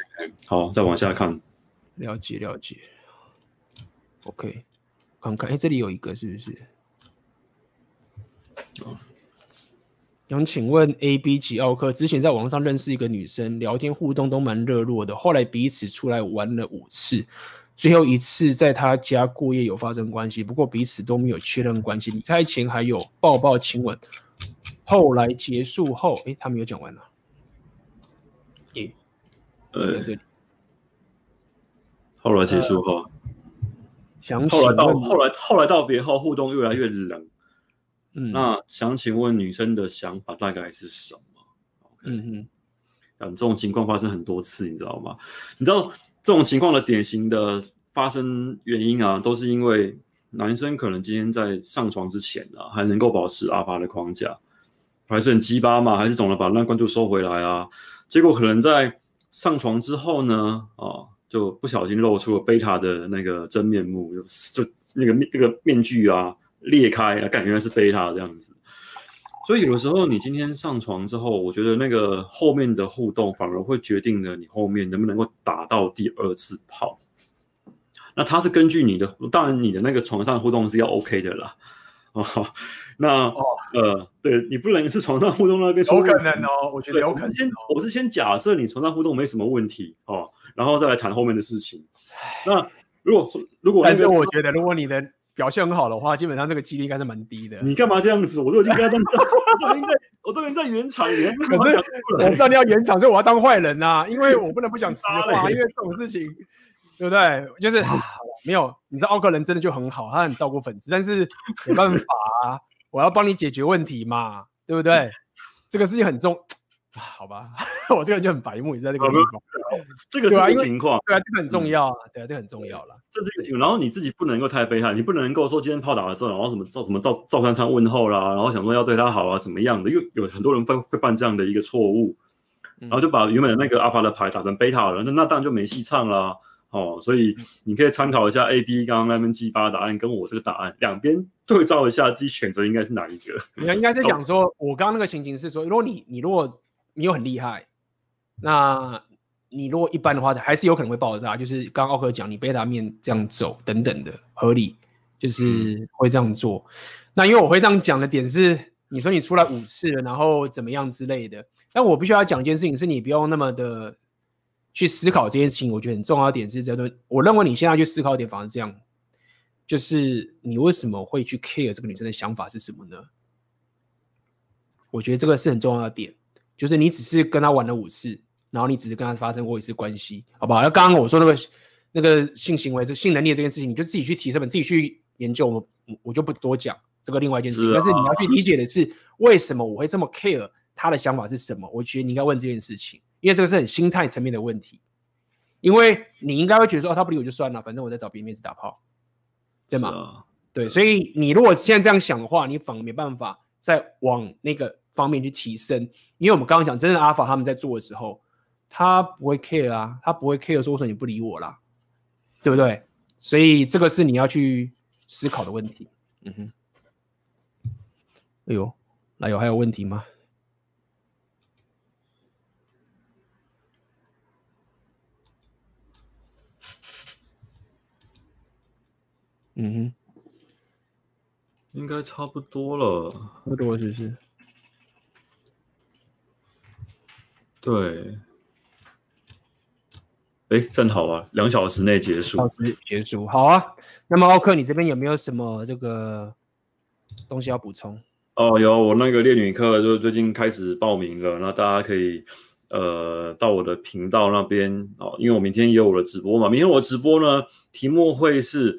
好，再往下看，了解了解，OK，看看，哎，这里有一个是不是？想请问 A、B 及奥克之前在网上认识一个女生，聊天互动都蛮热络的，后来彼此出来玩了五次，最后一次在他家过夜有发生关系，不过彼此都没有确认关系。离开前还有抱抱亲吻，后来结束后，哎，他没有讲完了。诶，呃，这里，后来结束后，呃、想后来到后来后来道别后，互动越来越冷。嗯，那想请问女生的想法大概是什么？嗯嗯，这种情况发生很多次，你知道吗？你知道这种情况的典型的发生原因啊，都是因为男生可能今天在上床之前啊，还能够保持阿法的框架，还是很鸡巴嘛，还是总能把那关注收回来啊。结果可能在上床之后呢，啊，就不小心露出了贝塔的那个真面目，就就那个面那个面具啊。裂开啊，感觉是贝塔这样子，所以有的时候你今天上床之后，我觉得那个后面的互动反而会决定了你后面能不能够打到第二次炮。那它是根据你的，当然你的那个床上互动是要 OK 的啦。哦，那哦呃，对你不能是床上互动那边有可能哦，我觉得有可能、哦。先，我是先假设你床上互动没什么问题哦，然后再来谈后面的事情。那如果如果，但是我觉得如果你的。表现很好的话，基本上这个几率应该是蛮低的。你干嘛这样子？我都已经跟他当，我都已经在，<laughs> 我都已经在原厂，你还可是我知道你要原厂，所以我要当坏人呐、啊，因为我不能不讲实话，<laughs> 因为这种事情，对不对？就是 <sighs> 没有，你知道奥克人真的就很好，他很照顾粉丝，但是没办法啊，我要帮你解决问题嘛，对不对？这个事情很重。好吧，<laughs> 我这个人就很白目，你在这个地方。这个是个情况，对啊，这个很重要啊，对啊，这个很重要了。这是一个情况，然后你自己不能够太悲惨，你不能够说今天炮打了之后，然后什么赵什么赵赵三餐问候啦，然后想说要对他好啊，怎么样的？又有很多人犯会犯这样的一个错误，然后就把原本的那个阿法的牌打成贝塔了，那那当然就没戏唱啦哦。所以你可以参考一下 A B 刚刚那边 G 八答案跟我这个答案，两边对照一下，自己选择应该是哪一个？你看，应该是讲说，我刚刚那个情形是说，如果你你如果。你又很厉害，那你如果一般的话，还是有可能会爆炸。就是刚刚奥克讲，你贝塔面这样走等等的合理，就是会这样做。那因为我会这样讲的点是，你说你出来五次了，然后怎么样之类的。但我必须要讲一件事情，是你不用那么的去思考这件事情。我觉得很重要的点是，叫做我认为你现在去思考的点反而是这样，就是你为什么会去 care 这个女生的想法是什么呢？我觉得这个是很重要的点。就是你只是跟他玩了五次，然后你只是跟他发生过一次关系，好不好？那刚刚我说那个那个性行为、这性能力这件事情，你就自己去提升本，自己去研究。我我就不多讲这个另外一件事情。是啊、但是你要去理解的是，为什么我会这么 care 他的想法是什么？我觉得你应该问这件事情，因为这个是很心态层面的问题。因为你应该会觉得说，哦，他不理我就算了，反正我在找别人面子打炮，对吗？啊、对，所以你如果现在这样想的话，你反而没办法再往那个。方面去提升，因为我们刚刚讲，真正的阿法他们在做的时候，他不会 care 啊，他不会 care 说为什么你不理我啦，对不对？所以这个是你要去思考的问题。嗯哼，哎呦，那有还有问题吗？嗯哼，应该差不多了，差不多是不是？对，哎，正好啊，两小时内结束，结束好啊。那么奥克，你这边有没有什么这个东西要补充？哦，有，我那个猎女课就最近开始报名了，那大家可以呃到我的频道那边哦，因为我明天也有我的直播嘛。明天我直播呢，题目会是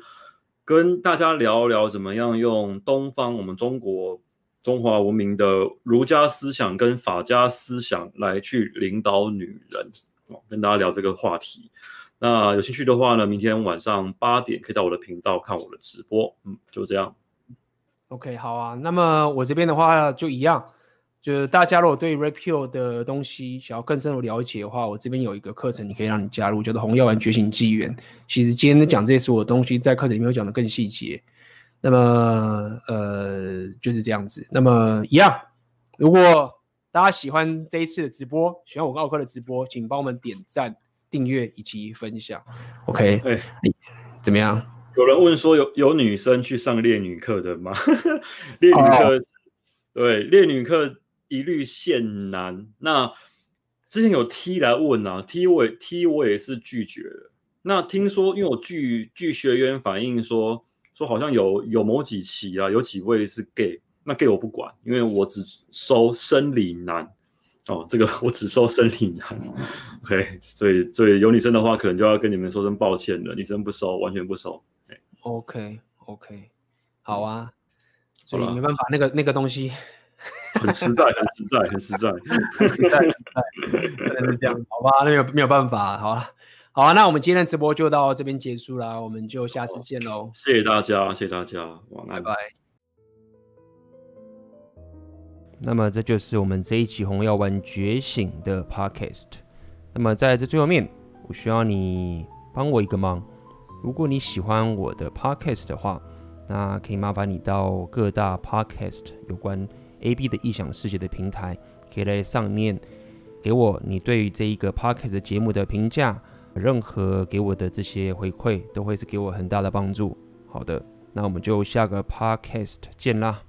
跟大家聊聊怎么样用东方我们中国。中华文明的儒家思想跟法家思想来去领导女人，哦，跟大家聊这个话题。那有兴趣的话呢，明天晚上八点可以到我的频道看我的直播。嗯，就这样。OK，好啊。那么我这边的话就一样，就是大家如果对 Repeal 的东西想要更深入了解的话，我这边有一个课程，你可以让你加入，叫做《红药丸觉醒纪元》。其实今天讲这些所有东西，在课程里面有讲的更细节。那么，呃，就是这样子。那么一样，如果大家喜欢这一次的直播，喜欢我跟奥克的直播，请帮我们点赞、订阅以及分享。OK，哎，怎么样？有人问说有有女生去上猎女课的吗？<laughs> 猎女课，对，列女课一律限男。那之前有 T 来问啊，T 我 T 我也是拒绝了。那听说，因为我据据学员反映说，说好像有有某几期啊，有几位是 gay。那 gay 我不管，因为我只收生理男。哦，这个我只收生理男。OK，所以所以有女生的话，可能就要跟你们说声抱歉了。女生不收，完全不收。OK OK，好啊。所以没办法，那个那个东西很实在，很实在，<laughs> 很实在，很实在，真的是这样，好吧？那没有没有办法，好吧？好啊，那我们今天的直播就到这边结束了，我们就下次见喽。谢谢大家，谢谢大家，晚安，拜拜。那么这就是我们这一期《红药丸觉醒》的 Podcast。那么在这最后面，我需要你帮我一个忙，如果你喜欢我的 Podcast 的话。那可以麻烦你到各大 podcast 有关 AB 的异想世界的平台，可以在上面给我你对于这一个 podcast 节目的评价，任何给我的这些回馈都会是给我很大的帮助。好的，那我们就下个 podcast 见啦。